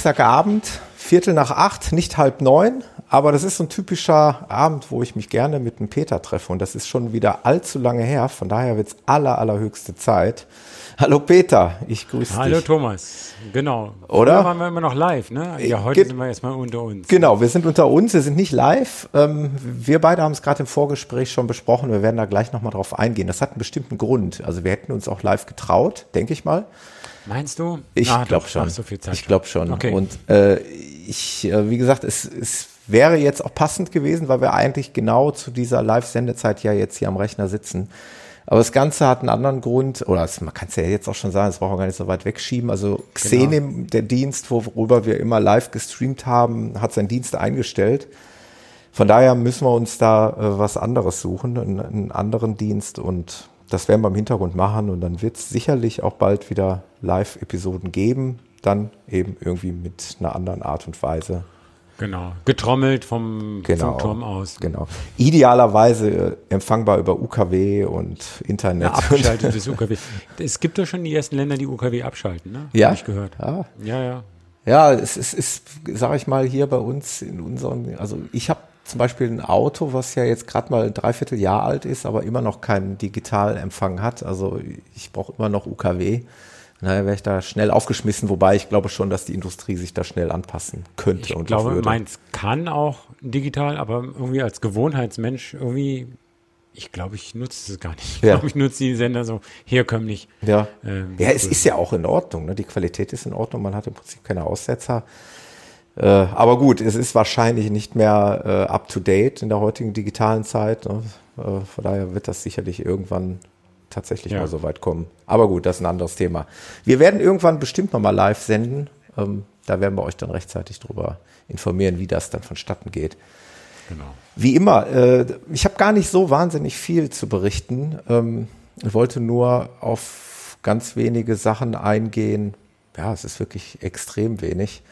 Dienstagabend, Viertel nach acht, nicht halb neun, aber das ist so ein typischer Abend, wo ich mich gerne mit dem Peter treffe und das ist schon wieder allzu lange her, von daher wird es aller, allerhöchste Zeit. Hallo Peter, ich grüße Hallo dich. Hallo Thomas, genau. Oder? Früher waren wir immer noch live, ne? Ja, heute Ge sind wir erstmal unter uns. Genau, wir sind unter uns, wir sind nicht live. Ähm, wir beide haben es gerade im Vorgespräch schon besprochen, wir werden da gleich nochmal drauf eingehen. Das hat einen bestimmten Grund. Also wir hätten uns auch live getraut, denke ich mal. Meinst du? Ich ah, glaube schon. So ich glaube schon. Okay. Und äh, ich, äh, wie gesagt, es, es wäre jetzt auch passend gewesen, weil wir eigentlich genau zu dieser Live-Sendezeit ja jetzt hier am Rechner sitzen. Aber das Ganze hat einen anderen Grund, oder das, man kann es ja jetzt auch schon sagen, das brauchen wir gar nicht so weit wegschieben. Also Xenim, genau. der Dienst, worüber wir immer live gestreamt haben, hat seinen Dienst eingestellt. Von daher müssen wir uns da äh, was anderes suchen, einen, einen anderen Dienst und das werden wir im Hintergrund machen und dann wird es sicherlich auch bald wieder Live-Episoden geben, dann eben irgendwie mit einer anderen Art und Weise. Genau, getrommelt vom, genau, vom Turm aus. Genau. Idealerweise äh, empfangbar über UKW und Internet. Ja, abgeschaltetes UKW. Es gibt doch schon die ersten Länder, die UKW abschalten, ne? Ja. Hab ich gehört. Ja, ja. Ja, ja es ist, ist sage ich mal, hier bei uns in unserem, also ich habe zum Beispiel ein Auto, was ja jetzt gerade mal ein Dreivierteljahr alt ist, aber immer noch keinen Digitalempfang hat. Also ich brauche immer noch UKW. Naja, wäre ich da schnell aufgeschmissen, wobei ich glaube schon, dass die Industrie sich da schnell anpassen könnte. Ich und glaube, würde. meins kann auch digital, aber irgendwie als Gewohnheitsmensch irgendwie, ich glaube, ich nutze es gar nicht. Ich ja. glaube, ich nutze die Sender so herkömmlich. Ja, ähm, ja es ist ja auch in Ordnung. Ne? Die Qualität ist in Ordnung, man hat im Prinzip keine Aussetzer. Äh, aber gut, es ist wahrscheinlich nicht mehr äh, up-to-date in der heutigen digitalen Zeit. Ne? Äh, von daher wird das sicherlich irgendwann tatsächlich ja. mal so weit kommen. Aber gut, das ist ein anderes Thema. Wir werden irgendwann bestimmt nochmal live senden. Ähm, da werden wir euch dann rechtzeitig darüber informieren, wie das dann vonstatten geht. Genau. Wie immer, äh, ich habe gar nicht so wahnsinnig viel zu berichten. Ähm, ich wollte nur auf ganz wenige Sachen eingehen. Ja, es ist wirklich extrem wenig.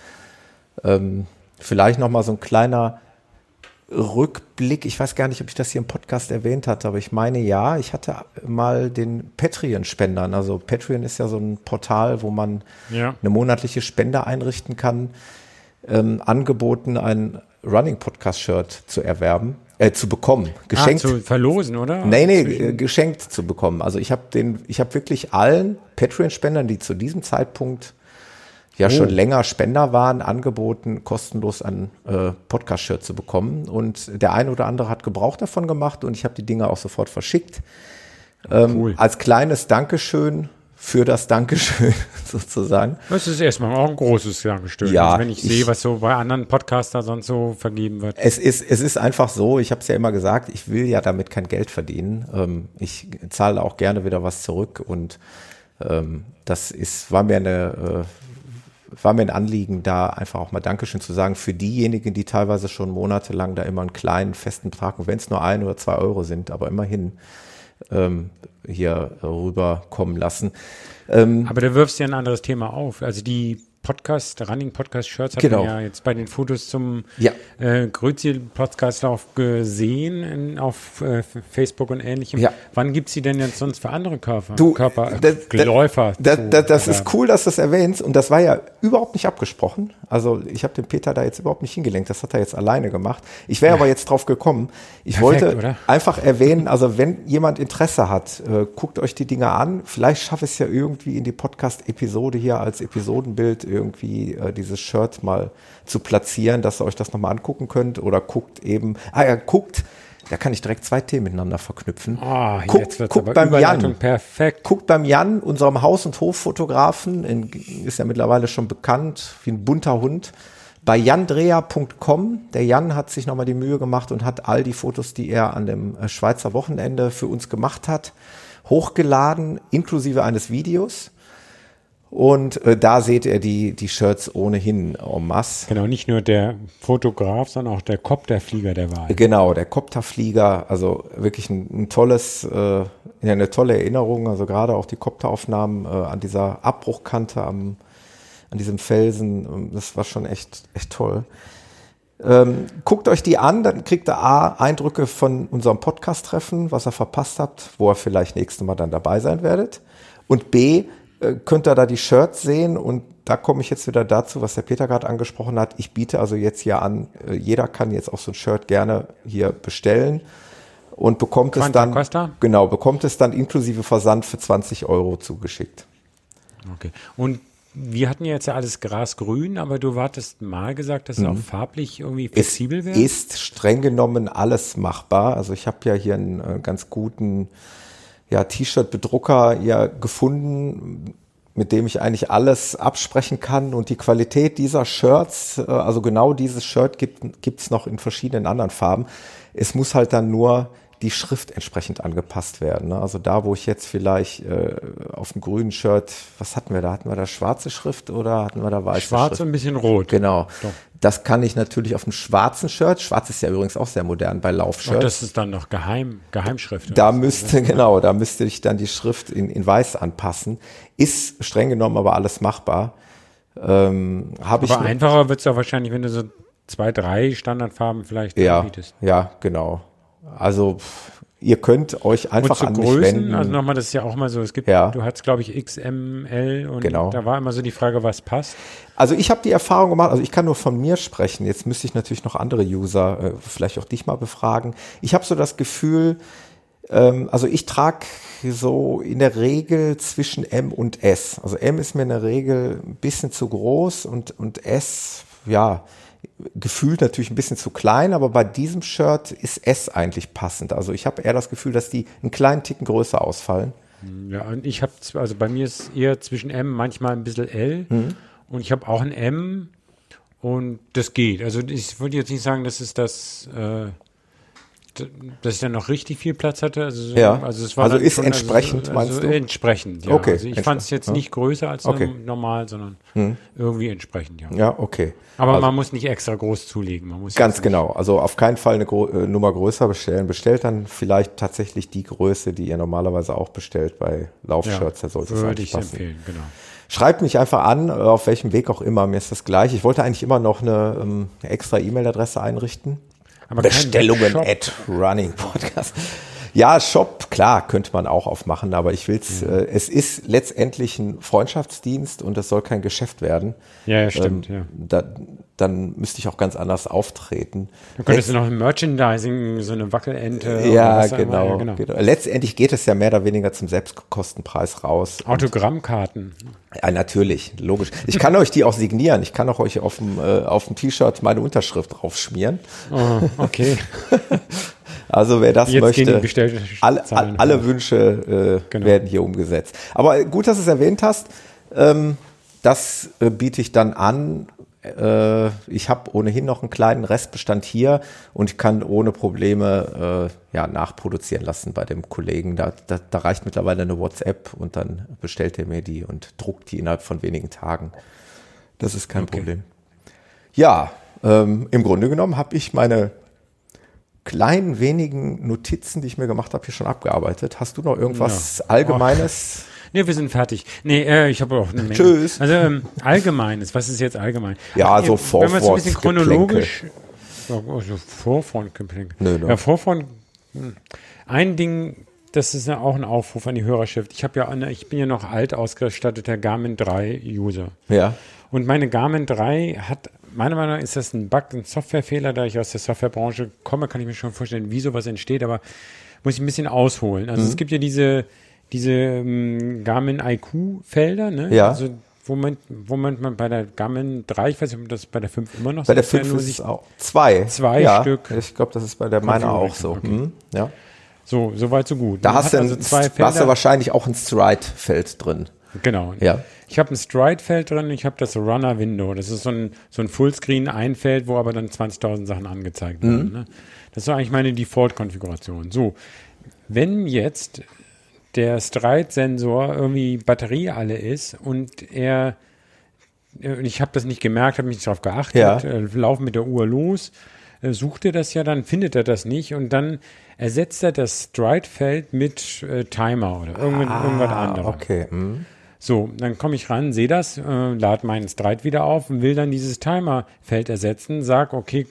Ähm, vielleicht nochmal so ein kleiner Rückblick, ich weiß gar nicht, ob ich das hier im Podcast erwähnt hatte, aber ich meine ja, ich hatte mal den Patreon-Spendern, also Patreon ist ja so ein Portal, wo man ja. eine monatliche Spende einrichten kann, ähm, angeboten, ein Running Podcast-Shirt zu erwerben, äh, zu bekommen, geschenkt. Ah, zu verlosen, oder? Nee, nee, Zwischen geschenkt zu bekommen. Also ich habe den, ich habe wirklich allen Patreon-Spendern, die zu diesem Zeitpunkt ja oh. schon länger Spender waren, angeboten, kostenlos ein äh, Podcast-Shirt zu bekommen. Und der eine oder andere hat Gebrauch davon gemacht und ich habe die Dinge auch sofort verschickt. Ähm, cool. Als kleines Dankeschön für das Dankeschön sozusagen. Das ist erstmal auch ein großes Dankeschön. Ja, also wenn ich, ich sehe, was so bei anderen Podcaster sonst so vergeben wird. Es ist, es ist einfach so, ich habe es ja immer gesagt, ich will ja damit kein Geld verdienen. Ähm, ich zahle auch gerne wieder was zurück und ähm, das ist, war mir eine äh, war mir ein Anliegen, da einfach auch mal Dankeschön zu sagen für diejenigen, die teilweise schon monatelang da immer einen kleinen festen Betrag, wenn es nur ein oder zwei Euro sind, aber immerhin ähm, hier rüberkommen lassen. Ähm, aber da wirfst du ja ein anderes Thema auf. Also die Podcast, Running Podcast Shirts hat genau. man ja jetzt bei den Fotos zum ja. äh, Grüzi Podcastlauf gesehen in, auf äh, Facebook und ähnlichem. Ja. Wann gibt es sie denn jetzt sonst für andere Körper? Du, Körper äh, da, Läufer? Da, da, das ist cool, dass du das erwähnst und das war ja überhaupt nicht abgesprochen. Also ich habe den Peter da jetzt überhaupt nicht hingelenkt, das hat er jetzt alleine gemacht. Ich wäre ja. aber jetzt drauf gekommen. Ich Perfekt, wollte oder? einfach erwähnen, also wenn jemand Interesse hat, äh, guckt euch die Dinge an. Vielleicht schaffe ich es ja irgendwie in die Podcast-Episode hier als Episodenbild irgendwie äh, dieses Shirt mal zu platzieren, dass ihr euch das nochmal angucken könnt oder guckt eben, ah ja, guckt, da kann ich direkt zwei Themen miteinander verknüpfen. Oh, guckt, guckt beim Jan. Perfekt. Guckt beim Jan, unserem Haus- und Hoffotografen, in, ist ja mittlerweile schon bekannt wie ein bunter Hund. Bei jandrea.com. Der Jan hat sich nochmal die Mühe gemacht und hat all die Fotos, die er an dem äh, Schweizer Wochenende für uns gemacht hat, hochgeladen, inklusive eines Videos. Und äh, da seht ihr die, die Shirts ohnehin en masse. Genau, nicht nur der Fotograf, sondern auch der Copterflieger der Wahl. Genau, der Copterflieger, also wirklich ein, ein tolles, äh, eine tolle Erinnerung. Also gerade auch die Copteraufnahmen äh, an dieser Abbruchkante am, an diesem Felsen, ähm, das war schon echt, echt toll. Ähm, guckt euch die an, dann kriegt ihr A, Eindrücke von unserem Podcast-Treffen, was ihr verpasst habt, wo ihr vielleicht nächstes Mal dann dabei sein werdet. Und B, äh, könnt ihr da die Shirts sehen und da komme ich jetzt wieder dazu, was der Peter gerade angesprochen hat. Ich biete also jetzt hier an, äh, jeder kann jetzt auch so ein Shirt gerne hier bestellen und bekommt Quanta es dann, Costa? genau, bekommt es dann inklusive Versand für 20 Euro zugeschickt. Okay. Und wir hatten ja jetzt ja alles grasgrün, aber du wartest mal gesagt, dass es mhm. auch farblich irgendwie flexibel wäre. Ist streng genommen alles machbar. Also ich habe ja hier einen äh, ganz guten ja, T-Shirt-Bedrucker ja gefunden, mit dem ich eigentlich alles absprechen kann. Und die Qualität dieser Shirts, äh, also genau dieses Shirt gibt gibt's noch in verschiedenen anderen Farben. Es muss halt dann nur die Schrift entsprechend angepasst werden. Ne? Also da, wo ich jetzt vielleicht äh, auf dem grünen Shirt, was hatten wir da? Hatten wir da schwarze Schrift oder hatten wir da weiße Schwarz Schrift? und ein bisschen rot. Genau. Doch. Das kann ich natürlich auf dem schwarzen Shirt. Schwarz ist ja übrigens auch sehr modern bei Laufshirts. das ist dann noch Geheim, Geheimschrift. Da müsste, genau, da müsste ich dann die Schrift in, in weiß anpassen. Ist streng genommen aber alles machbar. Ähm, aber ich einfacher wird es ja wahrscheinlich, wenn du so zwei, drei Standardfarben vielleicht ja, anbietest. Ja, genau. Also ihr könnt euch einfach an Größen, mich wenden. Also nochmal, das ist ja auch mal so, es gibt, ja. du hast glaube ich XML und genau. da war immer so die Frage, was passt. Also ich habe die Erfahrung gemacht, also ich kann nur von mir sprechen, jetzt müsste ich natürlich noch andere User, äh, vielleicht auch dich mal befragen. Ich habe so das Gefühl, ähm, also ich trage so in der Regel zwischen M und S. Also M ist mir in der Regel ein bisschen zu groß und, und S, ja, gefühlt natürlich ein bisschen zu klein, aber bei diesem Shirt ist S eigentlich passend. Also ich habe eher das Gefühl, dass die einen kleinen Ticken größer ausfallen. Ja, und ich habe, also bei mir ist eher zwischen M manchmal ein bisschen L mhm. und ich habe auch ein M und das geht. Also ich würde jetzt nicht sagen, dass es das äh, dass ich dann noch richtig viel Platz hatte. Also, ja. also, es war also ist schon, also entsprechend, also, meinst also du? Entsprechend, ja. Okay. Also ich fand es jetzt ja. nicht größer als okay. normal, sondern hm. irgendwie entsprechend, ja. Ja, okay. Aber also, man muss nicht extra groß zulegen. Man muss ganz genau. Also auf keinen Fall eine Gro äh, Nummer größer bestellen. Bestellt dann vielleicht tatsächlich die Größe, die ihr normalerweise auch bestellt bei Laufshirts. Ja, da sollte es Würde ich passen. empfehlen, genau. Schreibt mich einfach an, auf welchem Weg auch immer. Mir ist das gleich. Ich wollte eigentlich immer noch eine, ähm, eine extra E-Mail-Adresse einrichten. Aber Bestellungen at Running Podcast. Ja, Shop, klar, könnte man auch aufmachen, aber ich will's, mhm. äh, es ist letztendlich ein Freundschaftsdienst und das soll kein Geschäft werden. Ja, ja stimmt, ähm, ja. Da, dann müsste ich auch ganz anders auftreten. Du könntest Letz du noch ein Merchandising, so eine Wackelente. Ja, genau, ja genau, genau. Letztendlich geht es ja mehr oder weniger zum Selbstkostenpreis raus. Autogrammkarten. Ja, natürlich, logisch. Ich kann euch die auch signieren. Ich kann auch euch auf dem, äh, auf dem T-Shirt meine Unterschrift draufschmieren. Oh, okay. also wer das Jetzt möchte, alle, alle Wünsche äh, genau. werden hier umgesetzt. Aber gut, dass du es erwähnt hast. Ähm, das äh, biete ich dann an äh, ich habe ohnehin noch einen kleinen Restbestand hier und ich kann ohne Probleme äh, ja, nachproduzieren lassen bei dem Kollegen. Da, da, da reicht mittlerweile eine WhatsApp und dann bestellt er mir die und druckt die innerhalb von wenigen Tagen. Das ist kein okay. Problem. Ja, ähm, im Grunde genommen habe ich meine kleinen wenigen Notizen, die ich mir gemacht habe, hier schon abgearbeitet. Hast du noch irgendwas ja. Allgemeines? Oh. Nee, wir sind fertig. Nee, äh, ich habe auch eine Menge. Tschüss. Also ähm, allgemeines, was ist jetzt allgemein? Ja, so Vorfront. Wenn man es ein bisschen chronologisch. Also Vorfront, Nö, nö. Ja, Vorfront. Hm. Ein Ding, das ist ja auch ein Aufruf an die Hörerschaft. Ich habe ja eine, ich bin ja noch alt ausgestatteter Garmin 3 User. Ja. Und meine Garmin 3 hat, meiner Meinung nach ist das ein Bug, ein Softwarefehler, da ich aus der Softwarebranche komme, kann ich mir schon vorstellen, wie sowas entsteht, aber muss ich ein bisschen ausholen. Also mhm. es gibt ja diese diese ähm, Garmin IQ-Felder, ne? Ja. Also, wo man, wo man, man bei der Garmin 3, ich weiß nicht, ob das bei der 5 immer noch so ist. Bei der 5 ist es auch zwei. Zwei ja, Stück. Ich glaube, das ist bei der meiner auch so. Okay. Mhm, ja. So, so weit, so gut. Da hast, du also zwei Felder. hast du wahrscheinlich auch ein Stride-Feld drin. Genau. Ja. Ich habe ein Stride-Feld drin, ich habe das Runner-Window. Das ist so ein, so ein Fullscreen-Einfeld, wo aber dann 20.000 Sachen angezeigt werden. Mhm. Ne? Das ist eigentlich meine Default-Konfiguration. So, wenn jetzt der Stride-Sensor irgendwie Batterie alle ist und er, ich habe das nicht gemerkt, habe mich nicht darauf geachtet, ja. äh, laufen mit der Uhr los, äh, sucht er das ja, dann findet er das nicht und dann ersetzt er das Stride-Feld mit äh, Timer oder irgend, ah, irgendwas anderes. Okay. Mhm. So, dann komme ich ran, sehe das, äh, lade meinen Stride wieder auf und will dann dieses Timer-Feld ersetzen, sag, okay,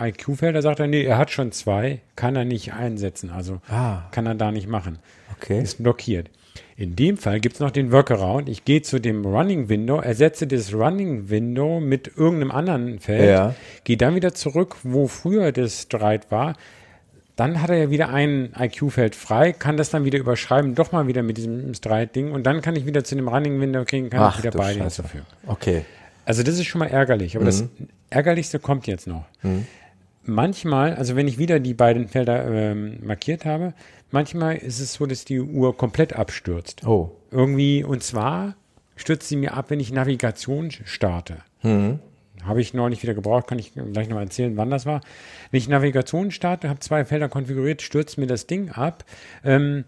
IQ-Felder, sagt er, nee, er hat schon zwei, kann er nicht einsetzen, also ah. kann er da nicht machen. Okay. Ist blockiert. In dem Fall gibt es noch den Workaround. Ich gehe zu dem Running Window, ersetze das Running Window mit irgendeinem anderen Feld, ja. gehe dann wieder zurück, wo früher das Stride war, dann hat er ja wieder ein IQ-Feld frei, kann das dann wieder überschreiben, doch mal wieder mit diesem Stride-Ding und dann kann ich wieder zu dem Running Window kriegen, kann Ach, ich wieder beide hinzufügen. Okay. Also das ist schon mal ärgerlich, aber mhm. das Ärgerlichste kommt jetzt noch. Mhm. Manchmal, also wenn ich wieder die beiden Felder ähm, markiert habe, manchmal ist es so, dass die Uhr komplett abstürzt. Oh. Irgendwie, und zwar stürzt sie mir ab, wenn ich Navigation starte. Mhm. Habe ich neulich wieder gebraucht, kann ich gleich noch erzählen, wann das war. Wenn ich Navigation starte, habe zwei Felder konfiguriert, stürzt mir das Ding ab. Ähm,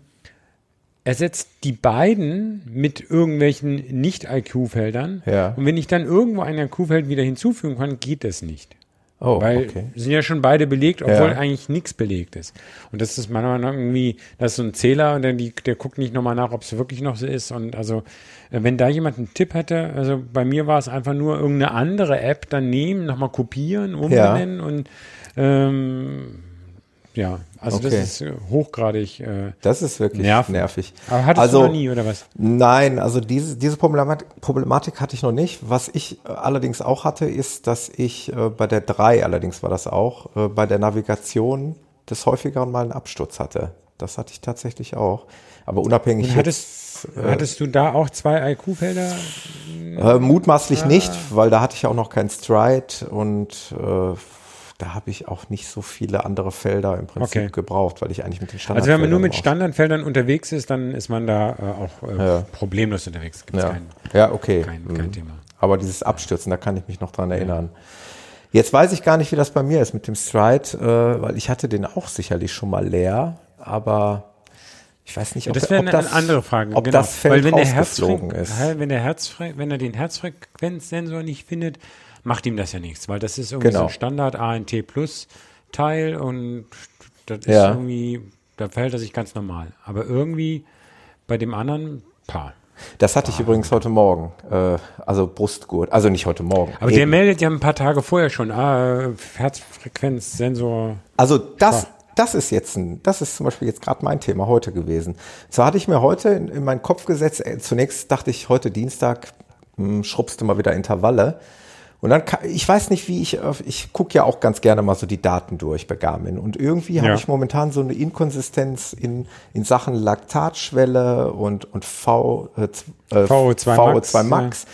ersetzt die beiden mit irgendwelchen Nicht-IQ-Feldern. Ja. Und wenn ich dann irgendwo ein IQ-Feld wieder hinzufügen kann, geht das nicht. Oh, Weil okay. sind ja schon beide belegt, obwohl ja. eigentlich nichts belegt ist. Und das ist meiner Meinung nach irgendwie, das ist so ein Zähler und der, der guckt nicht nochmal nach, ob es wirklich noch so ist. Und also, äh, wenn da jemand einen Tipp hätte, also bei mir war es einfach nur irgendeine andere App dann nehmen, nochmal kopieren, umbenennen ja. und ähm, ja, also okay. das ist äh, hochgradig. Äh, das ist wirklich nervig. nervig. Aber hattest also, du noch nie oder was? Nein, also diese, diese Problematik, Problematik hatte ich noch nicht. Was ich äh, allerdings auch hatte, ist, dass ich äh, bei der 3, allerdings war das auch, äh, bei der Navigation des häufigeren mal einen Absturz hatte. Das hatte ich tatsächlich auch. Aber unabhängig. Und hattest, jetzt, äh, hattest du da auch zwei IQ-Felder? Mutmaßlich ah. nicht, weil da hatte ich auch noch kein Stride und äh, da habe ich auch nicht so viele andere Felder im Prinzip okay. gebraucht, weil ich eigentlich mit den Standardfeldern. Also wenn man nur mit Standardfeldern unterwegs ist, dann ist man da äh, auch äh, ja. problemlos unterwegs. Gibt's ja. Kein, ja, okay. Kein, kein mhm. Thema. Aber dieses Abstürzen, da kann ich mich noch dran erinnern. Jetzt weiß ich gar nicht, wie das bei mir ist mit dem Stride, äh, weil ich hatte den auch sicherlich schon mal leer, aber ich weiß nicht, ob, das wäre eine, das, andere Frage. Ob genau. das Feld weil wenn der Herzfrequ ist. Wenn der Herzfre wenn er den Herzfrequenzsensor nicht findet, macht ihm das ja nichts, weil das ist irgendwie genau. so ein Standard ANT Plus Teil und das ist ja. irgendwie, da verhält er sich ganz normal. Aber irgendwie bei dem anderen, paar. Das hatte ich übrigens heute Morgen, äh, also Brustgurt, also nicht heute Morgen. Aber eben. der meldet ja ein paar Tage vorher schon, ah, Herzfrequenzsensor. Also das, das ist jetzt ein, das ist zum Beispiel jetzt gerade mein Thema heute gewesen. Zwar hatte ich mir heute in, in meinen Kopf gesetzt, äh, zunächst dachte ich heute Dienstag, hm, schrubbst du mal wieder Intervalle. Und dann, ich weiß nicht, wie ich, ich gucke ja auch ganz gerne mal so die Daten durch bei Garmin. Und irgendwie ja. habe ich momentan so eine Inkonsistenz in, in Sachen Laktatschwelle und, und V, äh, VO2 VO2 Max. Max.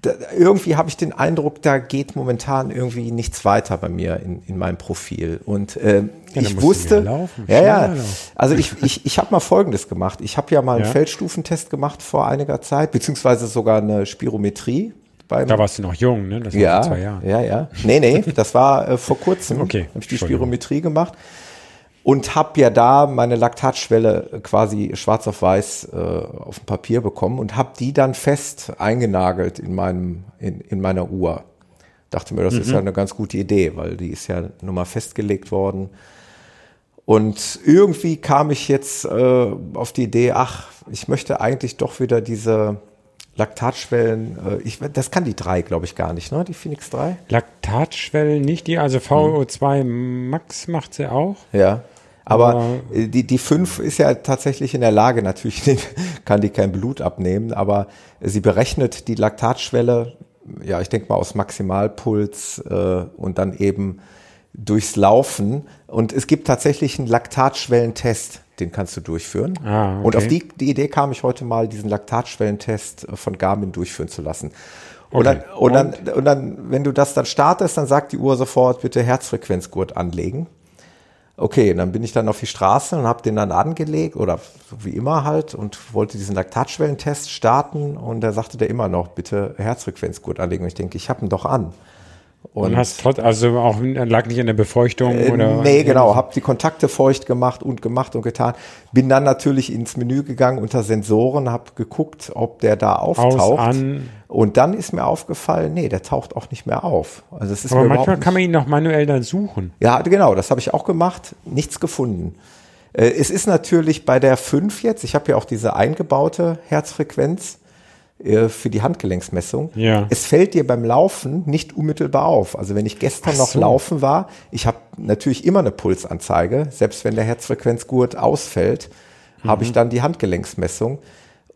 Da, irgendwie habe ich den Eindruck, da geht momentan irgendwie nichts weiter bei mir in, in meinem Profil. Und äh, ja, ich wusste, laufen, ja, ja, also ich, ich, ich habe mal Folgendes gemacht. Ich habe ja mal einen ja. Feldstufentest gemacht vor einiger Zeit, beziehungsweise sogar eine Spirometrie beim, da warst du noch jung, ne? Das war ja, vor zwei Jahren. Ja, ja. Nee, nee, das war äh, vor kurzem. okay. Habe ich die Spirometrie gemacht und habe ja da meine Laktatschwelle quasi schwarz auf weiß äh, auf dem Papier bekommen und habe die dann fest eingenagelt in meinem in, in meiner Uhr. Dachte mir, das mhm. ist ja eine ganz gute Idee, weil die ist ja nun mal festgelegt worden. Und irgendwie kam ich jetzt äh, auf die Idee, ach, ich möchte eigentlich doch wieder diese Laktatschwellen, äh, ich, das kann die 3, glaube ich, gar nicht, ne? Die Phoenix 3? Laktatschwellen nicht, die, also VO2 Max macht sie auch. Ja. Aber, aber die, die 5 ist ja tatsächlich in der Lage, natürlich kann die kein Blut abnehmen, aber sie berechnet die Laktatschwelle, ja, ich denke mal aus Maximalpuls äh, und dann eben durchs Laufen. Und es gibt tatsächlich einen Laktatschwellentest den kannst du durchführen. Ah, okay. Und auf die, die Idee kam ich heute mal, diesen Laktatschwellentest äh, von Garmin durchführen zu lassen. Und, okay. dann, und, dann, und dann, wenn du das dann startest, dann sagt die Uhr sofort, bitte Herzfrequenzgurt anlegen. Okay, dann bin ich dann auf die Straße und habe den dann angelegt oder so wie immer halt und wollte diesen Laktatschwellentest starten und da sagte der immer noch, bitte Herzfrequenzgurt anlegen. Und ich denke, ich habe ihn doch an. Und, und hast trotz, also auch lag nicht in der Befeuchtung äh, oder? Nee, genau, habe die Kontakte feucht gemacht und gemacht und getan. Bin dann natürlich ins Menü gegangen unter Sensoren, habe geguckt, ob der da auftaucht. Aus, an. Und dann ist mir aufgefallen, nee, der taucht auch nicht mehr auf. Also es ist Aber manchmal kann man ihn noch manuell dann suchen. Ja, genau, das habe ich auch gemacht, nichts gefunden. Äh, es ist natürlich bei der 5 jetzt, ich habe ja auch diese eingebaute Herzfrequenz für die Handgelenksmessung. Ja. Es fällt dir beim Laufen nicht unmittelbar auf. Also wenn ich gestern so. noch laufen war, ich habe natürlich immer eine Pulsanzeige, selbst wenn der Herzfrequenzgurt ausfällt, mhm. habe ich dann die Handgelenksmessung.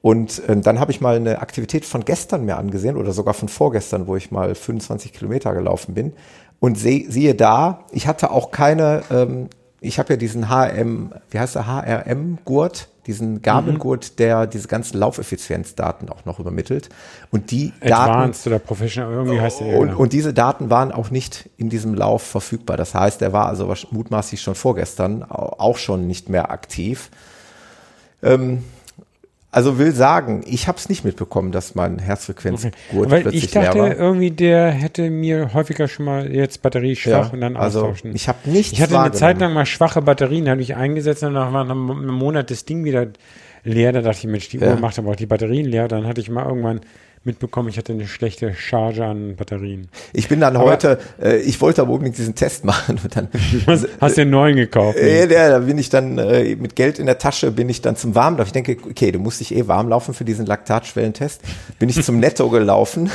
Und äh, dann habe ich mal eine Aktivität von gestern mir angesehen oder sogar von vorgestern, wo ich mal 25 Kilometer gelaufen bin. Und seh, siehe da, ich hatte auch keine, ähm, ich habe ja diesen HM, wie heißt der, HRM-Gurt, diesen Garmin-Gurt, mhm. der diese ganzen Laufeffizienzdaten auch noch übermittelt. Und die Advanced Daten, oder Professional, irgendwie heißt der. Und, genau. und diese Daten waren auch nicht in diesem Lauf verfügbar. Das heißt, er war also mutmaßlich schon vorgestern auch schon nicht mehr aktiv. Ähm, also will sagen, ich habe es nicht mitbekommen, dass mein Herzfrequenzgurt okay. plötzlich ich dachte, leer war. irgendwie der hätte mir häufiger schon mal jetzt Batterie schwach ja, und dann also austauschen. Ich habe nichts Ich hatte eine Zeit lang mal schwache Batterien, habe ich eingesetzt und dann war nach einem Monat das Ding wieder leer. Da dachte ich, Mensch, die ja. Uhr macht aber auch die Batterien leer. Dann hatte ich mal irgendwann mitbekommen, ich hatte eine schlechte Charge an Batterien. Ich bin dann aber heute, äh, ich wollte aber unbedingt diesen Test machen und dann hast du den neuen gekauft. Äh, ja, da bin ich dann äh, mit Geld in der Tasche bin ich dann zum Warmlauf. Ich denke, okay, du musst dich eh warm laufen für diesen Laktatschwellentest. Bin ich zum Netto gelaufen,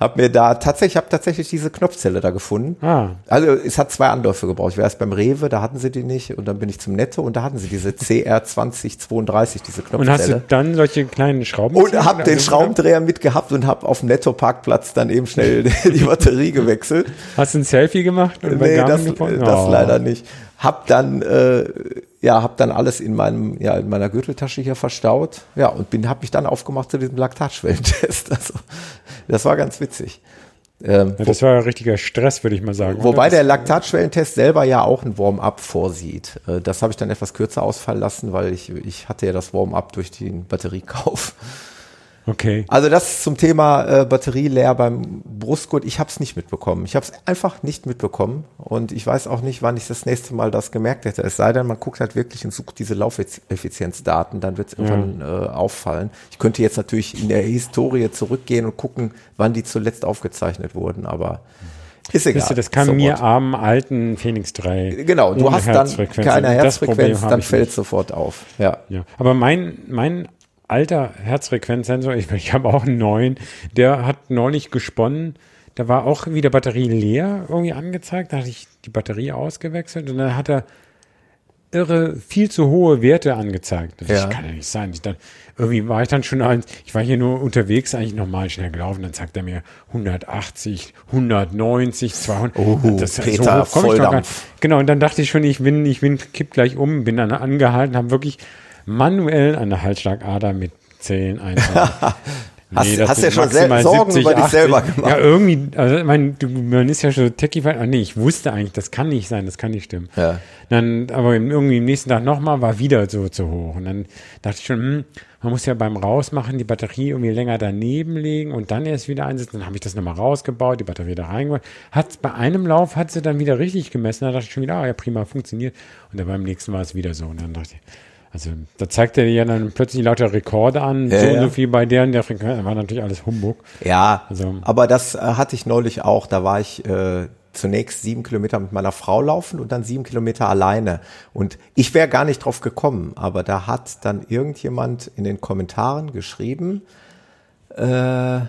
habe mir da tatsächlich, habe tatsächlich diese Knopfzelle da gefunden. Ah. Also es hat zwei Anläufe gebraucht. Ich war erst beim Rewe, da hatten sie die nicht und dann bin ich zum Netto und da hatten sie diese CR 2032, diese Knopfzelle. Und hast du dann solche kleinen Schrauben? Und habe den Schraubendreher mitgehabt gehabt und habe auf dem Netto-Parkplatz dann eben schnell die Batterie gewechselt. Hast du ein Selfie gemacht? Und nee, das, das oh. leider nicht. Hab dann, äh, ja, hab dann alles in meinem, ja, in meiner Gürteltasche hier verstaut. Ja, und bin, hab mich dann aufgemacht zu diesem Laktatschwellentest. Also, das war ganz witzig. Ähm, ja, das war ja richtiger Stress, würde ich mal sagen. Wobei der Laktatschwellentest selber ja auch ein Warm-up vorsieht. Äh, das habe ich dann etwas kürzer ausfallen lassen, weil ich, ich hatte ja das Warm-up durch den Batteriekauf. Okay. Also das zum Thema äh, Batterie leer beim Brustgurt. Ich habe es nicht mitbekommen. Ich habe es einfach nicht mitbekommen und ich weiß auch nicht, wann ich das nächste Mal das gemerkt hätte. Es sei denn, man guckt halt wirklich und sucht diese Laufeffizienzdaten, dann wird es irgendwann ja. äh, auffallen. Ich könnte jetzt natürlich in der Historie zurückgehen und gucken, wann die zuletzt aufgezeichnet wurden, aber ist egal. Du, das kann so mir am alten Phoenix 3. Genau, du hast dann keine Herzfrequenz, dann fällt es sofort auf. Ja. ja. Aber mein, mein alter Herzfrequenzsensor, ich, ich habe auch einen neuen, der hat neulich gesponnen. Da war auch wieder Batterie leer irgendwie angezeigt. Da hatte ich die Batterie ausgewechselt und dann hat er irre viel zu hohe Werte angezeigt. Das ja. kann ja nicht sein. Ich dann, irgendwie war ich dann schon eins, ich war hier nur unterwegs, eigentlich normal schnell gelaufen, dann zeigt er mir 180, 190, 200. Oh, das Peter, so hoch Genau, und dann dachte ich schon, ich bin, ich bin, kipp gleich um, bin dann angehalten, habe wirklich manuell an der Halsschlagader mit Zählen einfach. Nee, hast, hast ja schon Sorgen 70, über dich 80. selber gemacht. Ja, irgendwie, also ich meine, du, man ist ja schon techie ah, Nee, ich wusste eigentlich, das kann nicht sein, das kann nicht stimmen. Ja. Dann, aber irgendwie am nächsten Tag nochmal war wieder so zu hoch. Und dann dachte ich schon, hm, man muss ja beim Rausmachen die Batterie irgendwie länger daneben legen und dann erst wieder einsetzen. Dann habe ich das nochmal rausgebaut, die Batterie da reingebaut. Hat bei einem Lauf hat sie dann wieder richtig gemessen. Da dachte ich schon wieder, ah ja, prima, funktioniert. Und dann beim nächsten war es wieder so. Und dann dachte ich, also da zeigt er ja dann plötzlich lauter Rekorde an, ja, so ja. so viel bei deren der Frequenz, war natürlich alles Humbug. Ja, also, aber das äh, hatte ich neulich auch, da war ich äh, zunächst sieben Kilometer mit meiner Frau laufen und dann sieben Kilometer alleine. Und ich wäre gar nicht drauf gekommen, aber da hat dann irgendjemand in den Kommentaren geschrieben, äh,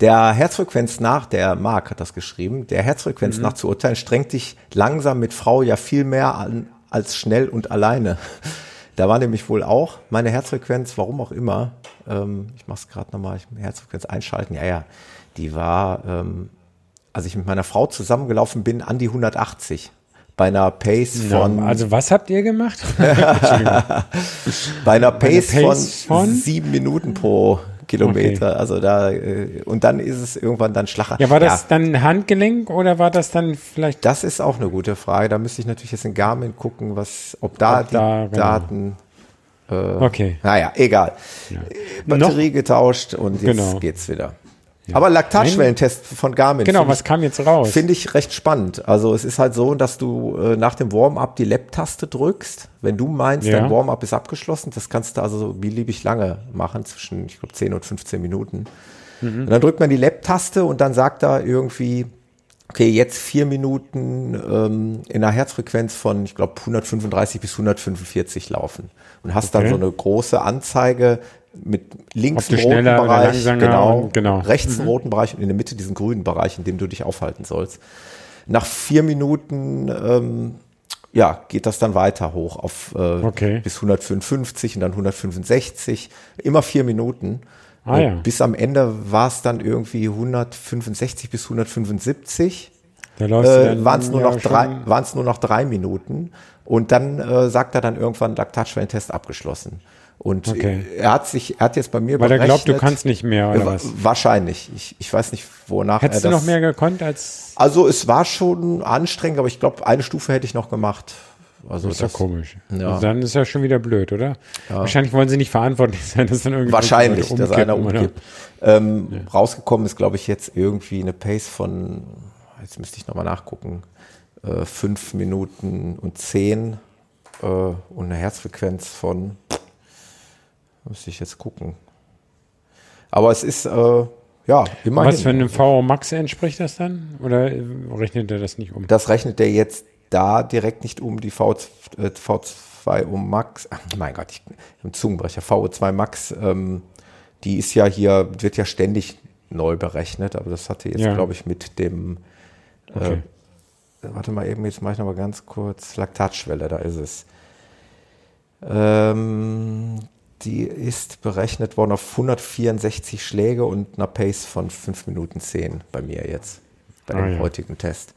der Herzfrequenz nach, der Mark hat das geschrieben, der Herzfrequenz mhm. nach zu urteilen, strengt dich langsam mit Frau ja viel mehr an als schnell und alleine. Da war nämlich wohl auch meine Herzfrequenz, warum auch immer, ähm, ich mache es gerade nochmal, ich Herzfrequenz einschalten, ja, ja, die war, ähm, als ich mit meiner Frau zusammengelaufen bin, an die 180 bei einer Pace von. also was habt ihr gemacht? bei einer Pace, Pace von, von, sieben Minuten pro Kilometer. Okay. Also da äh, und dann ist es irgendwann dann Schlacher. Ja, war das ja. dann Handgelenk oder war das dann vielleicht? Das ist auch eine gute Frage. Da müsste ich natürlich jetzt in Garmin gucken, was, ob da ob die da, genau. Daten. Äh, okay. Naja, egal. Ja. Batterie Noch? getauscht und jetzt genau. geht's wieder. Ja. Aber Laktatschwellentest von Garmin. Genau, was ich, kam jetzt raus? Finde ich recht spannend. Also es ist halt so, dass du äh, nach dem Warm-up die Lab-Taste drückst. Wenn du meinst, ja. dein Warm-up ist abgeschlossen, das kannst du also so beliebig lange machen, zwischen, ich glaube, 10 und 15 Minuten. Mhm. Und dann drückt man die Lab-Taste und dann sagt er irgendwie, okay, jetzt vier Minuten ähm, in einer Herzfrequenz von, ich glaube, 135 bis 145 laufen. Und hast okay. dann so eine große Anzeige, mit links einen roten Bereich, genau, genau, rechts mhm. einen roten Bereich und in der Mitte diesen grünen Bereich, in dem du dich aufhalten sollst. Nach vier Minuten ähm, ja, geht das dann weiter hoch auf äh, okay. bis 155 und dann 165, immer vier Minuten. Ah, ja. Bis am Ende war es dann irgendwie 165 bis 175. Da äh, waren es nur, noch drei, nur noch drei Minuten. Und dann äh, sagt er dann irgendwann Laktatschwellentest abgeschlossen. Und okay. er hat sich, er hat jetzt bei mir Weil er glaubt, du kannst nicht mehr, oder was? Wahrscheinlich. Ich, ich weiß nicht, wonach Hättest er das, du noch mehr gekonnt als? Also es war schon anstrengend, aber ich glaube, eine Stufe hätte ich noch gemacht. Also das ist ja komisch. Ja. Also dann ist ja schon wieder blöd, oder? Ja. Wahrscheinlich wollen sie nicht verantwortlich sein, dass dann irgendwie Wahrscheinlich, dass einer umkippt. Ähm, ja. Rausgekommen ist, glaube ich, jetzt irgendwie eine Pace von, jetzt müsste ich nochmal nachgucken, äh, fünf Minuten und zehn äh, und eine Herzfrequenz von Müsste ich jetzt gucken. Aber es ist, äh, ja, immerhin. Was für einem VO Max entspricht das dann? Oder rechnet er das nicht um? Das rechnet er jetzt da direkt nicht um, die V, äh, V2 um Max. Ach, mein Gott, ich im Zungenbrecher. VO2 Max, ähm, die ist ja hier, wird ja ständig neu berechnet, aber das hatte jetzt, ja. glaube ich, mit dem, äh, okay. warte mal eben, jetzt mache ich noch mal ganz kurz, Laktatschwelle, da ist es. Ähm, die ist berechnet worden auf 164 Schläge und einer Pace von 5 Minuten 10 bei mir jetzt, bei ah, dem ja. heutigen Test.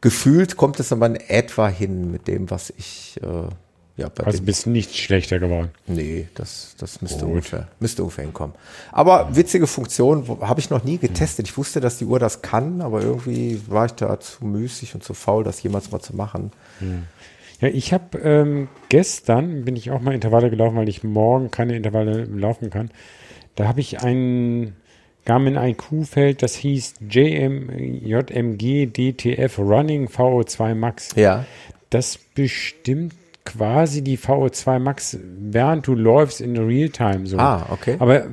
Gefühlt kommt es aber in etwa hin mit dem, was ich. Äh, ja, bei also bist nicht schlechter geworden. Nee, das, das müsste, ungefähr, müsste ungefähr hinkommen. Aber witzige Funktion, habe ich noch nie getestet. Ich wusste, dass die Uhr das kann, aber irgendwie war ich da zu müßig und zu faul, das jemals mal zu machen. Hm. Ja, ich habe ähm, gestern, bin ich auch mal Intervalle gelaufen, weil ich morgen keine Intervalle laufen kann. Da habe ich ein Garmin IQ-Feld, das hieß JM, JMG DTF Running VO2 Max. Ja. Das bestimmt quasi die VO2 Max, während du läufst in Realtime so. Ah, okay. Aber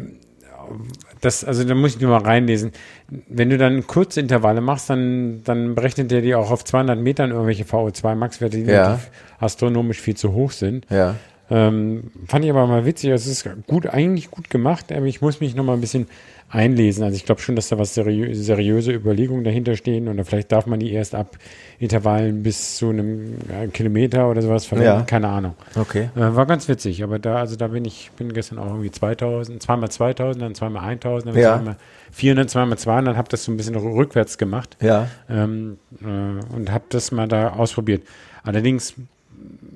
das, also da muss ich nur mal reinlesen. Wenn du dann Kurzintervalle machst, dann, dann berechnet der dir auch auf 200 Metern irgendwelche VO2-Max-Werte, die ja. astronomisch viel zu hoch sind. Ja. Ähm, fand ich aber mal witzig. Es ist gut, eigentlich gut gemacht, aber ich muss mich noch mal ein bisschen einlesen. Also ich glaube schon, dass da was seriö seriöse Überlegungen dahinter stehen oder vielleicht darf man die erst ab Intervallen bis zu einem ja, Kilometer oder sowas verwenden. Ja. Keine Ahnung. Okay. Äh, war ganz witzig, aber da, also da bin ich, bin gestern auch irgendwie 2000, zweimal 2000, dann zweimal 1000, dann ja. zweimal 400, zweimal 200, dann habe das so ein bisschen rückwärts gemacht. Ja. Ähm, äh, und habe das mal da ausprobiert. Allerdings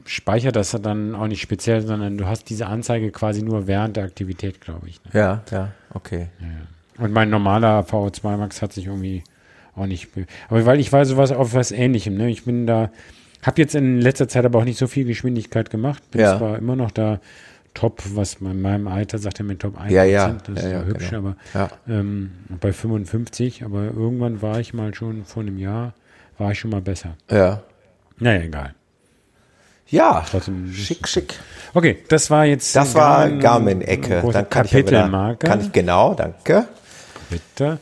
speichert das dann auch nicht speziell, sondern du hast diese Anzeige quasi nur während der Aktivität, glaube ich. Ne? Ja, ja, okay. Ja. Und mein normaler VO2 Max hat sich irgendwie auch nicht. Aber weil ich war sowas auf was ähnlichem, ne? Ich bin da, habe jetzt in letzter Zeit aber auch nicht so viel Geschwindigkeit gemacht. Bin ja. zwar immer noch da top, was in meinem Alter sagt er mit Top 1%, ja, ja. das ist ja, ja hübsch, genau. aber ähm, bei 55, aber irgendwann war ich mal schon vor einem Jahr, war ich schon mal besser. Ja. Naja, egal. Ja, schick, schick. Okay, das war jetzt. Das war Garmin-Ecke. Dann kann ich, ja kann ich genau, danke. Bitte.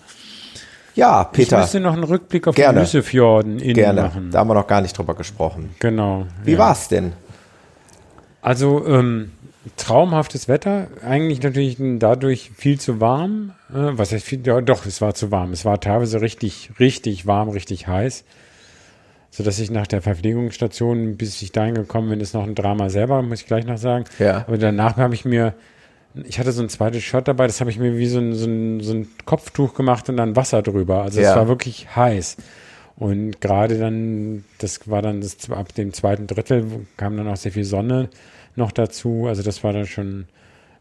Ja, Peter. Ich müsste noch einen Rückblick auf gerne. die Nüssefjorden innen gerne. machen. Da haben wir noch gar nicht drüber gesprochen. Genau. Wie ja. war's denn? Also ähm, traumhaftes Wetter. Eigentlich natürlich dadurch viel zu warm. Äh, was heißt viel? Ja, doch, es war zu warm. Es war teilweise richtig, richtig warm, richtig heiß so dass ich nach der Verpflegungsstation, bis ich dahin gekommen bin, ist noch ein Drama selber, muss ich gleich noch sagen. Ja. Aber danach habe ich mir, ich hatte so ein zweites Shirt dabei, das habe ich mir wie so ein, so, ein, so ein Kopftuch gemacht und dann Wasser drüber. Also es ja. war wirklich heiß. Und gerade dann, das war dann das, ab dem zweiten Drittel kam dann auch sehr viel Sonne noch dazu. Also das war dann schon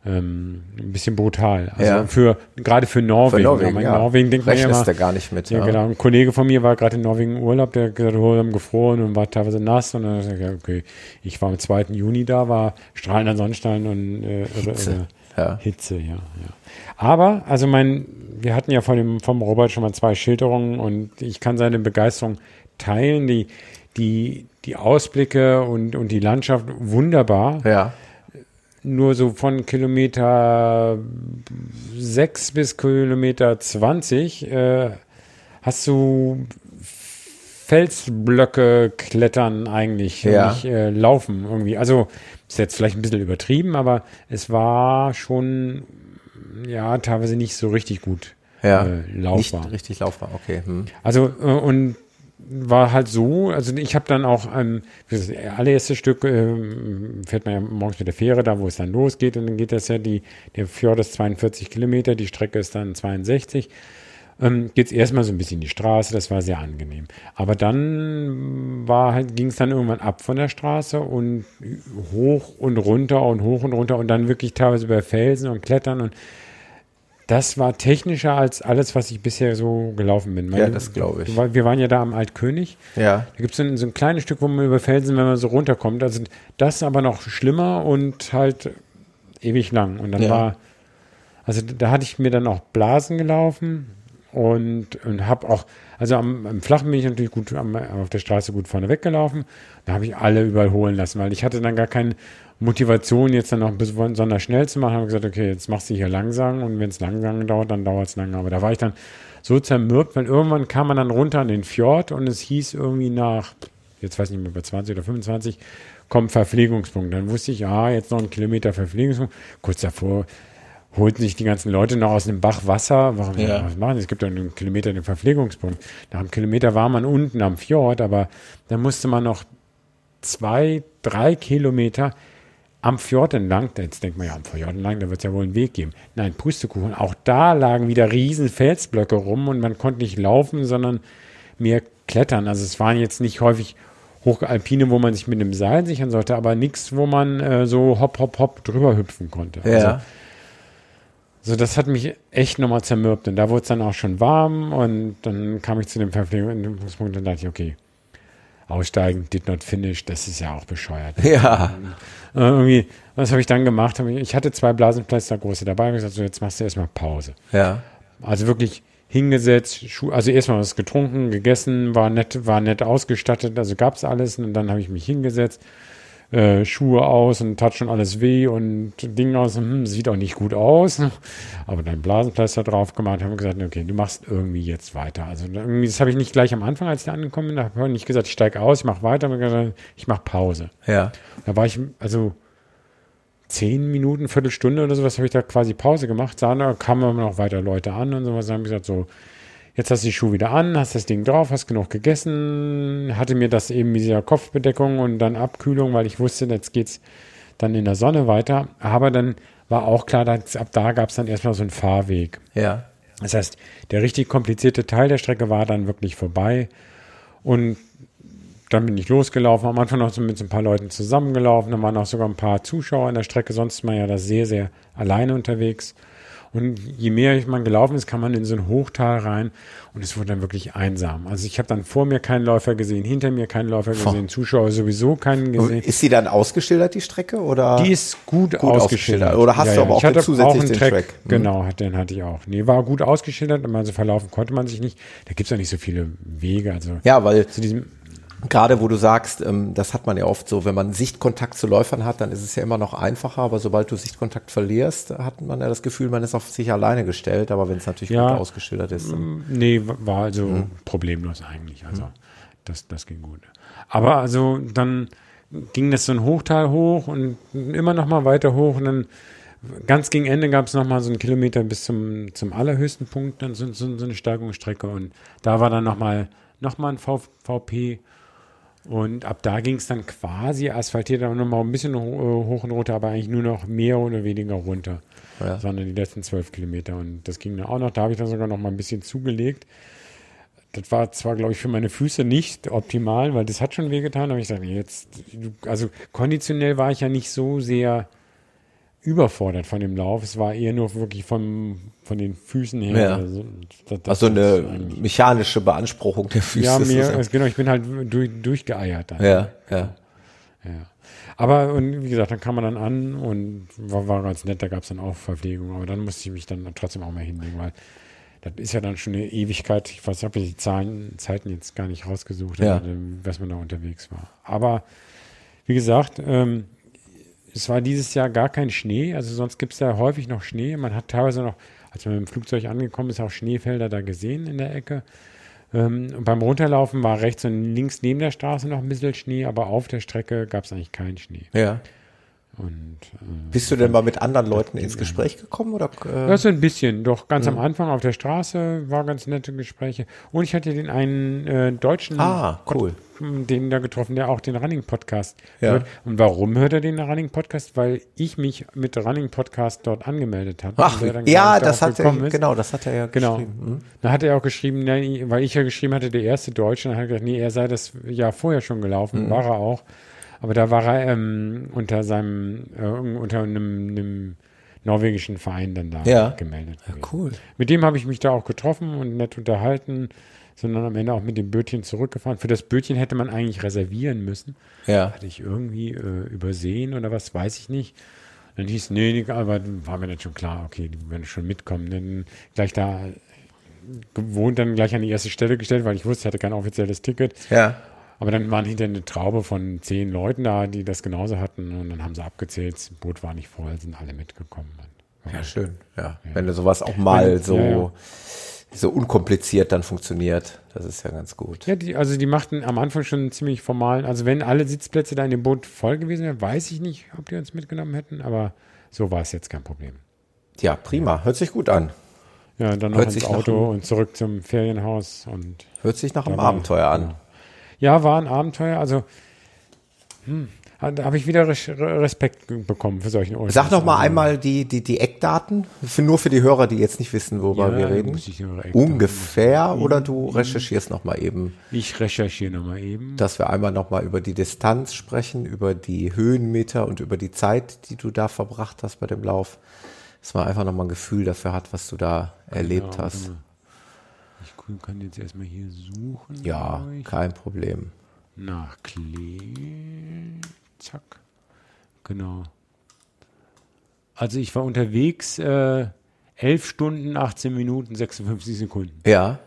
ähm, ein bisschen brutal. Also ja. für gerade für Norwegen. Für Norwegen, ja. Norwegen denkt man ja immer, gar nicht mit. Ja, ja, genau. Ein Kollege von mir war gerade in Norwegen Urlaub, der gesagt, oh, haben gefroren und war teilweise nass und dann gesagt, okay, ich war am 2. Juni da, war strahlender Sonnenstein und äh, irre, irre. Ja. Hitze, ja, ja. Aber, also mein, wir hatten ja von dem, vom Robert schon mal zwei Schilderungen und ich kann seine Begeisterung teilen. Die, die, die Ausblicke und, und die Landschaft wunderbar. Ja. Nur so von Kilometer 6 bis Kilometer 20 äh, hast du Felsblöcke klettern eigentlich, Ja. nicht äh, laufen irgendwie. Also ist jetzt vielleicht ein bisschen übertrieben, aber es war schon ja teilweise nicht so richtig gut Ja. äh, laufbar. Nicht richtig laufbar, okay. Hm. Also äh, und war halt so, also ich habe dann auch ähm, das allererste Stück ähm, fährt man ja morgens mit der Fähre da, wo es dann losgeht und dann geht das ja die der Fjord ist 42 Kilometer, die Strecke ist dann 62. Ähm, geht es erstmal so ein bisschen die Straße, das war sehr angenehm. Aber dann war halt, ging es dann irgendwann ab von der Straße und hoch und runter und hoch und runter und dann wirklich teilweise über Felsen und Klettern und das war technischer als alles, was ich bisher so gelaufen bin. Ja, das glaube ich. Wir waren ja da am Altkönig. Ja. Da gibt es so, ein- so ein kleines Stück, wo man über Felsen, wenn man so runterkommt. Also das aber noch schlimmer und halt ewig lang. Und dann Ja. war, also da hatte ich mir dann auch Blasen gelaufen und, und habe auch, also am, am Flachen bin ich natürlich gut am, auf der Straße gut vorne weggelaufen. Da habe ich alle überholen lassen, weil ich hatte dann gar keine Motivation, jetzt dann noch besonders schnell zu machen. habe gesagt, okay, jetzt machst du hier langsam und wenn es langsam dauert, dann dauert es lange. Aber da war ich dann so zermürbt, weil irgendwann kam man dann runter an den Fjord und es hieß irgendwie nach, jetzt weiß ich nicht mehr, bei 20 oder 25, kommt Verpflegungspunkt. Dann wusste ich, ah, jetzt noch ein Kilometer Verpflegungspunkt. Kurz davor holten sich die ganzen Leute noch aus dem Bach Wasser. Warum Ja. was machen? Es gibt ja einen Kilometer den Verpflegungspunkt. Nach einem Kilometer war man unten am Fjord, aber da musste man noch zwei, drei Kilometer am Fjord entlang, jetzt denkt man ja am Fjord entlang, da wird es ja wohl einen Weg geben. Nein, Pustekuchen, auch da lagen wieder riesen Felsblöcke rum und man konnte nicht laufen, sondern mehr klettern. Also es waren jetzt nicht häufig Hochalpine, wo man sich mit einem Seil sichern sollte, aber nichts, wo man äh, so hopp, hopp, hopp drüber hüpfen konnte. Also, Ja. so, das hat mich echt nochmal zermürbt. Und da wurde es dann auch schon warm und dann kam ich zu dem Verpflegungspunkt und dachte ich, okay, aussteigen, did not finish, das ist ja auch bescheuert. Ja. Äh, irgendwie, was habe ich dann gemacht? Ich, hatte zwei Blasenplätzer große dabei und gesagt, so jetzt machst du erstmal Pause. Ja. Also wirklich hingesetzt, also erstmal was getrunken, gegessen, war nett, war nett ausgestattet, also gab's alles und dann habe ich mich hingesetzt, äh, Schuhe aus und tat schon alles weh und Ding aus, hm, sieht auch nicht gut aus, aber dann Blasenpflaster drauf gemacht, haben gesagt, okay, du machst irgendwie jetzt weiter. Also irgendwie, das habe ich nicht gleich am Anfang, als ich da angekommen bin, habe ich nicht gesagt, ich steige aus, ich mache weiter, gesagt, ich mache Pause. Ja. Da war ich, also zehn Minuten, Viertelstunde oder sowas, habe ich da quasi Pause gemacht. Sah, da kamen immer noch weiter Leute an und sowas. Dann habe ich gesagt, so, jetzt hast du die Schuhe wieder an, hast das Ding drauf, hast genug gegessen, hatte mir das eben mit dieser Kopfbedeckung und dann Abkühlung, weil ich wusste, jetzt geht's dann in der Sonne weiter. Aber dann war auch klar, dass ab da gab es dann erstmal so einen Fahrweg. Ja. Das heißt, der richtig komplizierte Teil der Strecke war dann wirklich vorbei. Und dann bin ich losgelaufen, am Anfang noch so mit so ein paar Leuten zusammengelaufen, dann waren auch sogar ein paar Zuschauer an der Strecke, sonst man ja da sehr, sehr alleine unterwegs. Und je mehr man gelaufen ist, kam man in so ein Hochtal rein und es wurde dann wirklich einsam. Also ich habe dann vor mir keinen Läufer gesehen, hinter mir keinen Läufer gesehen, Zuschauer sowieso keinen gesehen. Ist die dann ausgeschildert, die Strecke? Oder? Die ist gut, Gut ausgeschildert. ausgeschildert. Oder hast du aber auch ich hatte zusätzlich einen den Track. Track? Mhm. Genau, hat- den hatte ich auch. Nee, war gut ausgeschildert, aber so verlaufen konnte man sich nicht. Da gibt es ja nicht so viele Wege. Also ja, weil zu diesem, gerade wo du sagst, ähm, das hat man ja oft so, wenn man Sichtkontakt zu Läufern hat, dann ist es ja immer noch einfacher, aber sobald du Sichtkontakt verlierst, hat man ja das Gefühl, man ist auf sich alleine gestellt, aber wenn es natürlich Ja. gut ausgeschildert ist. Dann, nee, war also Mhm. problemlos eigentlich. Also das, das ging gut. Aber also dann ging das so ein Hochtal hoch und immer noch mal weiter hoch und dann ganz gegen Ende gab es noch mal so einen Kilometer bis zum, zum allerhöchsten Punkt, dann so, so, so eine Steigungsstrecke und da war dann noch mal, noch mal ein v, VP und ab da ging es dann quasi asphaltiert, aber noch mal ein bisschen ho- hoch und runter, aber eigentlich nur noch mehr oder weniger runter, Ja. sondern die letzten zwölf Kilometer und das ging dann auch noch, da habe ich dann sogar noch mal ein bisschen zugelegt. Das war zwar, glaube ich, für meine Füße nicht optimal, weil das hat schon wehgetan, aber ich dachte, jetzt, also konditionell war ich ja nicht so sehr überfordert von dem Lauf. Es war eher nur wirklich vom, von den Füßen her. Ja. Also, das, das also eine mechanische Beanspruchung der Füße. Ja, mir, genau, ich bin halt durch, durchgeeiert dann. ja, ja. Ja. Aber und wie gesagt, dann kam man dann an und war, war ganz nett, da gab es dann auch Verpflegung, aber dann musste ich mich dann trotzdem auch mal hinlegen, weil das ist ja dann schon eine Ewigkeit. Ich weiß, ich habe die Zahlen, Zeiten jetzt gar nicht rausgesucht, ja. was man da unterwegs war. Aber wie gesagt, ähm, es war dieses Jahr gar kein Schnee, also sonst gibt es ja häufig noch Schnee. Man hat teilweise noch, als man mit dem Flugzeug angekommen ist, auch Schneefelder da gesehen in der Ecke. Ähm, und beim Runterlaufen war rechts und links neben der Straße noch ein bisschen Schnee, aber auf der Strecke gab es eigentlich keinen Schnee. Ja. Und, äh, Bist du denn mal mit anderen Leuten ins Gespräch gekommen? Oder, äh? Das ein bisschen, doch ganz mhm. am Anfang auf der Straße war ganz nette Gespräche. Und ich hatte den einen äh, deutschen, ah, cool. den da getroffen, der auch den Running Podcast ja. hört. Und warum hört er den Running Podcast? Weil ich mich mit Running Podcast dort angemeldet habe. Ach, ja, das hat er, genau, das hat er ja genau. geschrieben. Mhm. Da hat er auch geschrieben, weil ich ja geschrieben hatte, der erste Deutsche, dann hat er gesagt, nee, er sei das Jahr vorher schon gelaufen, mhm. war er auch. Aber da war er ähm, unter seinem, äh, unter einem, einem, norwegischen Verein dann da ja. gemeldet. Ja, cool. Mit dem habe ich mich da auch getroffen und nett unterhalten, sondern am Ende auch mit dem Bötchen zurückgefahren. Für das Bötchen hätte man eigentlich reservieren müssen. Ja. Hatte ich irgendwie äh, übersehen oder was, weiß ich nicht. Dann hieß, nee, aber war mir dann schon klar, okay, die werden schon mitkommen. Dann gleich da gewohnt, dann gleich an die erste Stelle gestellt, weil ich wusste, ich hatte kein offizielles Ticket. Ja. Aber dann waren hinter eine Traube von zehn Leuten da, die das genauso hatten. Und dann haben sie abgezählt, das Boot war nicht voll, sind alle mitgekommen. Ja, schön. Ja. ja. Wenn sowas auch mal Wenn, so, ja, ja. so unkompliziert dann funktioniert, das ist ja ganz gut. Ja, die, also die machten am Anfang schon einen ziemlich formalen, also wenn alle Sitzplätze da in dem Boot voll gewesen wären, weiß ich nicht, ob die uns mitgenommen hätten, aber so war es jetzt kein Problem. Ja, prima. Hört sich gut an. Ja, dann noch Hört ins Auto und zurück zum Ferienhaus und. Hört sich nach einem Abenteuer an. Ja, war ein Abenteuer. Also, hm, da habe ich wieder Respekt bekommen für solchen Orte. Sag noch mal einmal die, die, die Eckdaten, für, nur für die Hörer, die jetzt nicht wissen, worüber ja, wir reden. Ungefähr oder du recherchierst noch mal eben? Ich recherchiere noch mal eben. Dass wir einmal noch mal über die Distanz sprechen, über die Höhenmeter und über die Zeit, die du da verbracht hast bei dem Lauf. Dass man einfach noch mal ein Gefühl dafür hat, was du da genau, erlebt hast. Genau kann jetzt erstmal hier suchen. Ja, kein Problem. Nach Klee. Zack. Genau. Also ich war unterwegs äh, 11 Stunden, 18 Minuten, 56 Sekunden. Ja.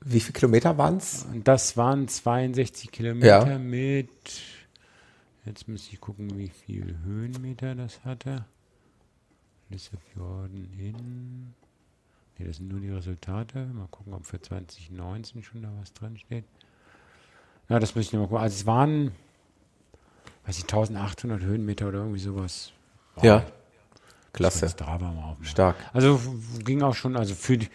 Wie viele Kilometer waren es? Das waren 62 Kilometer ja. mit, jetzt müsste ich gucken, wie viel Höhenmeter das hatte. Lissabon hin. Ne, das sind nur die Resultate. Mal gucken, ob für 2019 schon da was drin steht. Ja, das müssen wir mal gucken. Also es waren, weiß ich, 1800 Höhenmeter oder irgendwie sowas. Wow. Ja. Klasse. Stark. Also ging auch schon, also für die,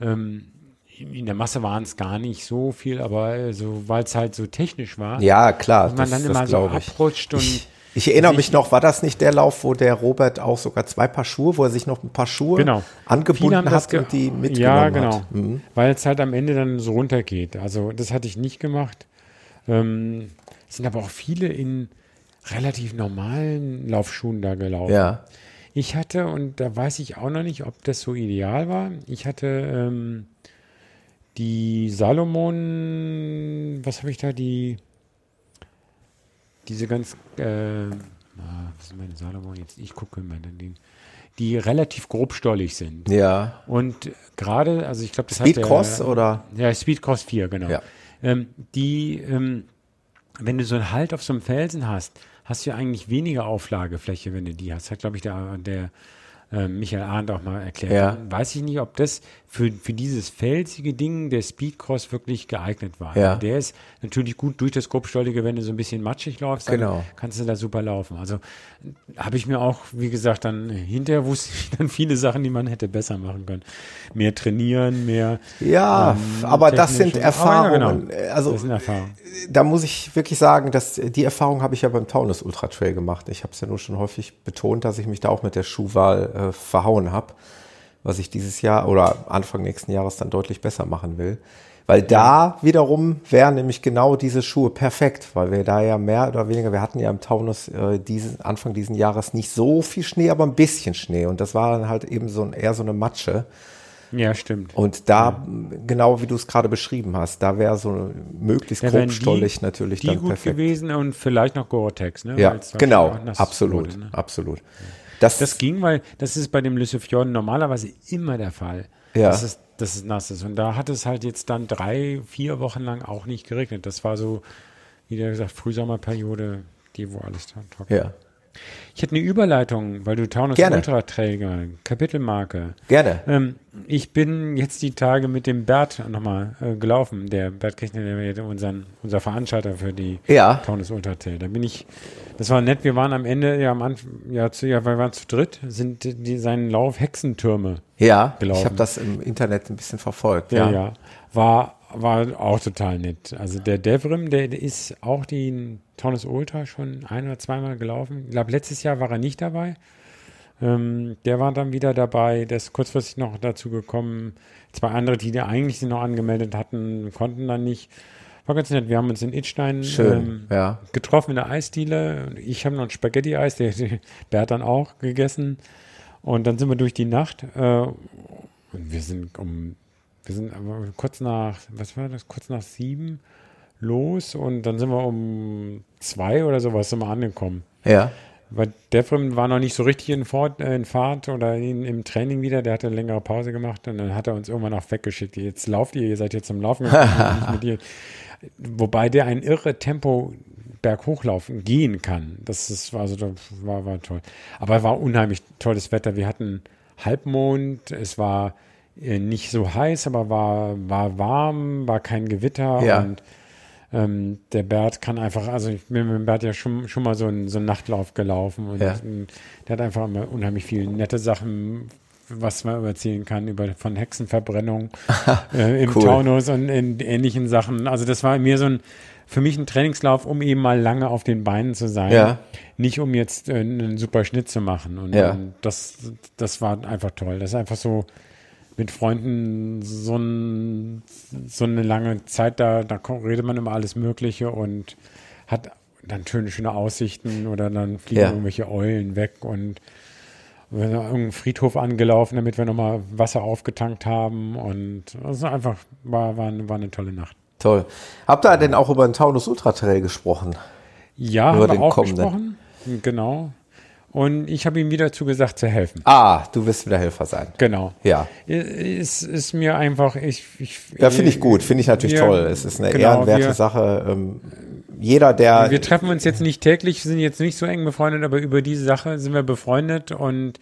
ähm, in der Masse waren es gar nicht so viel, aber also, weil es halt so technisch war. Ja, klar. Und man das, dann immer so abrutscht und ich, erinnere mich noch, war das nicht der Lauf, wo der Robert auch sogar zwei Paar Schuhe, wo er sich noch ein paar Schuhe genau. angebunden hat und die mitgenommen Ja, genau. Hat. Mhm. Weil es halt am Ende dann so runtergeht. Also das hatte ich nicht gemacht. Ähm, sind aber auch viele in relativ normalen Laufschuhen da gelaufen. Ja. Ich hatte, und da weiß ich auch noch nicht, ob das so ideal war, ich hatte ähm, die Salomon, was habe ich da, die diese ganz, äh, was ist meine Salomon jetzt? Ich gucke mal den, die relativ grobstollig sind. Ja. Und gerade, also ich glaube, das Speed hat Cross oder? Ja, Speed Cross 4, genau. Ja. Ähm, die, ähm, wenn du so einen Halt auf so einem Felsen hast, hast du ja eigentlich weniger Auflagefläche, wenn du die hast. Hat, glaube ich, der, der äh, Michael Arndt auch mal erklärt. Ja. Weiß ich nicht, ob das für, für dieses felsige Ding der Speedcross wirklich geeignet war. Ja. Der ist natürlich gut durch das Grobstollige, wenn du so ein bisschen matschig läufst, dann genau. kannst du da super laufen. Also habe ich mir auch, wie gesagt, dann hinterher wusste ich dann viele Sachen, die man hätte besser machen können. Mehr trainieren, mehr. Ja, ähm, aber das sind Erfahrungen. Ja, genau. Also das sind Erfahrungen. da muss ich wirklich sagen, dass die Erfahrung habe ich ja beim Taunus Ultra Trail gemacht. Ich habe es ja nur schon häufig betont, dass ich mich da auch mit der Schuhwahl äh, verhauen habe was ich dieses Jahr oder Anfang nächsten Jahres dann deutlich besser machen will. Weil da wiederum wären nämlich genau diese Schuhe perfekt, weil wir da ja mehr oder weniger, wir hatten ja im Taunus äh, diesen, Anfang diesen Jahres nicht so viel Schnee, aber ein bisschen Schnee. Und das war dann halt eben so ein, eher so eine Matsche. Ja, stimmt. Und da, ja. genau wie du es gerade beschrieben hast, da wäre so möglichst ja, grobstollig natürlich die dann gut perfekt. gewesen und vielleicht noch Gore-Tex, ne? Ja, genau, absolut, wurde, ne? absolut. Das, das ging, weil das ist bei dem Lysifion normalerweise immer der Fall. Ja. Dass es, dass es nass ist. Und da hat es halt jetzt dann drei, vier Wochen lang auch nicht geregnet. Das war so, wie gesagt, Frühsommerperiode, die, wo alles trocken Ja. Ich hätte eine Überleitung, weil du Taunus Ultraträger, Kapitelmarke. Gerne. Ähm, ich bin jetzt die Tage mit dem Bert nochmal äh, gelaufen. Der Bert Kirchner, der unseren, unser Veranstalter für die ja. Taunus Ultra Trail. Da bin ich, das war nett. Wir waren am Ende, ja, am Anfang, ja, zu, ja, wir waren zu dritt, sind die, seinen Lauf Hexentürme. Ja, gelaufen. ich habe das im Internet ein bisschen verfolgt. Ja, ja. ja. War war auch total nett. Also der Devrim, der, ist auch den Taunus Ultra schon ein oder zweimal gelaufen. Ich glaube, letztes Jahr war er nicht dabei. Ähm, der war dann wieder dabei. Der ist kurzfristig noch dazu gekommen. Zwei andere, die da eigentlich noch angemeldet hatten, konnten dann nicht. War ganz nett. Wir haben uns in Itstein ähm, ja. getroffen in der Eisdiele. Ich habe noch ein Spaghetti-Eis, der, der Bert dann auch gegessen. Und dann sind wir durch die Nacht. Äh, und wir sind um wir sind aber kurz nach, was war das, kurz nach sieben los und dann sind wir um zwei oder sowas immer angekommen. Ja. Weil Defrim war noch nicht so richtig in, Fort, äh, in Fahrt oder in, im Training wieder. Der hatte eine längere Pause gemacht und dann hat er uns irgendwann auch weggeschickt. Jetzt lauft ihr, ihr seid jetzt zum Laufen gekommen, Wobei der ein irre Tempo berghochlaufen gehen kann. Das ist, also, das war, war toll. Aber es war unheimlich tolles Wetter. Wir hatten Halbmond, es war nicht so heiß, aber war, war warm, war kein Gewitter ja. und ähm, der Bert kann einfach, also ich bin mit dem Bert ja schon, schon mal so einen, so einen Nachtlauf gelaufen und, ja. und der hat einfach immer unheimlich viele nette Sachen, was man erzählen kann, über von Hexenverbrennung äh, im cool. Taunus und in ähnlichen Sachen. Also das war mir so ein, für mich ein Trainingslauf, um eben mal lange auf den Beinen zu sein. Ja. Nicht um jetzt äh, einen super Schnitt zu machen. Und, ja. und das, das war einfach toll. Das ist einfach so, mit Freunden so, ein, so eine lange Zeit, da, da redet man immer alles Mögliche und hat dann schöne, schöne Aussichten oder dann fliegen ja. irgendwelche Eulen weg und wir sind irgendeinen Friedhof angelaufen, damit wir nochmal Wasser aufgetankt haben und ist einfach, war, war, war eine tolle Nacht. Toll. Habt ihr denn auch über den Taunus Ultra Trail gesprochen? Ja, über haben wir auch kommenden. gesprochen. Genau. Und ich habe ihm wieder zugesagt zu helfen. Ah, du wirst wieder Helfer sein. Genau. Ja. Es ist mir einfach, ich. ich ja, finde ich gut, finde ich natürlich wir, toll. Es ist eine genau, ehrenwerte wir, Sache. Ähm, jeder, der. Wir treffen uns jetzt nicht täglich, sind jetzt nicht so eng befreundet, aber über diese Sache sind wir befreundet und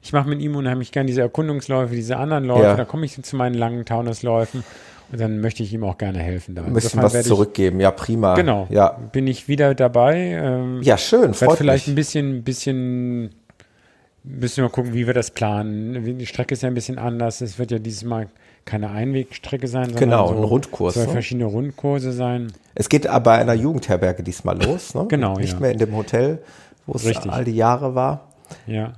ich mache mit ihm unheimlich gern diese Erkundungsläufe, diese anderen Läufe. Ja. Da komme ich zu meinen langen Taunusläufen. Dann möchte ich ihm auch gerne helfen. Da. Ein bisschen was zurückgeben, ja, prima. Genau. Ja. Bin ich wieder dabei. Ähm, ja, schön, freut vielleicht mich. ein bisschen, bisschen, müssen wir mal gucken, wie wir das planen. Die Strecke ist ja ein bisschen anders. Es wird ja dieses Mal keine Einwegstrecke sein, sondern genau, so ein Rundkurs. Zwei ne? verschiedene Rundkurse sein. Es geht aber bei einer Jugendherberge diesmal los, ne? Genau, Nicht ja. mehr in dem Hotel, wo es Richtig. all die Jahre war. Ja.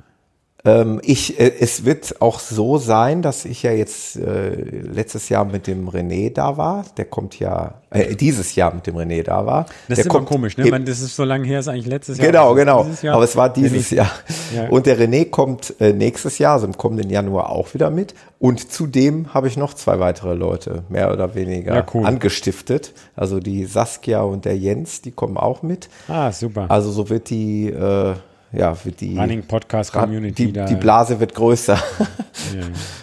Ähm, ich, äh, es wird auch so sein, dass ich ja jetzt äh, letztes Jahr mit dem René da war. Der kommt ja, äh, dieses Jahr mit dem René da war. Das der ist immer komisch, ne? Man, das ist so lange her, ist eigentlich letztes Jahr. Genau, genau. Aber es war dieses Jahr. Ja. Und der René kommt äh, nächstes Jahr, also im kommenden Januar auch wieder mit. Und zudem habe ich noch zwei weitere Leute, mehr oder weniger, ja, cool. angestiftet. Also die Saskia und der Jens, die kommen auch mit. Ah, super. Also so wird die äh, ja, wird die Running Podcast Community die, da. Die Blase wird größer.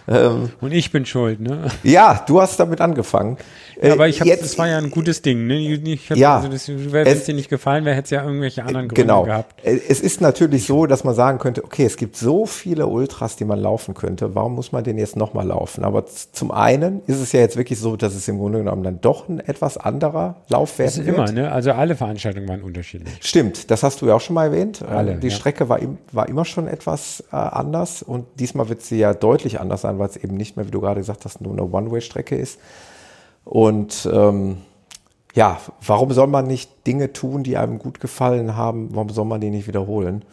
Ja. ähm, Und ich bin schuld, ne? Ja, du hast damit angefangen. Ja, aber ich habe, das war ja ein gutes Ding, ne? Ich hab, ja, also das wäre es dir nicht gefallen, wäre hätte es ja irgendwelche anderen Gründe genau. gehabt. Es ist natürlich so, dass man sagen könnte, okay, es gibt so viele Ultras, die man laufen könnte. Warum muss man den jetzt nochmal laufen? Aber zum einen ist es ja jetzt wirklich so, dass es im Grunde genommen dann doch ein etwas anderer Lauf werden das ist immer, ne? Also alle Veranstaltungen waren unterschiedlich. Stimmt, das hast du ja auch schon mal erwähnt. Alle, die ja. Strecke war, war immer schon etwas äh, anders und diesmal wird sie ja deutlich anders sein, weil es eben nicht mehr, wie du gerade gesagt hast, nur eine One-Way-Strecke ist. Und ähm, ja, warum soll man nicht Dinge tun, die einem gut gefallen haben? Warum soll man die nicht wiederholen?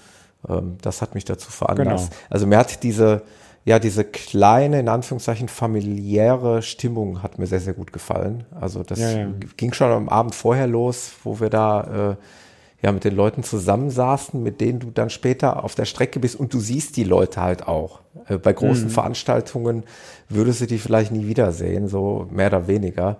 Ähm, das hat mich dazu veranlasst. Genau. Also mir hat diese, ja, diese kleine, in Anführungszeichen, familiäre Stimmung hat mir sehr, sehr gut gefallen. Also das ja, ja. ging schon am Abend vorher los, wo wir da äh, ja mit den Leuten zusammensaßen, mit denen du dann später auf der Strecke bist und du siehst die Leute halt auch. Äh, bei großen mhm. Veranstaltungen würdest du die vielleicht nie wiedersehen, so mehr oder weniger.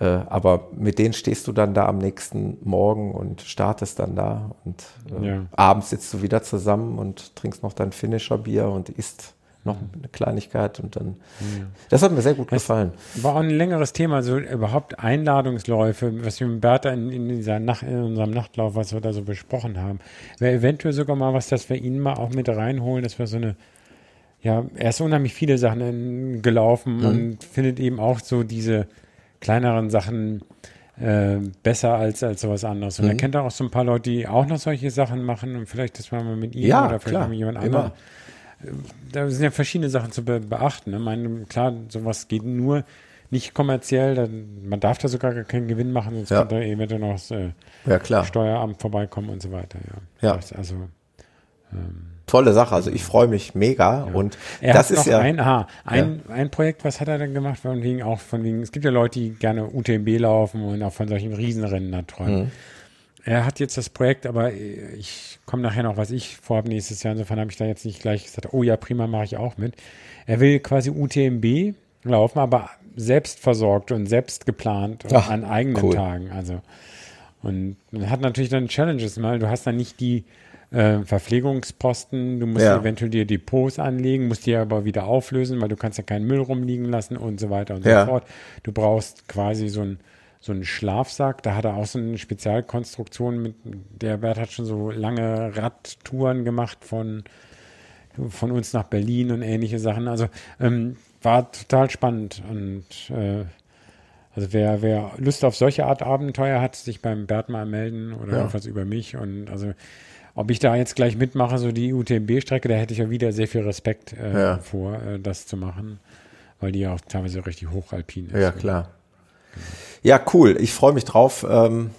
Äh, aber mit denen stehst du dann da am nächsten Morgen und startest dann da und äh, ja. abends sitzt du wieder zusammen und trinkst noch dein Finisher-Bier und isst noch eine Kleinigkeit und dann. Ja. Das hat mir sehr gut das gefallen. War auch ein längeres Thema, so überhaupt Einladungsläufe, was wir mit Bertha in, in, dieser Nacht, in unserem Nachtlauf, was wir da so besprochen haben. Wäre eventuell sogar mal was, dass wir ihn mal auch mit reinholen, dass wir so eine, ja, er ist unheimlich viele Sachen gelaufen mhm. und findet eben auch so diese kleineren Sachen äh, besser als, als sowas anderes. Und mhm. er kennt auch so ein paar Leute, die auch noch solche Sachen machen und vielleicht das mal mit ihm ja, oder vielleicht klar, mit jemand anderem da sind ja verschiedene Sachen zu be beachten. Ne? Meine, klar, sowas geht nur nicht kommerziell. Da, man darf da sogar keinen Gewinn machen, sonst ja. könnte eventuell noch das äh, ja. Steueramt vorbeikommen und so weiter. Ja. ja. Also ähm, tolle Sache. Also ich freue mich mega. Ja. Und er das ist ja ein, aha, ein, ein Projekt, was hat er denn gemacht? Von wegen auch von wegen, es gibt ja Leute, die gerne UTMB laufen und auch von solchen Riesenrennen da träumen. Mhm. Er hat jetzt das Projekt, aber ich komme nachher noch, was ich vorhabe nächstes Jahr. Insofern habe ich da jetzt nicht gleich gesagt, oh ja, prima, mache ich auch mit. Er will quasi UTMB laufen, aber selbst versorgt und selbst geplant Ach, an eigenen cool. Tagen. Also und hat natürlich dann Challenges mal. Du hast dann nicht die äh, Verpflegungsposten, du musst ja. eventuell dir Depots anlegen, musst die aber wieder auflösen, weil du kannst ja keinen Müll rumliegen lassen und so weiter und ja. so fort. Du brauchst quasi so ein so einen Schlafsack. Da hat er auch so eine Spezialkonstruktion mit, der Bert hat schon so lange Radtouren gemacht von, von uns nach Berlin und ähnliche Sachen. Also ähm, war total spannend und äh, also wer, wer Lust auf solche Art Abenteuer hat, sich beim Bert mal melden oder ja. was über mich und also ob ich da jetzt gleich mitmache, so die UTMB-Strecke, da hätte ich ja wieder sehr viel Respekt äh, ja. vor, äh, das zu machen, weil die ja auch teilweise richtig hochalpin ist. Ja, klar. Ja, cool. Ich freue mich drauf. Ähm,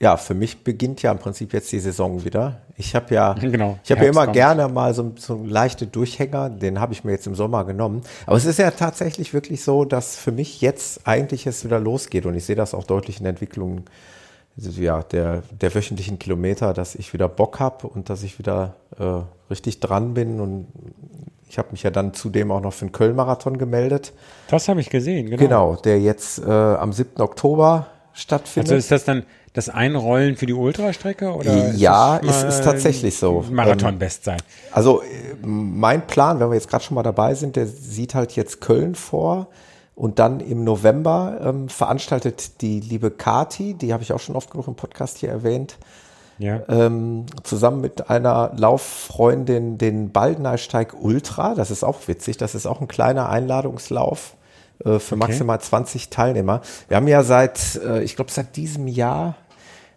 ja, für mich beginnt ja im Prinzip jetzt die Saison wieder. Ich habe ja, genau, ich habe ja immer kommt. gerne mal so, so leichte Durchhänger. Den habe ich mir jetzt im Sommer genommen. Aber es ist ja tatsächlich wirklich so, dass für mich jetzt eigentlich es wieder losgeht und ich sehe das auch deutlich in der Entwicklung ja, der, der wöchentlichen Kilometer, dass ich wieder Bock habe und dass ich wieder äh, richtig dran bin und ich habe mich ja dann zudem auch noch für den Köln-Marathon gemeldet. Das habe ich gesehen, genau. Genau, der jetzt äh, am 7. Oktober stattfindet. Also ist das dann das Einrollen für die Ultrastrecke? Oder ja, ist es ist tatsächlich so. Marathon-Bestzeit. Ähm, also äh, mein Plan, wenn wir jetzt gerade schon mal dabei sind, der sieht halt jetzt Köln vor. Und dann im November ähm, veranstaltet die liebe Kati, die habe ich auch schon oft genug im Podcast hier erwähnt, ja. ähm, zusammen mit einer Lauffreundin den Baldeneysteig Ultra. Das ist auch witzig. Das ist auch ein kleiner Einladungslauf äh, für okay. maximal 20 Teilnehmer. Wir haben ja seit, äh, ich glaube, seit diesem Jahr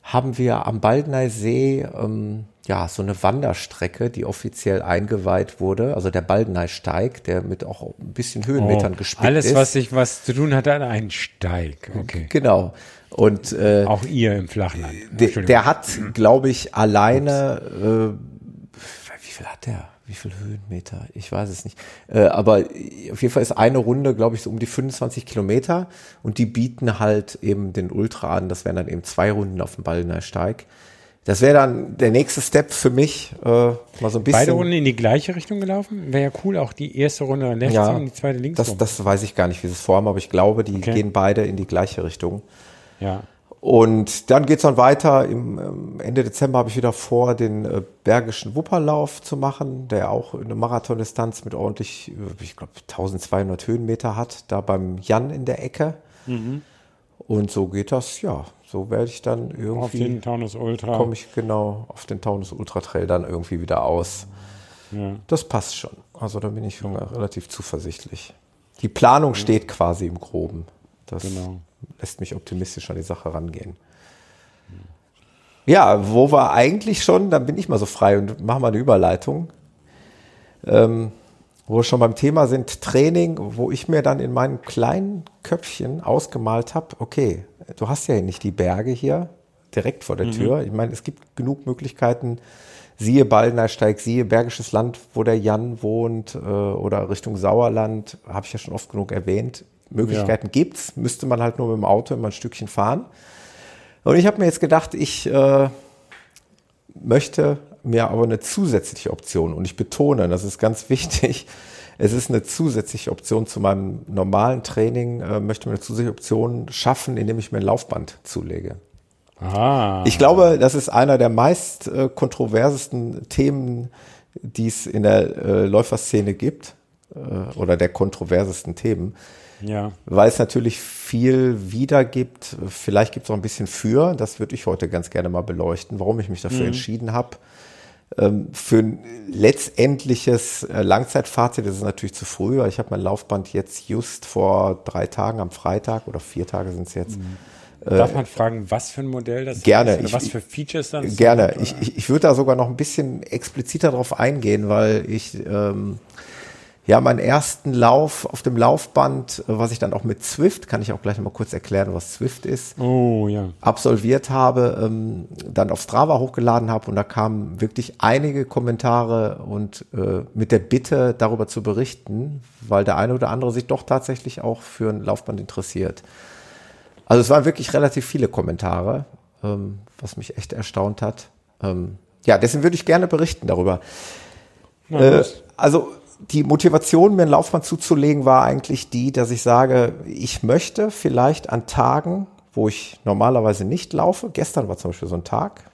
haben wir am Baldeneysee ähm, ja so eine Wanderstrecke, die offiziell eingeweiht wurde. Also der Baldeneysteig, der mit auch ein bisschen Höhenmetern oh, gespickt alles, ist. Alles, was sich was zu tun hat, an einen Steig. Okay. Genau. Und äh, auch ihr im Flachland. Der, der hat, glaube ich, alleine äh, wie viel hat der? Wie viel Höhenmeter? Ich weiß es nicht. Äh, aber auf jeden Fall ist eine Runde, glaube ich, so um die 25 Kilometer und die bieten halt eben den Ultra an. Das wären dann eben zwei Runden auf dem Ballener Steig. Das wäre dann der nächste Step für mich, äh, mal so ein bisschen. Beide Runden in die gleiche Richtung gelaufen? Wäre ja cool, auch die erste Runde rechts ja, und die zweite links. Das, das weiß ich gar nicht, wie sie es vorhaben, aber ich glaube, die okay. gehen beide in die gleiche Richtung. Ja. Und dann geht's dann weiter. Im ähm, Ende Dezember habe ich wieder vor, den äh, Bergischen Wupperlauf zu machen, der auch eine Marathondistanz mit ordentlich, äh, ich glaube, 1200 Höhenmeter hat, da beim Jan in der Ecke. Mhm. Und so geht das, ja. So werde ich dann irgendwie. Auf den Taunus Ultra. Komme ich genau auf den Taunus Ultra Trail dann irgendwie wieder aus. Ja. Das passt schon. Also da bin ich schon relativ zuversichtlich. Die Planung steht quasi im Groben. Das genau. Lässt mich optimistisch an die Sache rangehen. Ja, wo wir eigentlich schon, dann bin ich mal so frei und mache mal eine Überleitung. Ähm, wo wir schon beim Thema sind, Training, wo ich mir dann in meinem kleinen Köpfchen ausgemalt habe, okay, du hast ja nicht die Berge hier direkt vor der mhm. Tür. Ich meine, es gibt genug Möglichkeiten, siehe Baldenersteig, siehe Bergisches Land, wo der Jan wohnt, äh, oder Richtung Sauerland, habe ich ja schon oft genug erwähnt. Möglichkeiten ja. gibt's, müsste man halt nur mit dem Auto immer ein Stückchen fahren. Und ich habe mir jetzt gedacht, ich äh, möchte mir aber eine zusätzliche Option und ich betone, das ist ganz wichtig, es ist eine zusätzliche Option zu meinem normalen Training, äh, möchte mir eine zusätzliche Option schaffen, indem ich mir ein Laufband zulege. Ah. Ich glaube, das ist einer der meist äh, kontroversesten Themen, die es in der äh, Läuferszene gibt äh, oder der kontroversesten Themen. Ja. Weil es natürlich viel wiedergibt. Vielleicht gibt es auch ein bisschen für. Das würde ich heute ganz gerne mal beleuchten, warum ich mich dafür mhm. entschieden habe. Ähm, für ein letztendliches äh, Langzeitfazit ist es natürlich zu früh. Ich habe mein Laufband jetzt just vor drei Tagen am Freitag oder vier Tage sind es jetzt. Mhm. Darf man fragen, was für ein Modell das gerne, ist? Oder was für Features dann? Gerne. Ich, ich, ich würde da sogar noch ein bisschen expliziter drauf eingehen, weil ich ähm, ja, meinen ersten Lauf auf dem Laufband, äh, was ich dann auch mit Swift, kann ich auch gleich noch mal kurz erklären, was Swift ist, oh, ja. absolviert habe, ähm, dann auf Strava hochgeladen habe und da kamen wirklich einige Kommentare und äh, mit der Bitte darüber zu berichten, weil der eine oder andere sich doch tatsächlich auch für ein Laufband interessiert. Also es waren wirklich relativ viele Kommentare, ähm, was mich echt erstaunt hat. Ähm, ja, deswegen würde ich gerne berichten darüber. Ja, äh, also die Motivation, mir ein Laufband zuzulegen, war eigentlich die, dass ich sage, ich möchte vielleicht an Tagen, wo ich normalerweise nicht laufe, gestern war zum Beispiel so ein Tag,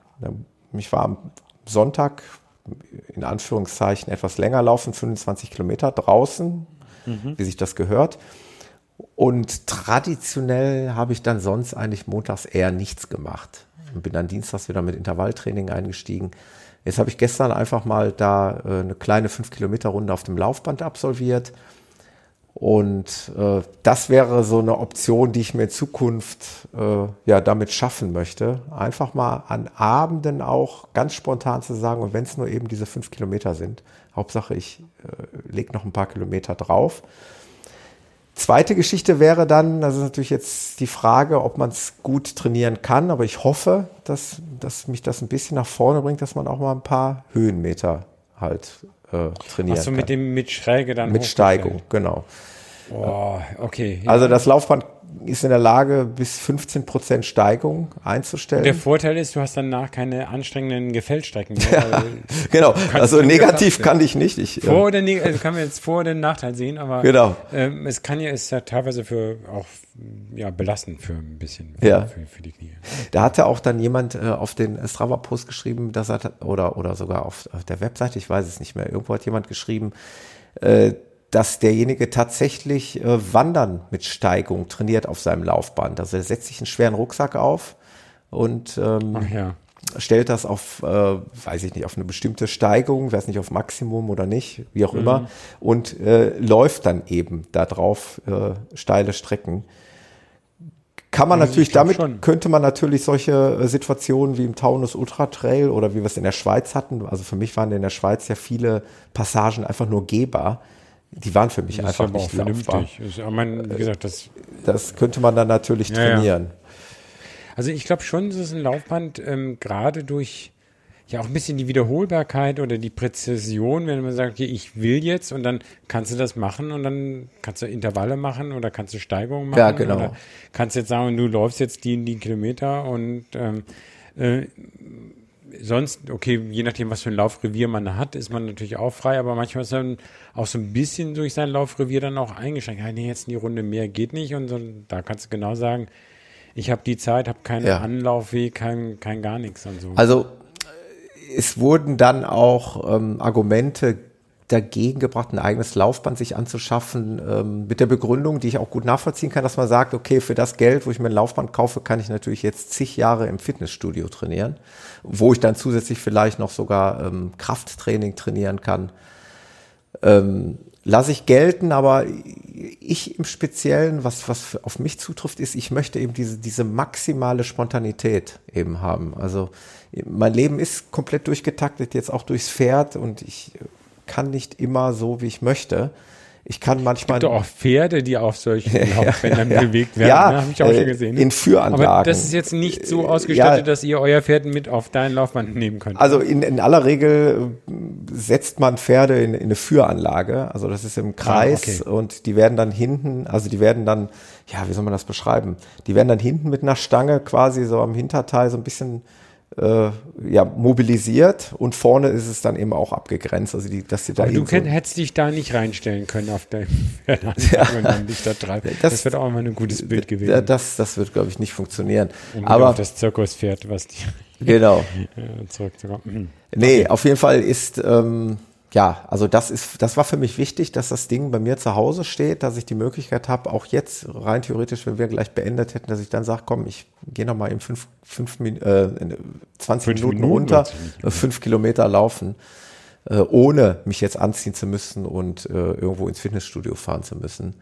ich war am Sonntag in Anführungszeichen etwas länger laufen, 25 Kilometer draußen, mhm. wie sich das gehört. Und traditionell habe ich dann sonst eigentlich montags eher nichts gemacht. Und bin dann dienstags wieder mit Intervalltraining eingestiegen. Jetzt habe ich gestern einfach mal da äh, eine kleine 5-Kilometer-Runde auf dem Laufband absolviert. Und äh, das wäre so eine Option, die ich mir in Zukunft äh, ja damit schaffen möchte. Einfach mal an Abenden auch ganz spontan zu sagen, und wenn es nur eben diese fünf Kilometer sind, Hauptsache ich äh, lege noch ein paar Kilometer drauf. Zweite Geschichte wäre dann, das ist natürlich jetzt die Frage, ob man es gut trainieren kann, aber ich hoffe, dass, dass mich das ein bisschen nach vorne bringt, dass man auch mal ein paar Höhenmeter halt äh, trainieren Ach so, kann. mit dem mit Schräge dann Mit Steigung, genau. Oh, okay. Ja. Also das Laufband ist in der Lage, bis 15 Prozent Steigung einzustellen. Der Vorteil ist, du hast danach keine anstrengenden Gefällstrecken mehr. Ja, genau, also negativ kann ich nicht. Ich, vor oder also kann man jetzt Vor- oder Nachteil sehen, aber genau. ähm, es kann ja, ist ja teilweise für auch ja, belastend für ein bisschen für, ja. für, für die Knie. Da hatte auch dann jemand äh, auf den Strava-Post geschrieben, dass er, oder, oder sogar auf, auf der Webseite, ich weiß es nicht mehr, irgendwo hat jemand geschrieben, äh, dass derjenige tatsächlich äh, Wandern mit Steigung trainiert auf seinem Laufband. Also er setzt sich einen schweren Rucksack auf und ähm, ja. stellt das auf, äh, weiß ich nicht, auf eine bestimmte Steigung, weiß nicht, auf Maximum oder nicht, wie auch mhm. immer, und äh, läuft dann eben da drauf äh, steile Strecken. Kann man also natürlich, damit schon. könnte man natürlich solche äh, Situationen wie im Taunus Ultra Trail oder wie wir es in der Schweiz hatten, also für mich waren in der Schweiz ja viele Passagen einfach nur gehbar die waren für mich das einfach nicht laufbar. Ist, mein, wie gesagt, das, das könnte man dann natürlich ja, trainieren. Ja. Also ich glaube schon, dass ein Laufband ähm, gerade durch ja auch ein bisschen die Wiederholbarkeit oder die Präzision, wenn man sagt, okay, ich will jetzt und dann kannst du das machen und dann kannst du Intervalle machen oder kannst du Steigungen machen. Ja, genau. Oder kannst jetzt sagen, du läufst jetzt die, die Kilometer und ähm, äh, sonst, okay, je nachdem, was für ein Laufrevier man hat, ist man natürlich auch frei, aber manchmal ist man auch so ein bisschen durch sein Laufrevier dann auch eingeschränkt. Ja, nee, jetzt in die Runde mehr geht nicht und so, da kannst du genau sagen, ich habe die Zeit, habe keinen ja. Anlaufweg, kein, kein gar nichts und so. Also es wurden dann auch ähm, Argumente dagegen gebracht, ein eigenes Laufband sich anzuschaffen, ähm, mit der Begründung, die ich auch gut nachvollziehen kann, dass man sagt, okay, für das Geld, wo ich mir ein Laufband kaufe, kann ich natürlich jetzt zig Jahre im Fitnessstudio trainieren, wo ich dann zusätzlich vielleicht noch sogar ähm, Krafttraining trainieren kann. Ähm, lasse ich gelten, aber ich im Speziellen, was, was auf mich zutrifft, ist, ich möchte eben diese, diese maximale Spontanität eben haben. Also mein Leben ist komplett durchgetaktet, jetzt auch durchs Pferd und ich kann nicht immer so, wie ich möchte. Ich kann manchmal. Es gibt auch Pferde, die auf solchen Laufbändern ja, bewegt werden. Ja, ne? habe ich auch äh, schon gesehen. In Führanlagen. Aber das ist jetzt nicht so ausgestattet, ja, dass ihr euer Pferd mit auf dein Laufband nehmen könnt. Also in, in aller Regel äh, setzt man Pferde in, in eine Führanlage. Also das ist im Kreis ah, okay. und die werden dann hinten, also die werden dann, ja, wie soll man das beschreiben? Die werden dann hinten mit einer Stange quasi so am Hinterteil so ein bisschen äh, ja, mobilisiert und vorne ist es dann eben auch abgegrenzt. Also die, dass sie da Aber du kenn, so hättest dich da nicht reinstellen können auf der ja. da treibt. Das, das wird auch mal ein gutes Bild gewesen. Das, das wird, glaube ich, nicht funktionieren. Um Aber auf das Zirkuspferd, was die genau. zurückzukommen. Nee, auf jeden Fall ist ähm, ja, also das ist, das war für mich wichtig, dass das Ding bei mir zu Hause steht, dass ich die Möglichkeit habe, auch jetzt rein theoretisch, wenn wir gleich beendet hätten, dass ich dann sage, komm, ich gehe noch mal in fünf, fünf, äh, 20 fünf Minuten, Minuten runter, äh, fünf Kilometer laufen, äh, ohne mich jetzt anziehen zu müssen und äh, irgendwo ins Fitnessstudio fahren zu müssen.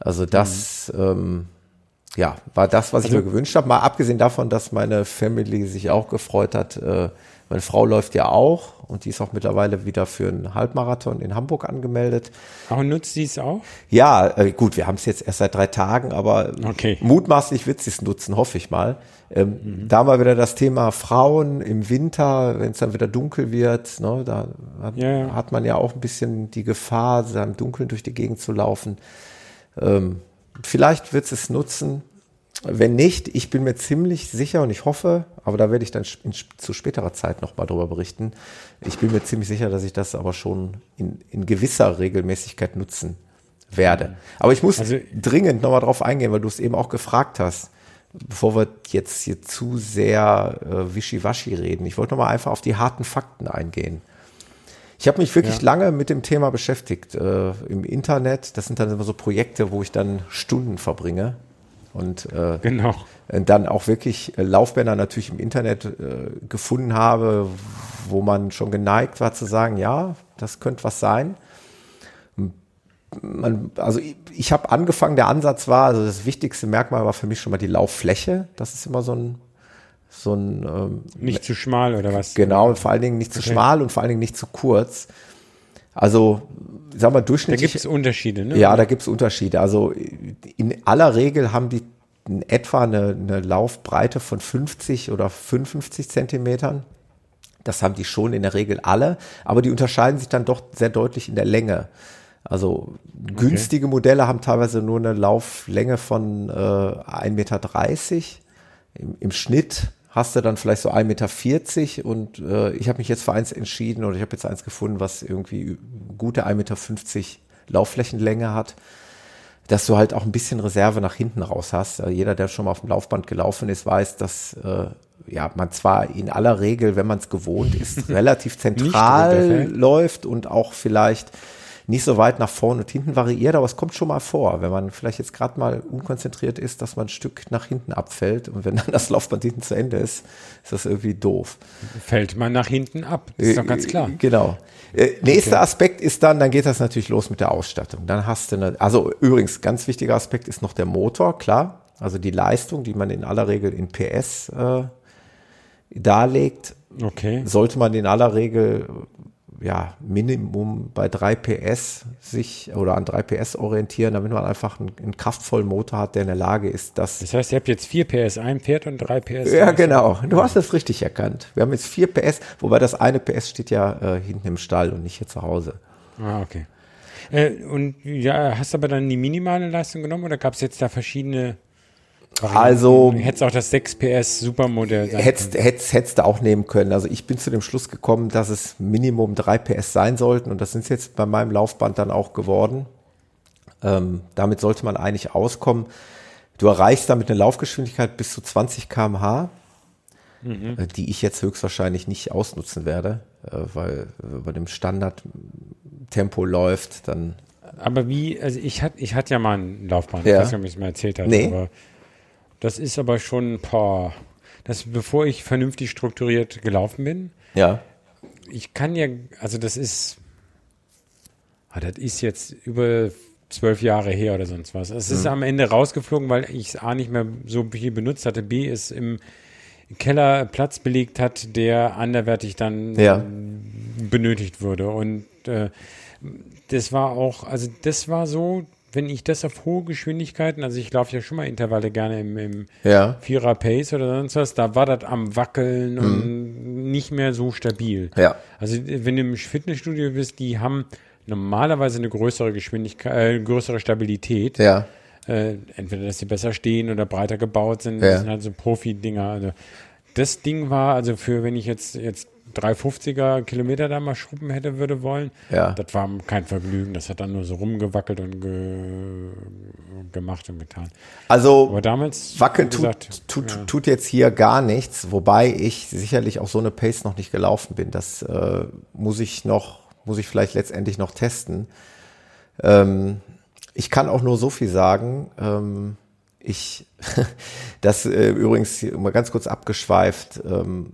Also das, mhm. ähm, ja, war das, was also, ich mir gewünscht habe. Mal abgesehen davon, dass meine Family sich auch gefreut hat, äh, meine Frau läuft ja auch und die ist auch mittlerweile wieder für einen Halbmarathon in Hamburg angemeldet. Auch nutzt sie es auch? Ja, äh, gut, wir haben es jetzt erst seit drei Tagen, aber okay. mutmaßlich wird sie es nutzen, hoffe ich mal. Ähm, mhm. Da mal wieder das Thema Frauen im Winter, wenn es dann wieder dunkel wird, ne, da hat, ja, ja. hat, man ja auch ein bisschen die Gefahr, im Dunkeln durch die Gegend zu laufen. Ähm, vielleicht wird es nutzen. Wenn nicht, ich bin mir ziemlich sicher und ich hoffe, aber da werde ich dann in, zu späterer Zeit nochmal drüber berichten. Ich bin mir ziemlich sicher, dass ich das aber schon in, in gewisser Regelmäßigkeit nutzen werde. Aber ich muss also, dringend nochmal drauf eingehen, weil du es eben auch gefragt hast, bevor wir jetzt hier zu sehr äh, wischiwaschi reden. Ich wollte nochmal einfach auf die harten Fakten eingehen. Ich habe mich wirklich ja. lange mit dem Thema beschäftigt äh, im Internet. Das sind dann immer so Projekte, wo ich dann Stunden verbringe und äh, genau. dann auch wirklich äh, Laufbänder natürlich im Internet äh, gefunden habe, wo man schon geneigt war zu sagen, ja, das könnte was sein. Man, also ich, ich habe angefangen, der Ansatz war, also das wichtigste Merkmal war für mich schon mal die Lauffläche. Das ist immer so ein so ein ähm, nicht zu schmal oder was? Genau, vor allen Dingen nicht zu okay. schmal und vor allen Dingen nicht zu kurz. Also, sagen wir durchschnittlich. Da gibt es Unterschiede, ne? Ja, da gibt es Unterschiede. Also in aller Regel haben die in etwa eine, eine Laufbreite von 50 oder 55 Zentimetern. Das haben die schon in der Regel alle, aber die unterscheiden sich dann doch sehr deutlich in der Länge. Also günstige okay. Modelle haben teilweise nur eine Lauflänge von äh, 1,30 Meter. Im, Im Schnitt hast du dann vielleicht so 1,40 Meter und äh, ich habe mich jetzt für eins entschieden oder ich habe jetzt eins gefunden, was irgendwie gute 1,50 Meter Laufflächenlänge hat, dass du halt auch ein bisschen Reserve nach hinten raus hast. Also jeder, der schon mal auf dem Laufband gelaufen ist, weiß, dass äh, ja man zwar in aller Regel, wenn man es gewohnt ist, relativ zentral läuft und auch vielleicht nicht so weit nach vorne und hinten variiert, aber es kommt schon mal vor, wenn man vielleicht jetzt gerade mal unkonzentriert ist, dass man ein Stück nach hinten abfällt und wenn dann das Laufband hinten zu Ende ist, ist das irgendwie doof. Fällt man nach hinten ab, ist doch ganz klar. Genau. Äh, nächster okay. Aspekt ist dann, dann geht das natürlich los mit der Ausstattung. Dann hast du eine, also übrigens, ganz wichtiger Aspekt ist noch der Motor, klar. Also die Leistung, die man in aller Regel in PS äh, darlegt, okay. sollte man in aller Regel ja, Minimum bei 3 PS sich oder an 3 PS orientieren, damit man einfach einen, einen, kraftvollen Motor hat, der in der Lage ist, dass. Das heißt, ihr habt jetzt 4 PS ein Pferd und 3 PS. Ja, genau. Du hast es richtig erkannt. Wir haben jetzt 4 PS, wobei das eine PS steht ja äh, hinten im Stall und nicht hier zu Hause. Ah, okay. Äh, und ja, hast du aber dann die minimale Leistung genommen oder gab es jetzt da verschiedene also. Hättest auch das 6 PS Supermodell sein hättest, können. Hättest, hättest du auch nehmen können. Also ich bin zu dem Schluss gekommen, dass es Minimum 3 PS sein sollten und das sind jetzt bei meinem Laufband dann auch geworden. Ähm, damit sollte man eigentlich auskommen. Du erreichst damit eine Laufgeschwindigkeit bis zu 20 kmh, mhm. Äh, die ich jetzt höchstwahrscheinlich nicht ausnutzen werde, äh, weil bei dem Standardtempo läuft, dann aber wie, also ich hatte ich hatte ja mal ein Laufband, ja. ich weiß nicht, ob ich es mal erzählt habe, nee. aber das ist aber schon ein paar. Das, bevor ich vernünftig strukturiert gelaufen bin. Ja. Ich kann ja, also das ist, ah, das ist jetzt über zwölf Jahre her oder sonst was. Es ist mhm. am Ende rausgeflogen, weil ich es A nicht mehr so viel benutzt hatte, B es im Keller Platz belegt hat, der anderwertig dann ja. benötigt wurde. Und äh, das war auch, also das war so, wenn ich das auf hohe Geschwindigkeiten, also ich laufe ja schon mal Intervalle gerne im, im ja. Vierer Pace oder sonst was, da war das am Wackeln mhm. und nicht mehr so stabil. Ja. Also wenn du im Fitnessstudio bist, die haben normalerweise eine größere Geschwindigkeit, äh, größere Stabilität. Ja. Äh, entweder, dass sie besser stehen oder breiter gebaut sind. Das sind halt so Profi-Dinger. Also das Ding war, also für, wenn ich jetzt, jetzt 350er Kilometer da mal schrubben hätte würde wollen. Ja. Das war kein Vergnügen. Das hat dann nur so rumgewackelt und ge gemacht und getan. Also Aber damals wackeln tut, tut, ja. tut, jetzt hier gar nichts, wobei ich sicherlich auch so eine Pace noch nicht gelaufen bin. Das äh, muss ich noch, muss ich vielleicht letztendlich noch testen. Ähm, ich kann auch nur so viel sagen. Ähm, ich, das äh, übrigens mal ganz kurz abgeschweift. Ähm,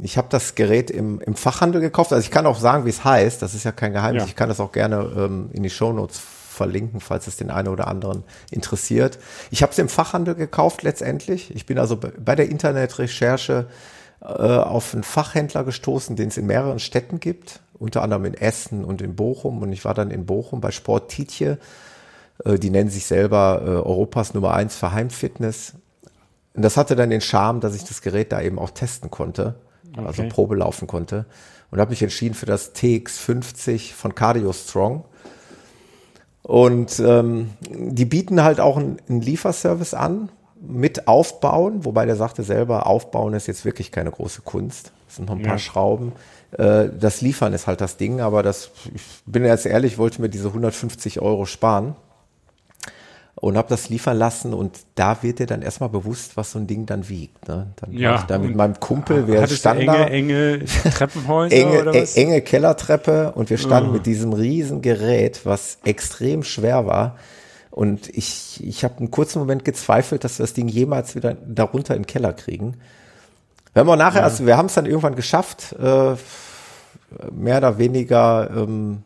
ich habe das Gerät im, im Fachhandel gekauft. Also ich kann auch sagen, wie es heißt. Das ist ja kein Geheimnis. Ja. Ich kann das auch gerne ähm, in die Shownotes verlinken, falls es den einen oder anderen interessiert. Ich habe es im Fachhandel gekauft letztendlich. Ich bin also bei der Internetrecherche äh, auf einen Fachhändler gestoßen, den es in mehreren Städten gibt, unter anderem in Essen und in Bochum. Und ich war dann in Bochum bei Sport Tietje. Äh, die nennen sich selber äh, Europas Nummer eins für Heimfitness. Und das hatte dann den Charme, dass ich das Gerät da eben auch testen konnte okay. also Probe laufen konnte. Und habe mich entschieden für das TX50 von Cardio Strong. Und ähm, die bieten halt auch einen, einen Lieferservice an mit Aufbauen, wobei der sagte selber, Aufbauen ist jetzt wirklich keine große Kunst. Das sind noch ein paar Schrauben. Äh, das Liefern ist halt das Ding, aber das, ich bin jetzt ehrlich, wollte mir diese 150 Euro sparen und habe das liefern lassen und da wird dir dann erstmal bewusst, was so ein Ding dann wiegt. Ne? Dann ja, ich da mit meinem Kumpel, wir standen enge, enge Treppenhäuser enge, oder was? enge Kellertreppe und wir standen oh. mit diesem riesen Gerät, was extrem schwer war. Und ich, ich habe einen kurzen Moment gezweifelt, dass wir das Ding jemals wieder darunter in den Keller kriegen. Wir haben auch nachher, ja. also wir haben es dann irgendwann geschafft, äh, mehr oder weniger, ähm,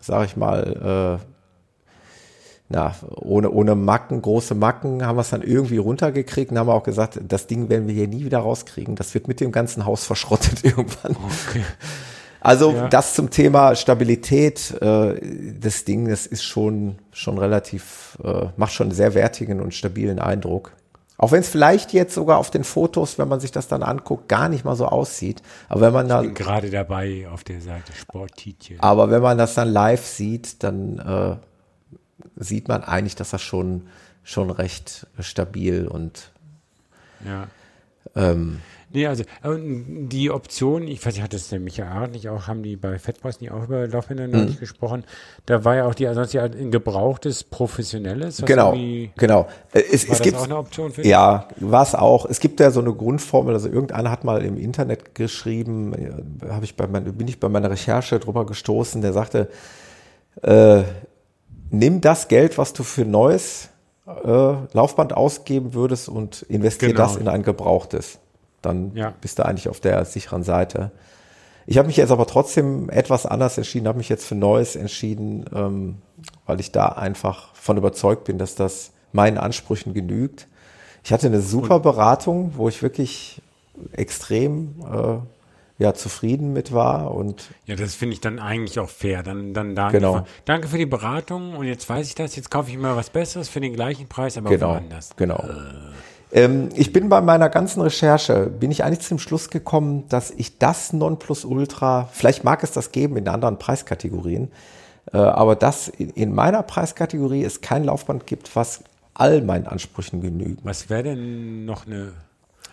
sag ich mal, äh, na, ohne, ohne Macken, große Macken, haben wir es dann irgendwie runtergekriegt und haben auch gesagt, das Ding werden wir hier nie wieder rauskriegen. Das wird mit dem ganzen Haus verschrottet irgendwann. Okay. Also ja. das zum Thema Stabilität äh, des Ding, das ist schon, schon relativ, äh, macht schon einen sehr wertigen und stabilen Eindruck. Auch wenn es vielleicht jetzt sogar auf den Fotos, wenn man sich das dann anguckt, gar nicht mal so aussieht. Aber wenn man dann. Gerade dabei auf der Seite Sporttitchen. Aber wenn man das dann live sieht, dann äh, sieht man eigentlich, dass das schon, schon recht stabil und ja. Ähm, nee, also die Option, ich weiß nicht, hat das der Michael nicht auch, haben die bei Fettpreis nicht auch über Laufbänder mhm. nicht gesprochen? Da war ja auch die, ansonsten ja ein gebrauchtes, professionelles. Genau, genau. Äh, es, war es gibt, auch eine Option für? Ja, war es auch. Es gibt ja so eine Grundformel, also irgendeiner hat mal im Internet geschrieben, äh, habe ich bei mein, bin ich bei meiner Recherche drüber gestoßen, der sagte, äh, nimm das Geld, was du für neues äh, Laufband ausgeben würdest und investier genau. das in ein gebrauchtes. Dann ja. bist du eigentlich auf der sicheren Seite. Ich habe mich jetzt aber trotzdem etwas anders entschieden, habe mich jetzt für Neues entschieden, ähm, weil ich da einfach von überzeugt bin, dass das meinen Ansprüchen genügt. Ich hatte eine super Beratung, wo ich wirklich extrem äh, ja zufrieden mit war und ja das finde ich dann eigentlich auch fair dann dann danke genau. für, danke für die Beratung und jetzt weiß ich das jetzt kaufe ich mir was Besseres für den gleichen Preis aber genau, woanders genau äh. ähm, ich bin bei meiner ganzen Recherche bin ich eigentlich zum Schluss gekommen dass ich das Nonplusultra vielleicht mag es das geben in anderen Preiskategorien äh, aber dass in, in meiner Preiskategorie es kein Laufband gibt was all meinen Ansprüchen genügt was wäre denn noch eine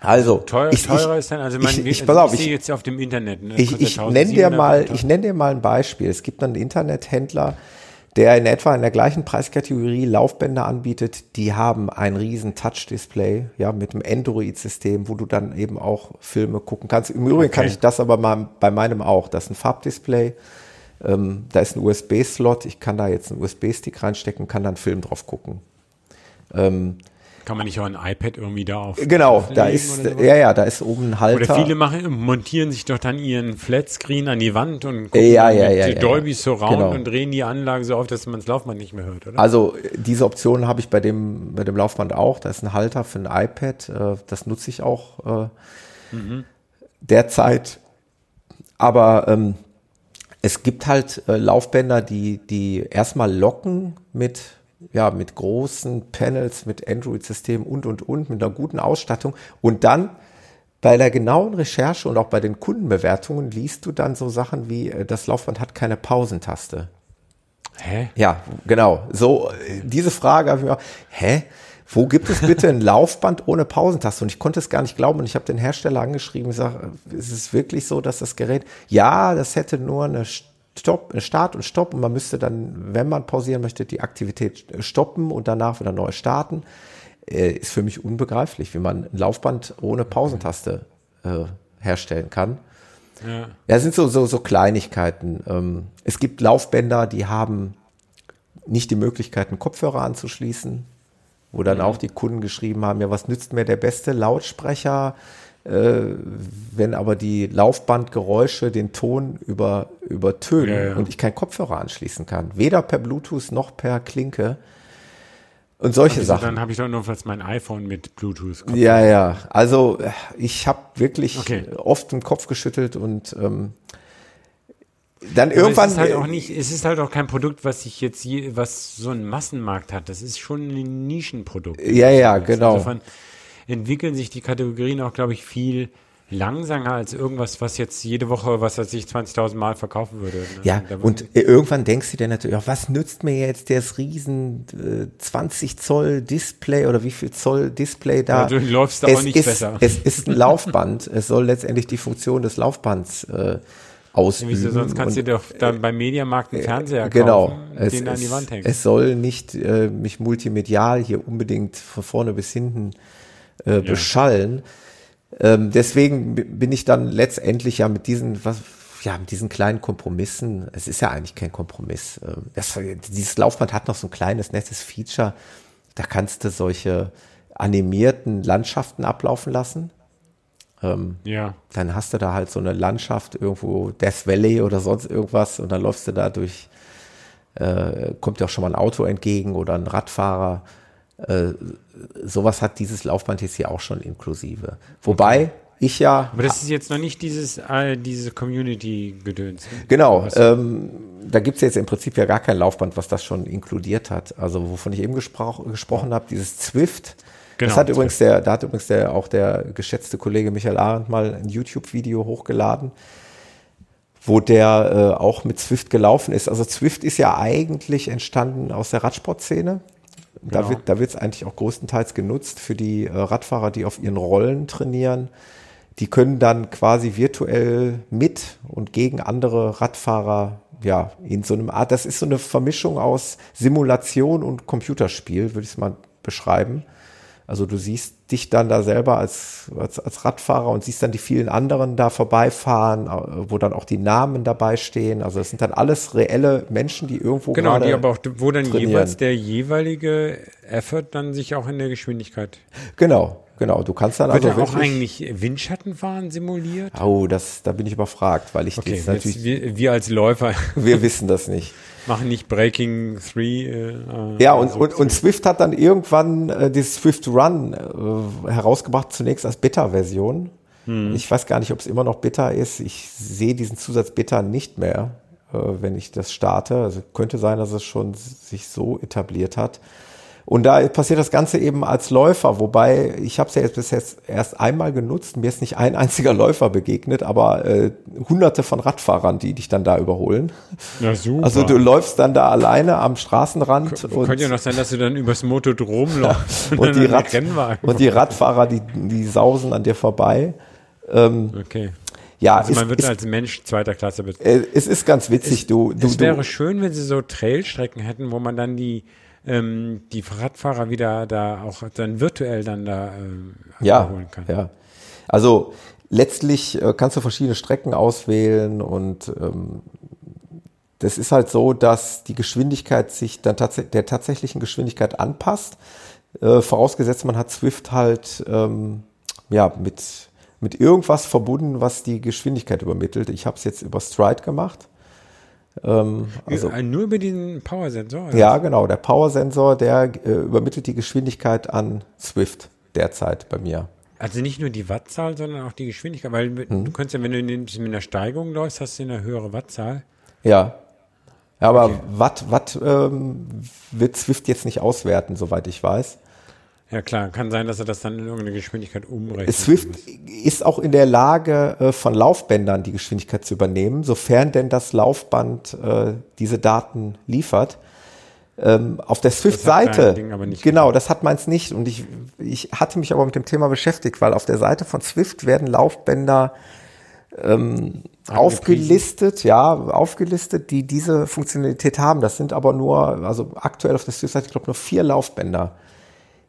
also, Teuer, ich, teurer ich, ist dann, also man, ich, ich, pass auf, ich sehe jetzt auf dem Internet. Ne? Ich, ich nenne dir mal, ich nenne dir mal ein Beispiel. Es gibt einen Internethändler, der in etwa in der gleichen Preiskategorie Laufbänder anbietet. Die haben ein riesen Touch-Display, ja, mit einem Android-System, wo du dann eben auch Filme gucken kannst. Im Übrigen okay. kann ich das aber mal bei meinem auch. Das ist ein Farbdisplay. Ähm, da ist ein USB-Slot. Ich kann da jetzt einen USB-Stick reinstecken, kann dann Film drauf gucken. Ähm, kann man nicht auch ein iPad irgendwie da auf? Genau, da ist, ja, ja, da ist oben ein Halter. Oder viele machen, montieren sich doch dann ihren Flatscreen an die Wand und gucken ja, ja, ja, ja, Dolby Surround genau. und drehen die Anlage so auf, dass man das Laufband nicht mehr hört, oder? Also, diese Option habe ich bei dem, bei dem Laufband auch. Da ist ein Halter für ein iPad. Äh, das nutze ich auch äh, mhm. derzeit. Aber ähm, es gibt halt äh, Laufbänder, die, die erstmal locken mit ja, mit großen Panels, mit Android-Systemen und, und, und, mit einer guten Ausstattung. Und dann bei der genauen Recherche und auch bei den Kundenbewertungen liest du dann so Sachen wie, äh, das Laufband hat keine Pausentaste. Hä? Ja, genau. So, äh, diese Frage habe ich mir auch, hä? wo gibt es bitte ein Laufband ohne Pausentaste? Und ich konnte es gar nicht glauben. Und ich habe den Hersteller angeschrieben und gesagt, ist es wirklich so, dass das Gerät, ja, das hätte nur eine Stopp, eine Start und Stopp und man müsste dann, wenn man pausieren möchte, die Aktivität stoppen und danach wieder neu starten. Äh, ist für mich unbegreiflich, wie man ein Laufband ohne Pausentaste äh, herstellen kann. Ja. ja, sind so, so, so Kleinigkeiten. Ähm, es gibt Laufbänder, die haben nicht die Möglichkeit, einen Kopfhörer anzuschließen, wo dann mhm. auch die Kunden geschrieben haben, ja, was nützt mir der beste Lautsprecher, äh, wenn aber die Laufbandgeräusche den Ton über, übertönen ja, ja. und ich keinen Kopfhörer anschließen kann, weder per Bluetooth noch per Klinke. Und solche also, Sachen. Dann habe ich doch nur fast mein iPhone mit Bluetooth. -Kopfhörer. Ja, ja. Also ich habe wirklich okay. oft den Kopf geschüttelt und ähm, dann Aber irgendwann. Es ist halt auch nicht, es ist halt auch kein Produkt, was sich jetzt je, was so einen Massenmarkt hat. Das ist schon ein Nischenprodukt. Ja, ja, genau. Insofern entwickeln sich die Kategorien auch, glaube ich, viel langsamer als irgendwas, was jetzt jede Woche, was er sich 20.000 Mal verkaufen würde. Ne? Ja, und irgendwann denkst du dir natürlich auch, was nützt mir jetzt das riesen äh, 20 Zoll Display oder wie viel Zoll Display da? Ja, du läufst da es auch nicht ist, besser. Es ist ein Laufband. es soll letztendlich die Funktion des Laufbands äh, ausüben. Wieso, sonst kannst du dir doch dann beim Mediamarkt einen Fernseher genau, kaufen, es, den es, an die Wand hängen. Es soll nicht äh, mich multimedial hier unbedingt von vorne bis hinten äh, beschallen. Ja. Ähm, deswegen bin ich dann letztendlich ja mit diesen, was, ja, mit diesen kleinen Kompromissen, es ist ja eigentlich kein Kompromiss. Ähm, das, dieses Laufband hat noch so ein kleines, nettes Feature. Da kannst du solche animierten Landschaften ablaufen lassen. Ähm, ja. Dann hast du da halt so eine Landschaft irgendwo, Death Valley oder sonst irgendwas und dann läufst du da durch, äh, kommt dir auch schon mal ein Auto entgegen oder ein Radfahrer äh, sowas hat dieses Laufband jetzt hier auch schon inklusive. Wobei ich ja. Aber das ist jetzt noch nicht dieses, äh, diese Community-Gedöns. Ne? Genau. Ähm, da gibt es jetzt im Prinzip ja gar kein Laufband, was das schon inkludiert hat. Also wovon ich eben gespro gesprochen habe, dieses Zwift. Genau, das hat Zwift. übrigens der, da hat übrigens der, auch der geschätzte Kollege Michael Arendt mal ein YouTube-Video hochgeladen, wo der äh, auch mit Zwift gelaufen ist. Also Zwift ist ja eigentlich entstanden aus der Radsportszene. Da genau. wird da wird es eigentlich auch größtenteils genutzt für die äh, Radfahrer, die auf ihren Rollen trainieren. Die können dann quasi virtuell mit und gegen andere Radfahrer ja in so einem Art, das ist so eine Vermischung aus Simulation und Computerspiel, würde ich es mal beschreiben. Also du siehst dich dann da selber als, als, als Radfahrer und siehst dann die vielen anderen da vorbeifahren, wo dann auch die Namen dabei stehen. Also das sind dann alles reelle Menschen, die irgendwo Genau, die aber auch, wo dann trainieren. jeweils der jeweilige Effort dann sich auch in der Geschwindigkeit. Genau, Genau, du kannst dann Wird also auch eigentlich Windschattenfahren simuliert? Oh, das, da bin ich überfragt, weil ich okay, das natürlich. Wir, wir, als Läufer. Wir wissen das nicht. Machen nicht Breaking 3. Äh, ja, und, so und, und Swift hat dann irgendwann äh, dieses Swift Run äh, herausgebracht, zunächst als Beta-Version. Hm. Ich weiß gar nicht, ob es immer noch Beta ist. Ich sehe diesen Zusatz Beta nicht mehr, äh, wenn ich das starte. Also könnte sein, dass es schon sich so etabliert hat. Und da passiert das Ganze eben als Läufer, wobei ich habe es ja jetzt bis jetzt erst einmal genutzt. Mir ist nicht ein einziger Läufer begegnet, aber äh, hunderte von Radfahrern, die dich dann da überholen. Ja, super. Also du läufst dann da alleine am Straßenrand. K und, könnte ja noch sein, dass du dann übers Motodrom läufst. und, und, die Rad und die Radfahrer, die, die sausen an dir vorbei. Ähm, okay. Ja, also man ist, wird ist, als Mensch zweiter Klasse betrachtet. Äh, es ist ganz witzig, es, du, du. Es wäre schön, wenn sie so Trailstrecken hätten, wo man dann die ähm, die Radfahrer wieder da auch dann virtuell dann da äh, ja, holen kann. Ja, also letztlich äh, kannst du verschiedene Strecken auswählen und ähm, das ist halt so, dass die Geschwindigkeit sich dann tats der tatsächlichen Geschwindigkeit anpasst. Äh, vorausgesetzt, man hat Swift halt ähm, ja mit mit irgendwas verbunden, was die Geschwindigkeit übermittelt. Ich habe es jetzt über Stride gemacht. Ähm, also, Nur über den Power-Sensor? Ja, genau. Der Power-Sensor, der äh, übermittelt die Geschwindigkeit an Swift derzeit bei mir. Also nicht nur die Wattzahl, sondern auch die Geschwindigkeit. Weil hm. du kannst ja, wenn du mit einer Steigung läufst, hast du eine höhere Wattzahl. Ja. ja aber okay. Watt, Watt ähm, wird Swift jetzt nicht auswerten, soweit ich weiß. Ja klar, kann sein, dass er das dann in irgendeine Geschwindigkeit umrechnet. Swift ist auch in der Lage, äh, von Laufbändern die Geschwindigkeit zu übernehmen, sofern denn das Laufband äh, diese Daten liefert. Ähm, auf der Swift-Seite, genau, das hat meins nicht. Und ich, ich hatte mich aber mit dem Thema beschäftigt, weil auf der Seite von Swift werden Laufbänder ähm, aufgelistet, ja, aufgelistet, die diese Funktionalität haben. Das sind aber nur, also aktuell auf der Swift-Seite, ich glaube, nur vier Laufbänder.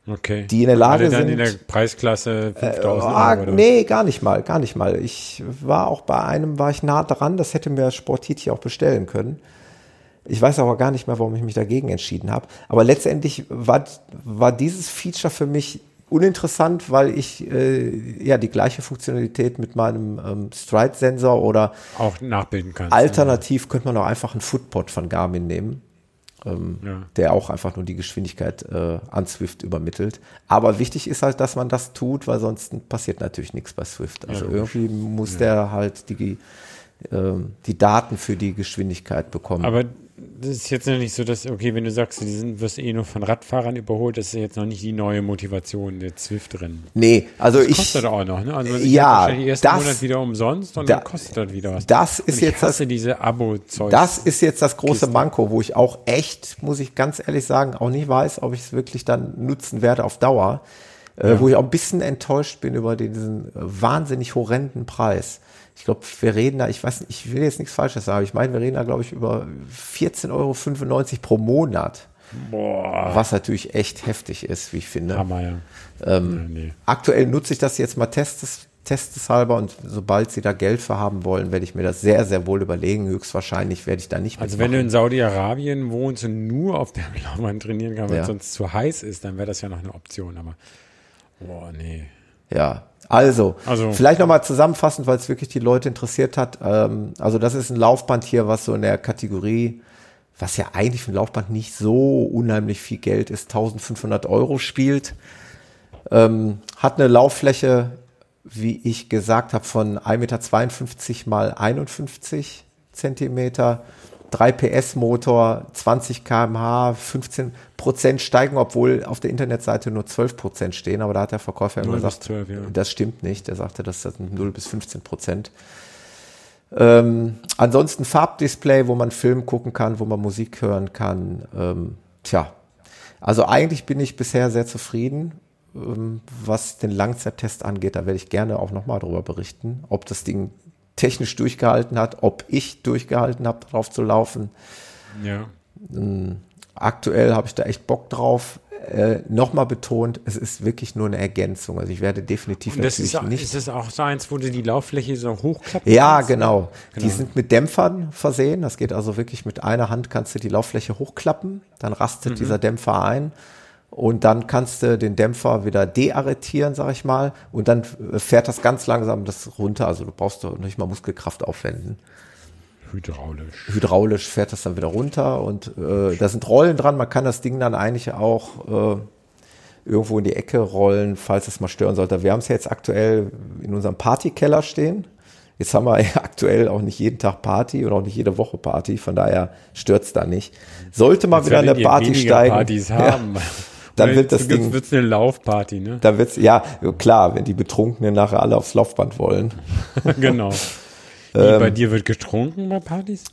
Okay. Die in der Lage sind. in der Preisklasse 5000 Äh, Euro. ah, oder? nee, gar nicht mal, gar nicht mal. Ich war auch bei einem, war ich nah dran, das hätte mir Sportiti auch bestellen können. Ich weiß aber gar nicht mehr, warum ich mich dagegen entschieden habe. Aber letztendlich war, war dieses Feature für mich uninteressant, weil ich äh, ja die gleiche Funktionalität mit meinem ähm, Stride-Sensor oder Auch nachbilden kannst. alternativ könnte man auch einfach einen Footpod von Garmin nehmen ähm, Ja. der auch einfach nur die Geschwindigkeit äh, an Swift übermittelt. Aber wichtig ist halt, dass man das tut, weil sonst passiert natürlich nichts bei Swift. Also logisch. irgendwie muss der halt die, ähm, die Daten für die Geschwindigkeit bekommen. Aber das ist jetzt noch nicht so, dass, okay, wenn du sagst, die sind, wirst eh nur von Radfahrern überholt, das ist jetzt noch nicht die neue Motivation der Zwift-Rennen. nee, also Das ich. kostet auch noch, ne? Also Ja, wahrscheinlich ersten das- Monat wieder umsonst und da- dann kostet das wieder was. das ist jetzt das, diese Abo-Zeug. das ist jetzt das große Kiste. Manko, wo ich auch echt, muss ich ganz ehrlich sagen, auch nicht weiß, ob ich es wirklich dann nutzen werde auf Dauer. Äh, Wo ich auch ein bisschen enttäuscht bin über diesen äh, wahnsinnig horrenden Preis. Ich glaube, wir reden da, ich weiß nicht, ich will jetzt nichts Falsches sagen, aber ich meine, wir reden da, glaube ich, über 14,95 Euro pro Monat. Boah, Was natürlich echt heftig ist, wie ich finde. Hammer, ja. Ähm, ja nee. Aktuell nutze ich das jetzt mal testes, testeshalber und sobald sie da Geld für haben wollen, werde ich mir das sehr, sehr wohl überlegen. Höchstwahrscheinlich werde ich da nicht Also wenn du mitmachen. in Saudi-Arabien wohnst und nur auf der Laufbahn trainieren kannst, weil Ja. es sonst zu heiß ist, dann wäre das ja noch eine Option, aber boah, nee. Ja, also, Also- vielleicht nochmal zusammenfassend, weil es wirklich die Leute interessiert hat. Ähm, also das ist ein Laufband hier, was so in der Kategorie, was ja eigentlich für ein Laufband nicht so unheimlich viel Geld ist, 1500 Euro spielt. Ähm, hat eine Lauffläche, wie ich gesagt habe, von 1,52 Meter mal 51 Zentimeter. 3 PS Motor, 20 kmh, 15 Prozent Steigung, obwohl auf der Internetseite nur 12 Prozent stehen. Aber da hat der Verkäufer immer 0 bis gesagt, 12, ja. das stimmt nicht. Er sagte, das sind 0 bis 15 Prozent. Ähm, ansonsten Farbdisplay, wo man Film gucken kann, wo man Musik hören kann. Ähm, tja, also eigentlich bin ich bisher sehr zufrieden, ähm, was den Langzeittest angeht. Da werde ich gerne auch nochmal darüber berichten, ob das Ding technisch durchgehalten hat, ob ich durchgehalten habe, drauf zu laufen. Ja. Aktuell habe ich da echt Bock drauf. Äh, nochmal betont, es ist wirklich nur eine Ergänzung. Also ich werde definitiv das natürlich ist, auch- nicht ist das auch so eins, wo du die Lauffläche so hochklappen Ja, kannst? genau. Die Genau. sind mit Dämpfern versehen. Das geht also wirklich mit einer Hand kannst du die Lauffläche hochklappen, dann rastet dieser Dämpfer ein und dann kannst du den Dämpfer wieder dearretieren, sag ich mal, und dann äh, fährt das ganz langsam das runter. Also du brauchst doch nicht mal Muskelkraft aufwenden. Hydraulisch. Hydraulisch fährt das dann wieder runter und äh, da sind Rollen dran. Man kann das Ding dann eigentlich auch äh, irgendwo in die Ecke rollen, falls es mal stören sollte. Wir haben es ja jetzt aktuell in unserem Partykeller stehen. Jetzt haben wir ja aktuell auch nicht jeden Tag Party und auch nicht jede Woche Party, von daher stört's da nicht. Sollte mal Jetzt wieder eine Party steigen, Partys ja, haben. Dann wird das Ding, wird's eine Laufparty, ne? da wird's, ja, klar, wenn die Betrunkenen nachher alle aufs Laufband wollen. genau. Wie, Ähm, bei dir wird getrunken bei Partys?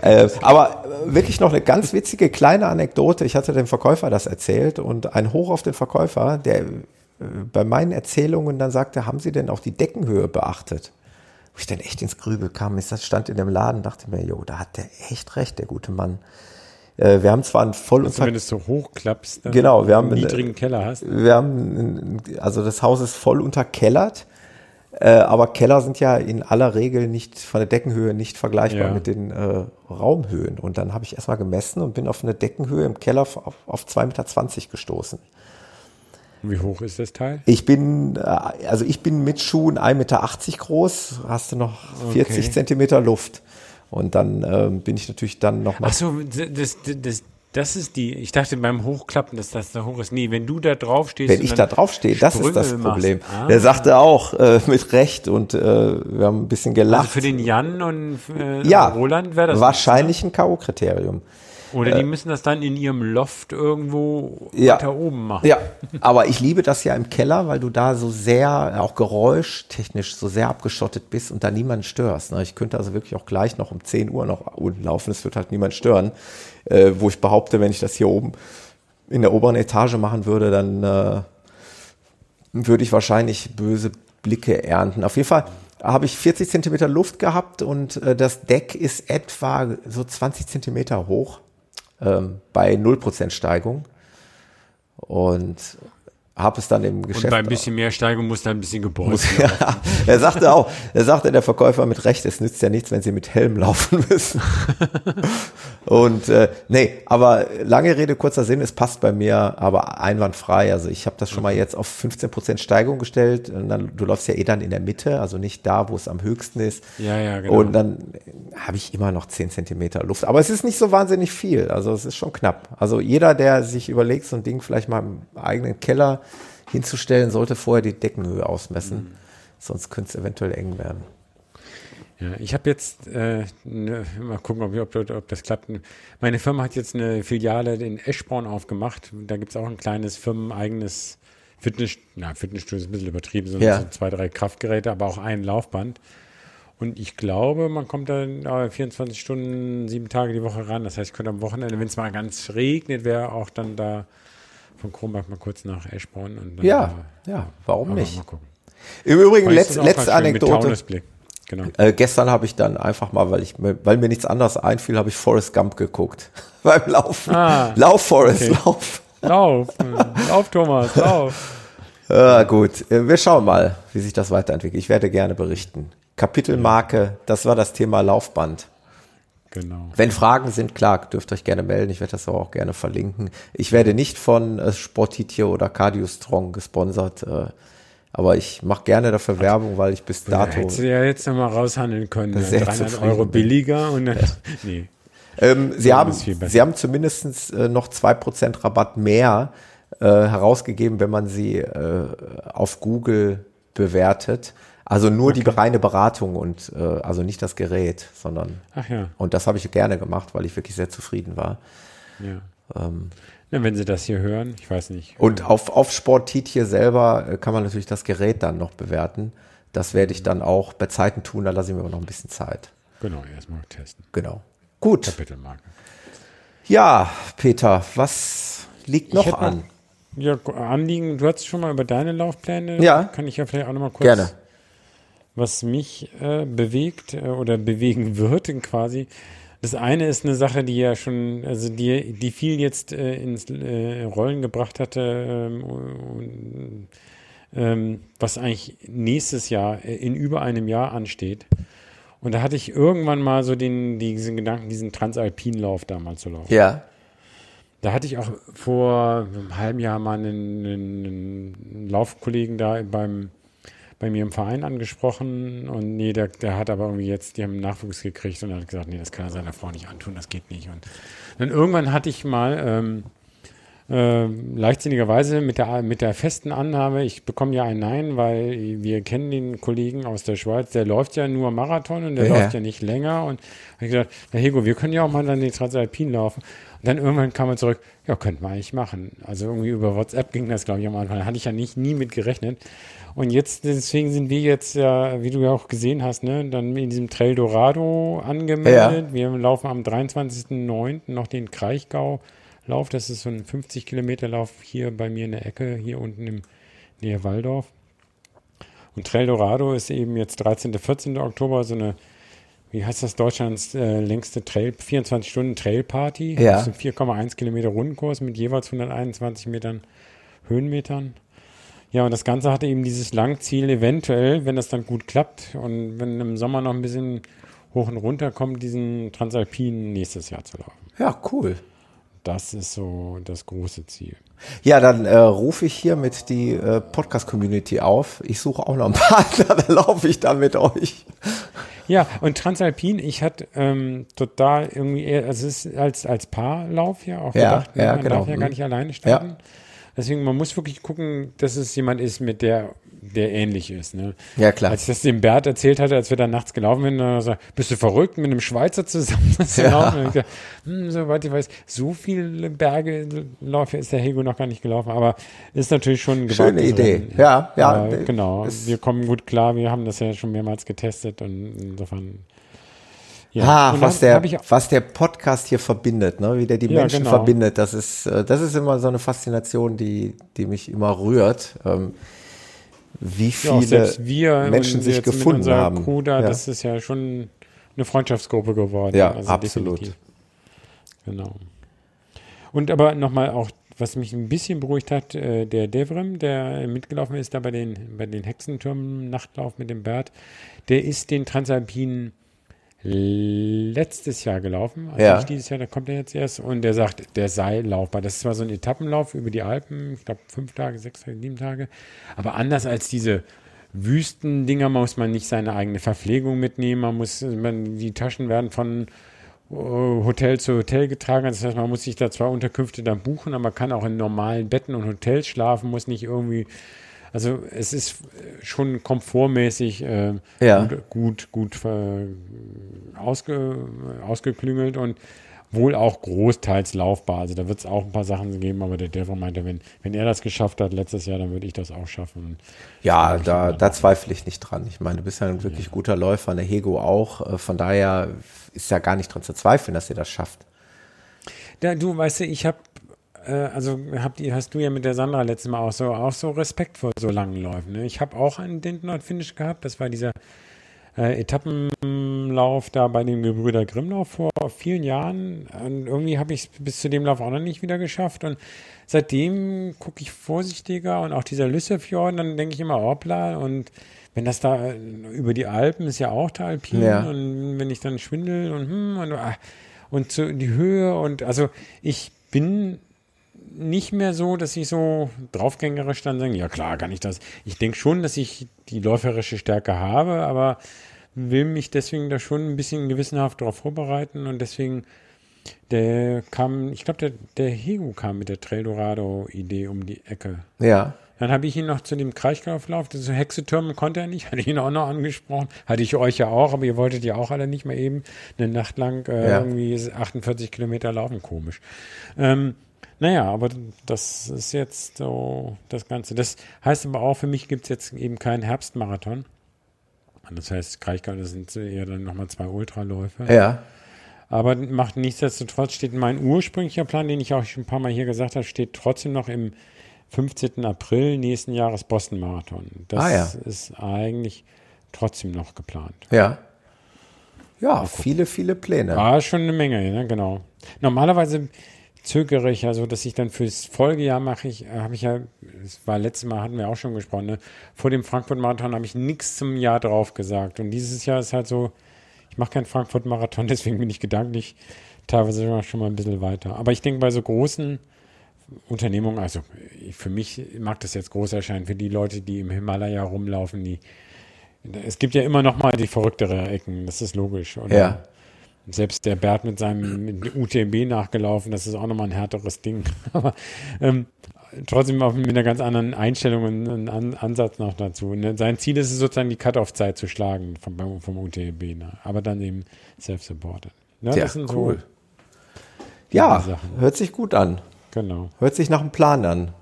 Äh, aber äh, wirklich noch eine ganz witzige kleine Anekdote. Ich hatte dem Verkäufer das erzählt und ein Hoch auf den Verkäufer, der äh, bei meinen Erzählungen dann sagte, haben Sie denn auch die Deckenhöhe beachtet? Wo ich dann echt ins Grübel kam, ich stand in dem Laden, dachte mir, jo, da hat der echt recht, der gute Mann. Äh, wir haben zwar einen voll Also wenn du es so hochklappst, Genau, wir haben einen eine- niedrigen Keller hast. wir haben, also das Haus ist voll unterkellert, äh, aber Keller sind ja in aller Regel nicht von der Deckenhöhe nicht vergleichbar Ja. mit den äh, Raumhöhen. Und dann habe ich erstmal gemessen und bin auf eine Deckenhöhe im Keller auf, auf 2,20 Meter gestoßen. Wie hoch ist das Teil? Ich bin, äh, also ich bin mit Schuhen 1,80 Meter groß, hast du noch 40 Okay. Zentimeter Luft. Und dann ähm, bin ich natürlich dann nochmal. Ach so, das, das, das, ist die, ich dachte beim Hochklappen, dass das da hoch ist. Nee, wenn du da drauf stehst. Wenn ich da drauf stehe, das ist das. Problem. Ah. Der sagte auch äh, mit Recht und äh, wir haben ein bisschen gelacht. Also für den Jan und äh, ja, Roland wäre das. wahrscheinlich ein K.O.-Kriterium. Oder die äh, müssen das dann in ihrem Loft irgendwo ja, weiter oben machen. Ja, aber ich liebe das ja im Keller, weil du da so sehr, auch geräuschtechnisch, so sehr abgeschottet bist und da niemanden störst. Ne? Ich könnte also wirklich auch gleich noch um 10 Uhr noch unten laufen, es wird halt niemand stören. Äh, wo ich behaupte, wenn ich das hier oben in der oberen Etage machen würde, dann äh, würde ich wahrscheinlich böse Blicke ernten. Auf jeden Fall habe ich 40 Zentimeter Luft gehabt und äh, das Deck ist etwa so 20 Zentimeter hoch ähm, bei 0% Steigung. Und habe es dann im Geschäft. Und bei ein bisschen mehr Steigung muss da ein bisschen muss, ja, Er sagte auch, er sagte der Verkäufer mit Recht, es nützt ja nichts, wenn sie mit Helm laufen müssen. und äh, nee, aber lange Rede, kurzer Sinn, es passt bei mir aber einwandfrei. Also ich habe das schon mal jetzt auf 15 Prozent Steigung gestellt. Und dann, du läufst ja eh dann in der Mitte, also nicht da, wo es am höchsten ist. Ja, ja, genau. Und dann habe ich immer noch 10 Zentimeter Luft. Aber es ist nicht so wahnsinnig viel. Also es ist schon knapp. Also jeder, der sich überlegt, so ein Ding vielleicht mal im eigenen Keller hinzustellen, sollte vorher die Deckenhöhe ausmessen. Mhm. Sonst könnte es eventuell eng werden. Ja, ich habe jetzt, äh, ne, mal gucken, ob, ob, ob, das klappt. Meine Firma hat jetzt eine Filiale in Eschborn aufgemacht. Da gibt es auch ein kleines firmeneigenes Fitness, na, Fitnessstudio ist ein bisschen übertrieben, sondern ja. so zwei, drei Kraftgeräte, aber auch ein Laufband. Und ich glaube, man kommt da 24 Stunden, sieben Tage die Woche ran. Das heißt, ich könnte am Wochenende, wenn es mal ganz regnet, wäre auch dann da von Kronberg mal kurz nach Eschborn. Und dann, ja, äh, ja, warum nicht? Im Übrigen, letz, letzte Anekdote. Genau. Äh, gestern habe ich dann einfach mal, weil ich weil mir nichts anderes einfiel, habe ich Forrest Gump geguckt. Beim Laufen. Ah, lauf, Forrest, okay. lauf. Lauf, äh, lauf, Thomas, lauf. Ja, gut, äh, wir schauen mal, wie sich das weiterentwickelt. Ich werde gerne berichten. Kapitelmarke, das war das Thema Laufband. Genau. Wenn Fragen sind, klar, dürft euch gerne melden. Ich werde das aber auch gerne verlinken. Ich werde nicht von äh, Sportitio oder Cardio Strong gesponsert. Äh, aber ich mache gerne dafür Werbung, weil ich bis dato. Hättest du ja jetzt nochmal raushandeln können. 300 Euro billiger und dann. Ja. Nee. Ähm, Sie, haben, Sie haben zumindest äh, noch 2% Rabatt mehr äh, herausgegeben, wenn man sie äh, auf Google bewertet. Also nur okay. die reine Beratung und äh, also nicht das Gerät, sondern. Ach ja. Und das habe ich gerne gemacht, weil ich wirklich sehr zufrieden war. Ja. Ähm, ja, wenn Sie das hier hören, ich weiß nicht. Und auf, auf Sportit hier selber äh, kann man natürlich das Gerät dann noch bewerten. Das werde ich dann auch bei Zeiten tun, da lasse ich mir aber noch ein bisschen Zeit. Genau, erstmal testen. Genau. Gut. Kapitelmarke. Ja, Peter, was liegt noch an? ja, Anliegen, du hast schon mal über deine Laufpläne. Ja. Kann ich ja vielleicht auch noch mal kurz Gerne was mich äh, bewegt äh, oder bewegen wird quasi. Das eine ist eine Sache, die ja schon, also die, die viel jetzt äh, ins äh, Rollen gebracht hatte, ähm, ähm, was eigentlich nächstes Jahr äh, in über einem Jahr ansteht. Und da hatte ich irgendwann mal so den, diesen Gedanken, diesen Transalpinlauf da mal zu laufen. Ja. Da hatte ich auch vor einem halben Jahr mal einen, einen Laufkollegen da beim bei mir im Verein angesprochen und nee, der, der hat aber irgendwie jetzt, die haben Nachwuchs gekriegt und hat gesagt, nee, das kann er seiner Frau nicht antun, das geht nicht. Und dann irgendwann hatte ich mal ähm, äh, leichtsinnigerweise mit der, mit der festen Annahme, ich bekomme ja ein Nein, weil wir kennen den Kollegen aus der Schweiz, der läuft ja nur Marathon und der ja. läuft ja nicht länger. Und habe ich gesagt, Herr Hego, wir können ja auch mal dann den Transalpin laufen. Und dann irgendwann kam er zurück, ja, könnten wir eigentlich machen. Also irgendwie über WhatsApp ging das, glaube ich, am Anfang. Da hatte ich ja nicht nie mit gerechnet. Und jetzt, deswegen sind wir jetzt ja, wie du ja auch gesehen hast, ne, dann in diesem Trail Dorado angemeldet. Ja. Wir laufen am 23.09. noch den Kraichgau-Lauf. Das ist so ein 50 Kilometer Lauf hier bei mir in der Ecke, hier unten im Nähe Waldorf. Und Trail Dorado ist eben jetzt 13. 14. Oktober so eine, wie heißt das, Deutschlands äh, längste Trail, 24 Stunden Trail-Party. Ja. Das ist ein 4,1 Kilometer Rundenkurs mit jeweils 121 Metern Höhenmetern. Ja, und das Ganze hatte eben dieses Langziel, eventuell, wenn das dann gut klappt und wenn im Sommer noch ein bisschen hoch und runter kommt, diesen Transalpin nächstes Jahr zu laufen. Ja, cool. Das ist so das große Ziel. Ja, dann äh, rufe ich hier mit die äh, Podcast-Community auf. Ich suche auch noch einen Partner, dann laufe ich da mit euch. Ja, und Transalpin, ich hatte ähm, total irgendwie, also es ist als, als Paarlauf ja auch ja, Ja, man genau. darf ja gar nicht alleine starten. Ja. Deswegen, man muss wirklich gucken, dass es jemand ist, mit der der ähnlich ist. Ne? Ja, klar. Als ich das dem Bert erzählt hatte, als wir da nachts gelaufen sind, dann sagt, bist du verrückt, mit einem Schweizer zusammen zu ja. laufen? Dachte, hm, soweit ich weiß, so viele Berge Läufe ist der Hego noch gar nicht gelaufen, aber ist natürlich schon ein Schöne Idee. Rennen. Ja, ja. ja genau. Wir kommen gut klar, wir haben das ja schon mehrmals getestet und insofern ja, ah, was, der, was der Podcast hier verbindet, ne? wie der die ja, Menschen genau. verbindet, das ist, äh, das ist immer so eine Faszination, die, die mich immer rührt. Ähm, wie viele ja, Menschen sich gefunden haben. Crew da, ja. Das ist ja schon eine Freundschaftsgruppe geworden. Ja, also absolut. Definitiv. Genau. Und aber nochmal auch, was mich ein bisschen beruhigt hat, äh, der Devrim, der mitgelaufen ist da bei den, bei den Hexentürmen, Nachtlauf mit dem Bert, der ist den Transalpinen letztes Jahr gelaufen, also ja. nicht dieses Jahr, da kommt er jetzt erst und der sagt, der sei laufbar. Das ist zwar so ein Etappenlauf über die Alpen, ich glaube fünf Tage, sechs Tage, sieben Tage, aber anders als diese Wüstendinger muss man nicht seine eigene Verpflegung mitnehmen, man muss, man, die Taschen werden von äh, Hotel zu Hotel getragen. Das heißt, man muss sich da zwei Unterkünfte dann buchen, aber man kann auch in normalen Betten und Hotels schlafen, muss nicht irgendwie also es ist schon komfortmäßig äh, ja. gut, gut, gut äh, ausge, ausgeklüngelt und wohl auch großteils laufbar. Also da wird es auch ein paar Sachen geben, aber der Devil meinte, wenn, wenn er das geschafft hat letztes Jahr, dann würde ich das auch schaffen. Ja, da, da zweifle ich nicht dran. Ich meine, du bist ja ein wirklich ja. guter Läufer, der Hego auch. Äh, von daher ist ja gar nicht dran zu zweifeln, dass ihr das schafft. Ja, du, weißt du, ich habe äh, also habt ihr, hast du ja mit der Sandra letztes Mal auch so, auch so Respekt vor so langen Läufen. Ne? Ich habe auch einen Dintnord-Finish gehabt. Das war dieser äh, Etappenlauf da bei dem Gebrüder Grimmlauf vor vielen Jahren. Und irgendwie habe ich es bis zu dem Lauf auch noch nicht wieder geschafft. Und seitdem gucke ich vorsichtiger und auch dieser Lüssefjord, dann denke ich immer, hoppla. Und wenn das da äh, über die Alpen ist ja auch der Alpin. Ja. Und wenn ich dann schwindel und hm, und, ah, und zu, die Höhe und also ich bin nicht mehr so, dass ich so draufgängerisch dann sage, ja klar, kann ich das. Ich denke schon, dass ich die läuferische Stärke habe, aber will mich deswegen da schon ein bisschen gewissenhaft darauf vorbereiten und deswegen der kam, ich glaube, der, der Hegu kam mit der Trail Dorado-Idee um die Ecke. Ja. Dann habe ich ihn noch zu dem Kraichgauflauf, das Hexetürme konnte er nicht, hatte ich ihn auch noch angesprochen. Hatte ich euch ja auch, aber ihr wolltet ja auch alle nicht mehr eben eine Nacht lang äh, ja. irgendwie 48 Kilometer laufen, komisch. Ähm, naja, aber das ist jetzt so das Ganze. Das heißt aber auch, für mich gibt es jetzt eben keinen Herbstmarathon. Das heißt, Kraichgau, das sind eher dann nochmal zwei Ultraläufe. Ja. Aber macht nichtsdestotrotz steht mein ursprünglicher Plan, den ich auch schon ein paar Mal hier gesagt habe, steht trotzdem noch im 15. April nächsten Jahres Boston Marathon. Das ah, ja. ist eigentlich trotzdem noch geplant. Ja. Ja, viele, viele Pläne. War schon eine Menge, ne? genau. Normalerweise zögere ich ja so, dass ich dann fürs Folgejahr mache ich, äh, habe ich ja, das war letztes Mal, hatten wir auch schon gesprochen, ne? vor dem Frankfurt-Marathon habe ich nichts zum Jahr drauf gesagt. Und dieses Jahr ist halt so, ich mache keinen Frankfurt-Marathon, deswegen bin ich gedanklich teilweise schon mal ein bisschen weiter. Aber ich denke, bei so großen Unternehmungen, also für mich mag das jetzt groß erscheinen, für die Leute, die im Himalaya rumlaufen, die es gibt ja immer noch mal die verrücktere Ecken, das ist logisch. Oder? Ja. Selbst der Bert mit seinem mit UTMB nachgelaufen, das ist auch nochmal ein härteres Ding. Aber ähm, trotzdem auch mit einer ganz anderen Einstellung und einem Ansatz noch dazu. Ne? Sein Ziel ist es sozusagen, die Cut-Off-Zeit zu schlagen vom, vom UTMB, ne? aber dann eben self-supported. Ne? Ja, das sind cool. So ja, hört sich gut an. Genau. Hört sich nach einem Plan an.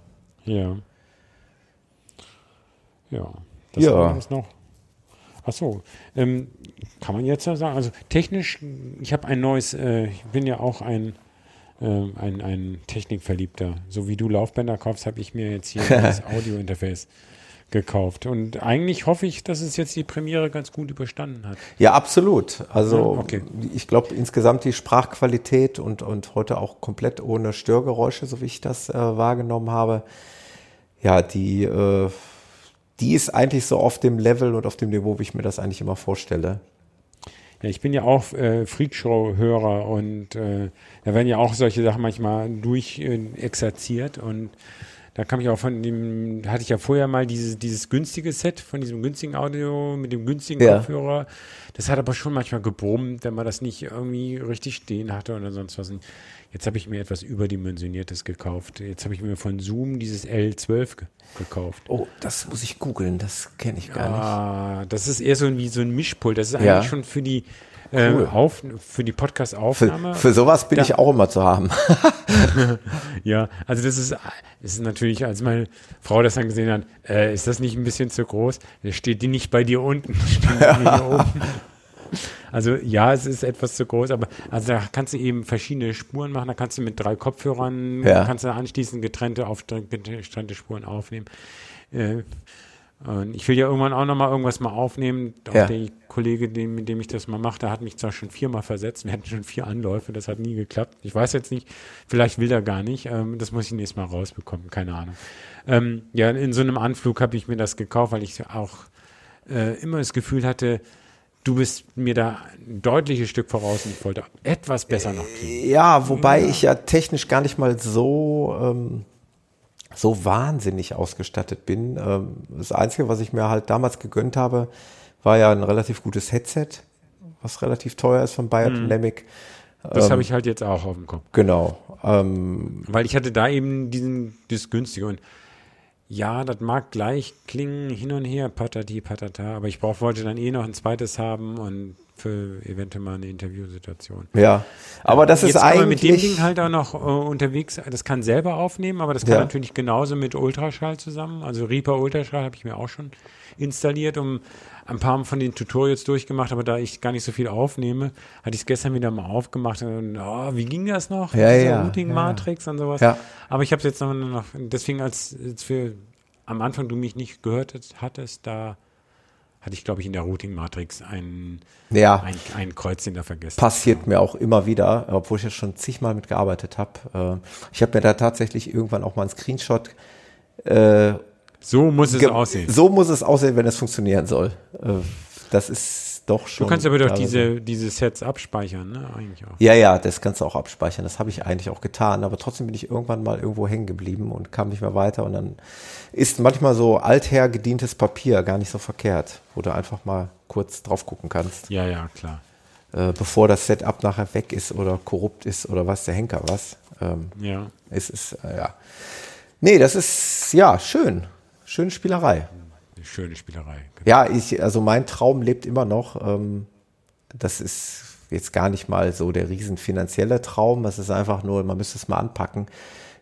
Ja. Ja. Das ja. noch. Ach so, ähm, kann man jetzt ja sagen. Also technisch, ich habe ein neues, äh, ich bin ja auch ein, äh, ein, ein Technikverliebter. So wie du Laufbänder kaufst, habe ich mir jetzt hier das Audio-Interface gekauft. Und eigentlich hoffe ich, dass es jetzt die Premiere ganz gut überstanden hat. Ja, absolut. Also ja, okay. ich glaube insgesamt die Sprachqualität und, und heute auch komplett ohne Störgeräusche, so wie ich das äh, wahrgenommen habe, ja, die äh, die ist eigentlich so auf dem Level und auf dem Niveau, wie ich mir das eigentlich immer vorstelle. Ja, ich bin ja auch äh, Freakshow-Hörer und äh, da werden ja auch solche Sachen manchmal durch äh, und da kam ich auch von dem, hatte ich ja vorher mal dieses, dieses günstige Set von diesem günstigen Audio mit dem günstigen ja. Kopfhörer. Das hat aber schon manchmal gebrummt, wenn man das nicht irgendwie richtig stehen hatte oder sonst was. Jetzt habe ich mir etwas überdimensioniertes gekauft. Jetzt habe ich mir von Zoom dieses L12 ge gekauft. Oh, das muss ich googeln, das kenne ich gar ah, nicht. Das ist eher so wie so ein Mischpult. Das ist eigentlich ja. schon für die äh, cool. auf, für die Podcast-Aufnahme. Für, für, sowas bin da, ich auch immer zu haben. ja, also das ist, ist natürlich, als meine Frau das dann gesehen hat, äh, ist das nicht ein bisschen zu groß? Da steht die nicht bei dir unten, steht die hier oben. Also ja, es ist etwas zu groß, aber also da kannst du eben verschiedene Spuren machen. Da kannst du mit drei Kopfhörern ja. kannst du anschließend getrennte, auf, getrennte Spuren aufnehmen. Äh, und ich will ja irgendwann auch nochmal irgendwas mal aufnehmen. Auch ja. der Kollege, den, mit dem ich das mal machte, hat mich zwar schon viermal versetzt. Wir hatten schon vier Anläufe, das hat nie geklappt. Ich weiß jetzt nicht, vielleicht will er gar nicht. Ähm, das muss ich nächstes Mal rausbekommen, keine Ahnung. Ähm, ja, in so einem Anflug habe ich mir das gekauft, weil ich auch äh, immer das Gefühl hatte, du bist mir da ein deutliches Stück voraus und ich wollte etwas besser noch kriegen. Ja, wobei ja. ich ja technisch gar nicht mal so, ähm, so wahnsinnig ausgestattet bin. Ähm, das Einzige, was ich mir halt damals gegönnt habe, war ja ein relativ gutes Headset, was relativ teuer ist von Biodynamic. Mhm. Das ähm, habe ich halt jetzt auch auf dem Kopf. Genau. Ähm, Weil ich hatte da eben diesen, das günstige und ja, das mag gleich klingen, hin und her, patati, patata, aber ich brauch, wollte dann eh noch ein zweites haben und für eventuell mal eine Interviewsituation. Ja, aber das Jetzt ist eigentlich. Mit dem Ding halt auch noch äh, unterwegs, das kann selber aufnehmen, aber das kann ja. natürlich genauso mit Ultraschall zusammen. Also Reaper Ultraschall habe ich mir auch schon installiert, um ein paar von den Tutorials durchgemacht, aber da ich gar nicht so viel aufnehme, hatte ich es gestern wieder mal aufgemacht und oh, wie ging das noch? Ja, Diese ja, Routing Matrix ja. und sowas. Ja. Aber ich habe es jetzt noch, noch, deswegen als, als für am Anfang du mich nicht gehört hattest, da hatte ich, glaube ich, in der Routing-Matrix ein, ja. ein, ein Kreuzchen da vergessen. Passiert mir auch immer wieder, obwohl ich ja schon zigmal mitgearbeitet habe. Äh, ich habe mir da tatsächlich irgendwann auch mal einen Screenshot äh, so muss es aussehen. So muss es aussehen, wenn es funktionieren soll. Äh, das ist doch schon. Du kannst aber doch diese, diese Sets abspeichern, ne? Eigentlich auch. Ja, ja, das kannst du auch abspeichern. Das habe ich eigentlich auch getan. Aber trotzdem bin ich irgendwann mal irgendwo hängen geblieben und kam nicht mehr weiter. Und dann ist manchmal so alther gedientes Papier gar nicht so verkehrt, wo du einfach mal kurz drauf gucken kannst. Ja, ja, klar. Äh, bevor das Setup nachher weg ist oder korrupt ist oder was der Henker was. Ähm, ja. Es ist, äh, ja. Nee, das ist, ja, schön schöne Spielerei. Eine schöne Spielerei. Genau. Ja, ich, also mein Traum lebt immer noch. Ähm, das ist jetzt gar nicht mal so der riesen finanzielle Traum. Das ist einfach nur, man müsste es mal anpacken,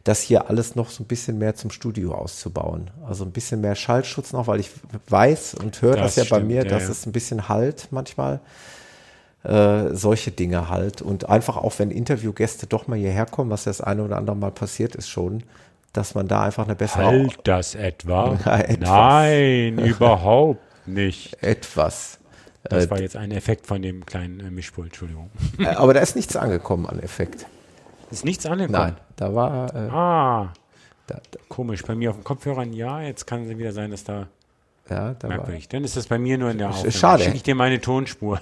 das hier alles noch so ein bisschen mehr zum Studio auszubauen. Also ein bisschen mehr Schallschutz noch, weil ich weiß und höre das, das ja stimmt, bei mir, ja, dass ja. es ein bisschen halt manchmal. Äh, solche Dinge halt. Und einfach auch, wenn Interviewgäste doch mal hierher kommen, was das eine oder andere Mal passiert ist schon, dass man da einfach eine bessere. Halt das etwa? Nein, überhaupt nicht. Etwas. Das äh, war jetzt ein Effekt von dem kleinen äh, Mischpult, Entschuldigung. Äh, aber da ist nichts angekommen an Effekt. Ist nichts angekommen? Nein, da war. Äh, ah. Da, da. Komisch, bei mir auf den Kopfhörern ja, jetzt kann es wieder sein, dass da. Ja, da Merkwürdig. Dann ist das bei mir nur in der Aufnahme. Schade. Schicke ich dir meine Tonspur.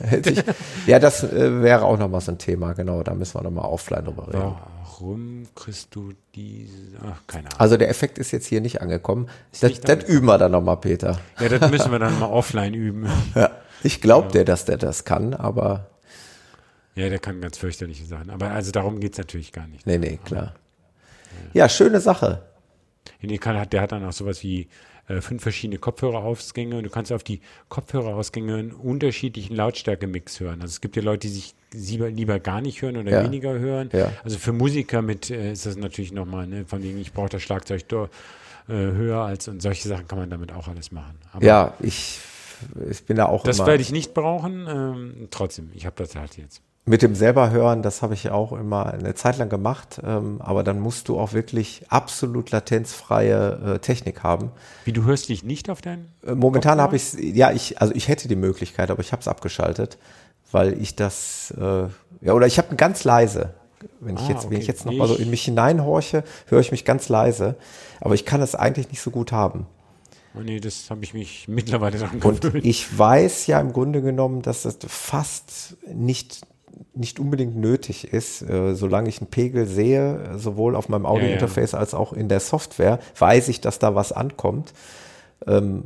ja, das äh, wäre auch nochmal so ein Thema, genau. Da müssen wir nochmal offline drüber reden. Ja warum kriegst du diese, ach, keine Ahnung. Also der Effekt ist jetzt hier nicht angekommen. Ist das, nicht das üben wir dann nochmal, Peter. Ja, das müssen wir dann mal offline üben. Ja, ich glaube ja. dir, dass der das kann, aber. Ja, der kann ganz fürchterliche Sachen. Aber also darum geht es natürlich gar nicht. Nee, nee, klar. Ja, ja schöne Sache. Der hat dann auch sowas wie äh, fünf verschiedene Kopfhörerausgänge und du kannst auf die Kopfhörerausgänge einen unterschiedlichen Lautstärkemix hören. Also es gibt ja Leute, die sich lieber, lieber gar nicht hören oder ja. weniger hören. Ja. Also für Musiker mit äh, ist das natürlich nochmal, ne, von wegen, ich brauche das Schlagzeug do, äh, höher als und solche Sachen kann man damit auch alles machen. Aber ja, ich, ich bin da auch Das werde ich nicht brauchen, ähm, trotzdem, ich habe das halt jetzt. Mit dem selber hören, das habe ich auch immer eine Zeit lang gemacht, ähm, aber dann musst du auch wirklich absolut latenzfreie äh, Technik haben. Wie du hörst dich nicht auf deinen? Äh, momentan habe ich ja, ich also ich hätte die Möglichkeit, aber ich habe es abgeschaltet, weil ich das äh, ja oder ich habe ganz leise. Wenn ich ah, jetzt, okay. wenn ich jetzt noch mal so in mich hineinhorche, höre ich mich ganz leise, aber ich kann es eigentlich nicht so gut haben. Oh nee, das habe ich mich mittlerweile dran gewöhnt. Und ich weiß ja im Grunde genommen, dass das fast nicht nicht unbedingt nötig ist. Äh, solange ich einen Pegel sehe, sowohl auf meinem Audiointerface ja, ja. als auch in der Software, weiß ich, dass da was ankommt. Ähm,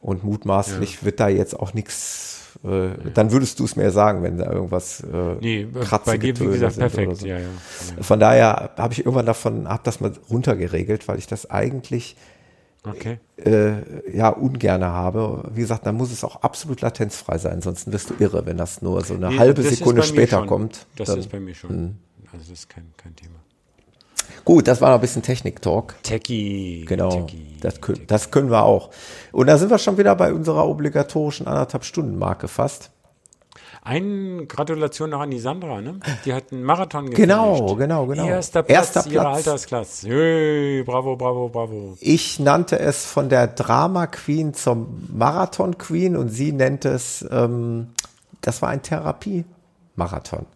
und mutmaßlich ja. wird da jetzt auch nichts, äh, dann würdest du es mir sagen, wenn da irgendwas äh, nee, bei dir, wie gesagt, perfekt. So. Ja. Von daher habe ich irgendwann davon, habe das mal runtergeregelt, weil ich das eigentlich okay. äh, ja ungerne habe. Wie gesagt, dann muss es auch absolut latenzfrei sein, sonst wirst du irre, wenn das nur so eine nee, halbe Sekunde später schon. kommt. Das dann, ist bei mir schon. Mh. Hm. Also das ist kein, kein Thema. Gut, das war noch ein bisschen Technik-Talk. Techie. Genau, Techie, das, können, das können wir auch. Und da sind wir schon wieder bei unserer obligatorischen anderthalb Stunden Marke fast. Eine Gratulation noch an die Sandra, ne? Die hat einen Marathon gefinisht. Genau, genau, genau. Erster Platz Erster Platz. ihrer Altersklasse. Hey, bravo, bravo, bravo. Ich nannte es von der Drama Queen zum Marathon Queen und sie nennt es, ähm, das war ein Therapie-Marathon.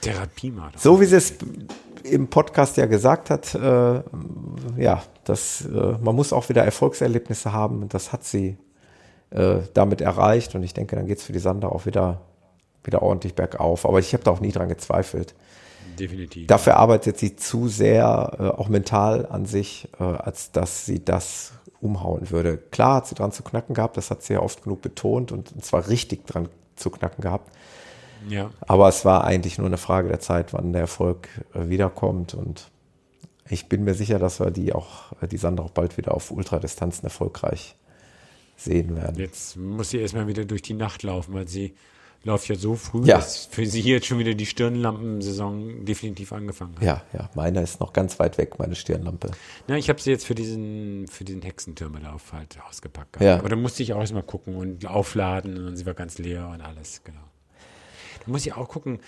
Therapie-Marathon. So wie sie es im Podcast ja gesagt hat, äh, ja, das, äh, man muss auch wieder Erfolgserlebnisse haben. Das hat sie äh, damit erreicht und ich denke, dann geht es für die Sander auch wieder, wieder ordentlich bergauf. Aber ich habe da auch nie dran gezweifelt. Definitiv. Dafür arbeitet sie zu sehr, äh, auch mental an sich, äh, als dass sie das umhauen würde. Klar hat sie dran zu knacken gehabt, das hat sie ja oft genug betont und zwar richtig dran zu knacken gehabt. Ja. Aber es war eigentlich nur eine Frage der Zeit, wann der Erfolg äh, wiederkommt. Und ich bin mir sicher, dass wir die auch, äh, die Sandra auch bald wieder auf Ultradistanzen erfolgreich sehen werden. Jetzt muss sie erstmal wieder durch die Nacht laufen, weil sie läuft ja so früh, ja. dass für sie jetzt schon wieder die Stirnlampensaison definitiv angefangen hat. Ja, ja, meine ist noch ganz weit weg, meine Stirnlampe. Ja, ich habe sie jetzt für diesen, für den Hexentürmelauf halt ausgepackt. Ja. Aber da musste ich auch erstmal gucken und aufladen und sie war ganz leer und alles, genau. Da muss ich auch gucken,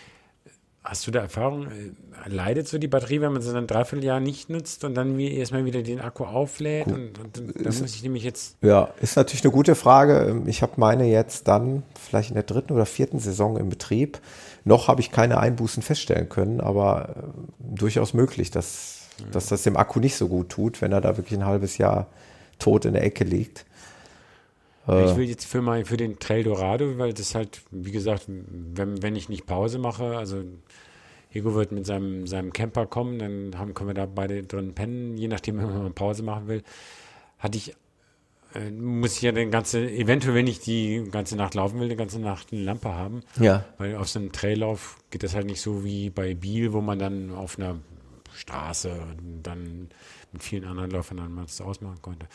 hast du da Erfahrung? Äh, leidet so die Batterie, wenn man sie dann ein Dreivierteljahr nicht nutzt und dann erstmal wieder den Akku auflädt? Und, und, und muss ich nämlich jetzt. Ja, ist natürlich eine gute Frage. Ähm, ich habe meine jetzt dann vielleicht in der dritten oder vierten Saison im Betrieb. Noch habe ich keine Einbußen feststellen können, aber äh, durchaus möglich, dass, ja. dass das dem Akku nicht so gut tut, wenn er da wirklich ein halbes Jahr tot in der Ecke liegt. Äh, ich will jetzt für, mein, für den Trail Dorado, weil das halt, wie gesagt, wenn, wenn ich nicht Pause mache, also Ego wird mit seinem, seinem Camper kommen, dann haben, können wir da beide drin pennen, je nachdem, wenn man Pause machen will. Hatte ich, äh, muss ich ja den ganze, eventuell, wenn ich die ganze Nacht laufen will, die ganze Nacht eine Lampe haben. Ja. Weil auf so einem Traillauf geht das halt nicht so wie bei Biel, wo man dann auf einer Straße dann mit vielen anderen Läufern dann mal das ausmachen konnte.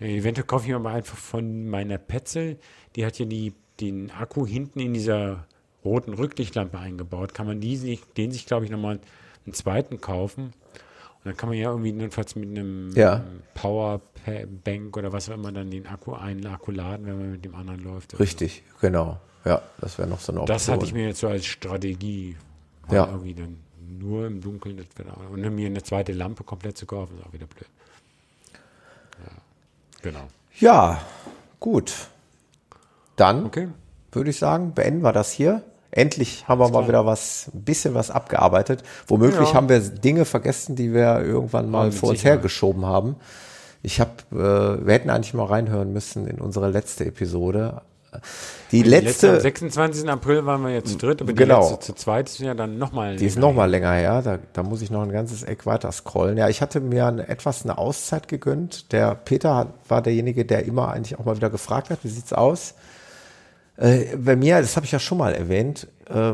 Äh, eventuell kaufe ich mir aber einfach von meiner Petzl, die hat ja die, den Akku hinten in dieser roten Rücklichtlampe eingebaut. Kann man die sich, den sich, glaube ich, nochmal einen zweiten kaufen. Und dann kann man ja irgendwie jedenfalls mit einem ja. Powerbank oder was auch immer dann den Akku einen Akku laden, wenn man mit dem anderen läuft. Richtig, so. genau. Ja, das wäre noch so eine Option. Das hatte ich mir jetzt so als Strategie. Ja. Irgendwie dann nur im Dunkeln. Und mir eine zweite Lampe komplett zu kaufen, ist auch wieder blöd. Genau. Ja, gut. Dann okay. würde ich sagen, beenden wir das hier. Endlich haben wir mal wieder was, ein bisschen was abgearbeitet. Womöglich ja. haben wir Dinge vergessen, die wir irgendwann mal ja, vor uns hergeschoben haben. Ich habe, äh, wir hätten eigentlich mal reinhören müssen in unsere letzte Episode. Die, die letzte, letzte, Am 26. April waren wir jetzt zu dritt, aber genau. die letzte zu zweit ist ja dann nochmal Die ist nochmal länger her, da, da muss ich noch ein ganzes Eck weiter scrollen. Ja, ich hatte mir eine, etwas eine Auszeit gegönnt. Der Peter hat, war derjenige, der immer eigentlich auch mal wieder gefragt hat, wie sieht's aus? Äh, bei mir, das habe ich ja schon mal erwähnt, äh,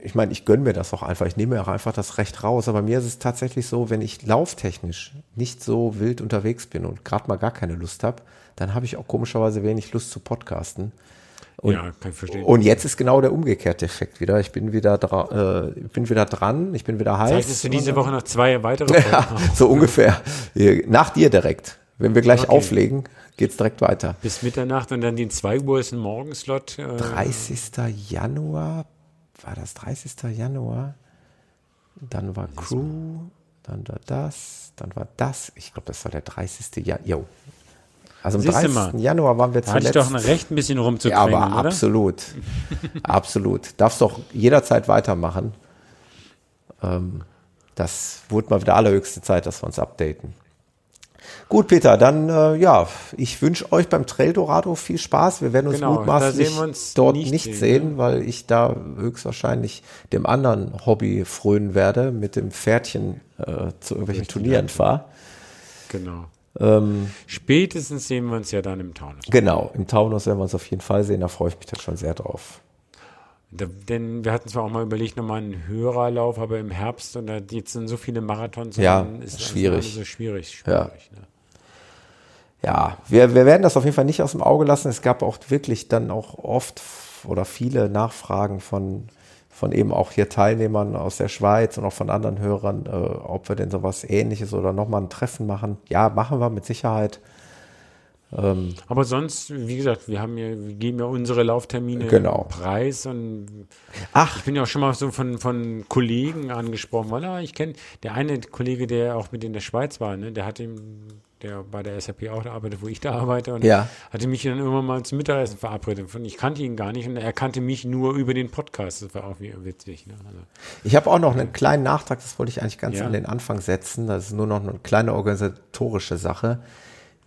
ich meine, ich gönne mir das auch einfach. Ich nehme mir auch einfach das Recht raus. Aber mir ist es tatsächlich so, wenn ich lauftechnisch nicht so wild unterwegs bin und gerade mal gar keine Lust habe, dann habe ich auch komischerweise wenig Lust zu podcasten. Und, ja, kann ich verstehen. Und jetzt ist genau der umgekehrte Effekt wieder. Ich bin wieder, äh, bin wieder dran, ich bin wieder heiß. Zeichnest du diese Woche noch zwei weitere Ja, so ungefähr. Nach dir direkt. Wenn wir gleich okay. auflegen, geht's direkt weiter. Bis Mitternacht und dann den 2 Uhr ist ein Morgenslot. Äh 30. Januar, war das 30. Januar? Dann war Crew, dann war das, dann war das. Ich glaube, das war der 30. Januar. Jo, also am 30. Januar waren wir zuletzt. Hatte ich doch ein Recht, ein bisschen rumzukriegen, Ja, aber absolut. absolut. Darfst doch jederzeit weitermachen. Ähm, das wurde mal wieder allerhöchste Zeit, dass wir uns updaten. Gut, Peter, dann äh, ja, ich wünsche euch beim Trail Dorado viel Spaß. Wir werden uns genau, mutmaßlich uns dort nicht, nicht sehen, sehen ne? weil ich da höchstwahrscheinlich dem anderen Hobby frönen werde, mit dem Pferdchen äh, zu irgendwelchen Richtig Turnieren fahre. Genau. Ähm, Spätestens sehen wir uns ja dann im Taunus. Genau, im Taunus werden wir uns auf jeden Fall sehen. Da freue ich mich dann schon sehr drauf. Da, denn wir hatten zwar auch mal überlegt, nochmal einen Hörerlauf, aber im Herbst und da jetzt sind so viele Marathons, ja, ist schwierig. so schwierig. schwierig ja. Ne? ja, wir, wir werden das auf jeden Fall nicht aus dem Auge lassen. Es gab auch wirklich dann auch oft oder viele Nachfragen von, von eben auch hier Teilnehmern aus der Schweiz und auch von anderen Hörern, äh, ob wir denn sowas ähnliches oder nochmal ein Treffen machen. Ja, machen wir mit Sicherheit. Ähm, Aber sonst, wie gesagt, wir haben ja, wir geben ja unsere Lauftermine genau. preis und Ach. ich bin ja auch schon mal so von, von Kollegen angesprochen, weil ah, ich kenne der eine Kollege, der auch mit in der Schweiz war, ne, der hat ihm, der bei der SAP auch arbeitet, wo ich da arbeite und ja. hatte mich dann immer mal zum Mittagessen verabredet. Und ich kannte ihn gar nicht und er kannte mich nur über den Podcast. Das war auch witzig. Ne? Also, ich habe auch noch einen kleinen Nachtrag, das wollte ich eigentlich ganz ja. an den Anfang setzen. Das ist nur noch eine kleine organisatorische Sache.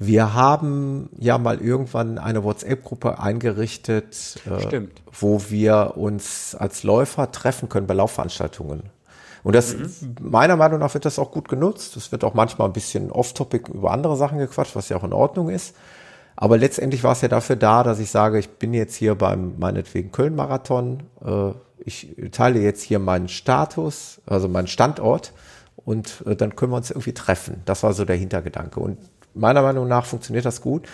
Wir haben ja mal irgendwann eine WhatsApp-Gruppe eingerichtet, äh, wo wir uns als Läufer treffen können bei Laufveranstaltungen. Und das, mhm. meiner Meinung nach wird das auch gut genutzt. Es wird auch manchmal ein bisschen off-topic über andere Sachen gequatscht, was ja auch in Ordnung ist. Aber letztendlich war es ja dafür da, dass ich sage, ich bin jetzt hier beim meinetwegen Köln-Marathon. Äh, ich teile jetzt hier meinen Status, also meinen Standort und äh, dann können wir uns irgendwie treffen. Das war so der Hintergedanke. Und meiner Meinung nach funktioniert das gut.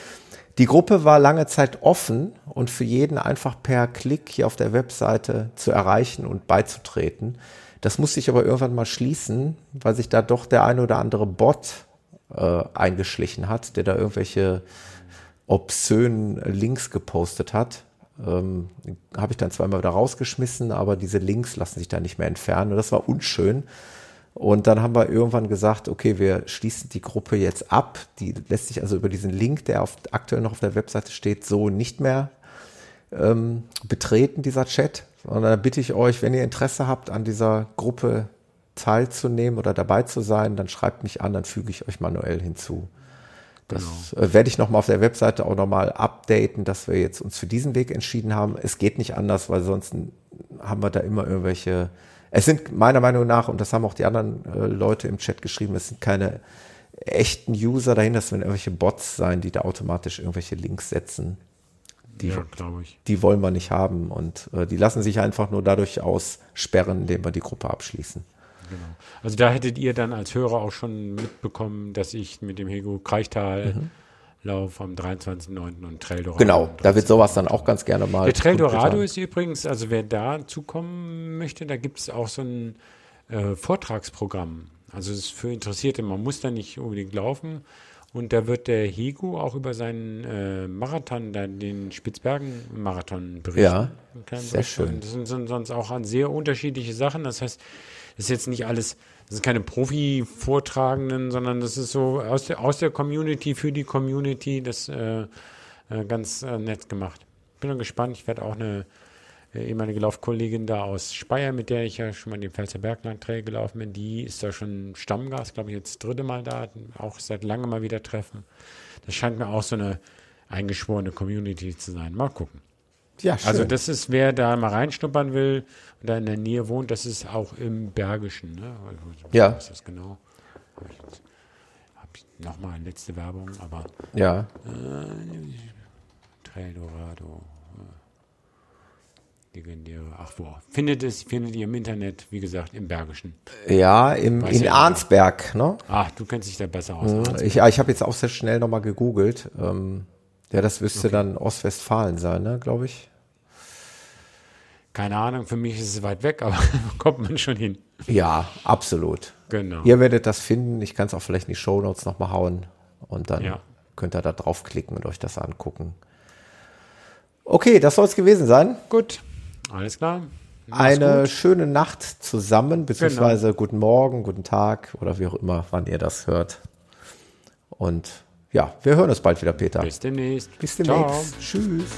Die Gruppe war lange Zeit offen und für jeden einfach per Klick hier auf der Webseite zu erreichen und beizutreten. Das musste ich aber irgendwann mal schließen, weil sich da doch der eine oder andere Bot äh, eingeschlichen hat, der da irgendwelche obszönen Links gepostet hat. Ähm, Habe ich dann zweimal wieder rausgeschmissen, aber diese Links lassen sich da nicht mehr entfernen. Und das war unschön. Und dann haben wir irgendwann gesagt, okay, wir schließen die Gruppe jetzt ab. Die lässt sich also über diesen Link, der auf, aktuell noch auf der Webseite steht, so nicht mehr ähm, betreten, dieser Chat. Und da bitte ich euch, wenn ihr Interesse habt, an dieser Gruppe teilzunehmen oder dabei zu sein, dann schreibt mich an, dann füge ich euch manuell hinzu. Das genau. äh, werde ich nochmal auf der Webseite auch nochmal updaten, dass wir jetzt uns für diesen Weg entschieden haben. Es geht nicht anders, weil sonst haben wir da immer irgendwelche es sind meiner Meinung nach, und das haben auch die anderen äh, Leute im Chat geschrieben, es sind keine echten User dahinter, es werden irgendwelche Bots sein, die da automatisch irgendwelche Links setzen. Die, ja, ich. die wollen wir nicht haben und äh, die lassen sich einfach nur dadurch aussperren, indem wir die Gruppe abschließen. Genau. Also da hättet ihr dann als Hörer auch schon mitbekommen, dass ich mit dem Hego Kreichtal mhm. Lauf am 23.09. und Trail Dorado. Genau, da wird sowas dann auch ganz gerne mal. Der Trail Dorado ist übrigens, also wer da zukommen möchte, da gibt es auch so ein äh, Vortragsprogramm. Also es ist für Interessierte, man muss da nicht unbedingt laufen. Und da wird der Hego auch über seinen äh, Marathon, den Spitzbergen-Marathon berichten. Ja, sehr schön. Das sind sonst auch an sehr unterschiedliche Sachen. Das heißt, es ist jetzt nicht alles das sind keine Profi-Vortragenden, sondern das ist so aus der, aus der Community für die Community, das äh, äh, ganz äh, nett gemacht. Bin gespannt. Ich werde auch eine ehemalige Laufkollegin da aus Speyer, mit der ich ja schon mal den Pfälzer Bergland Trail gelaufen bin, die ist da schon Stammgast, glaube ich, jetzt das dritte Mal da, auch seit langem mal wieder treffen. Das scheint mir auch so eine eingeschworene Community zu sein. Mal gucken. Ja, schön. Also das ist, wer da mal reinschnuppern will und da in der Nähe wohnt, das ist auch im Bergischen. Ne? ja. Was ist das genau? Habe ich, hab ich nochmal letzte Werbung, aber ja. Äh, Trail Dorado. Legendäre. Ach wo. Findet es, findet ihr im Internet, wie gesagt, im Bergischen. Ja, im, in ja Arnsberg, ne? Ach, du kennst dich da besser aus. Mhm. Ich, ich habe jetzt auch sehr schnell nochmal gegoogelt. Ähm, ja, das müsste okay. dann Ostwestfalen sein, ne, glaube ich. Keine Ahnung, für mich ist es weit weg, aber kommt man schon hin. Ja, absolut. Genau. Ihr werdet das finden. Ich kann es auch vielleicht in die Show Notes nochmal hauen und dann ja. könnt ihr da draufklicken und euch das angucken. Okay, das soll es gewesen sein. Gut, alles klar. Mach's Eine gut. schöne Nacht zusammen, beziehungsweise genau. guten Morgen, guten Tag oder wie auch immer, wann ihr das hört. Und ja, wir hören uns bald wieder, Peter. Bis demnächst. Bis demnächst. Ciao. Tschüss.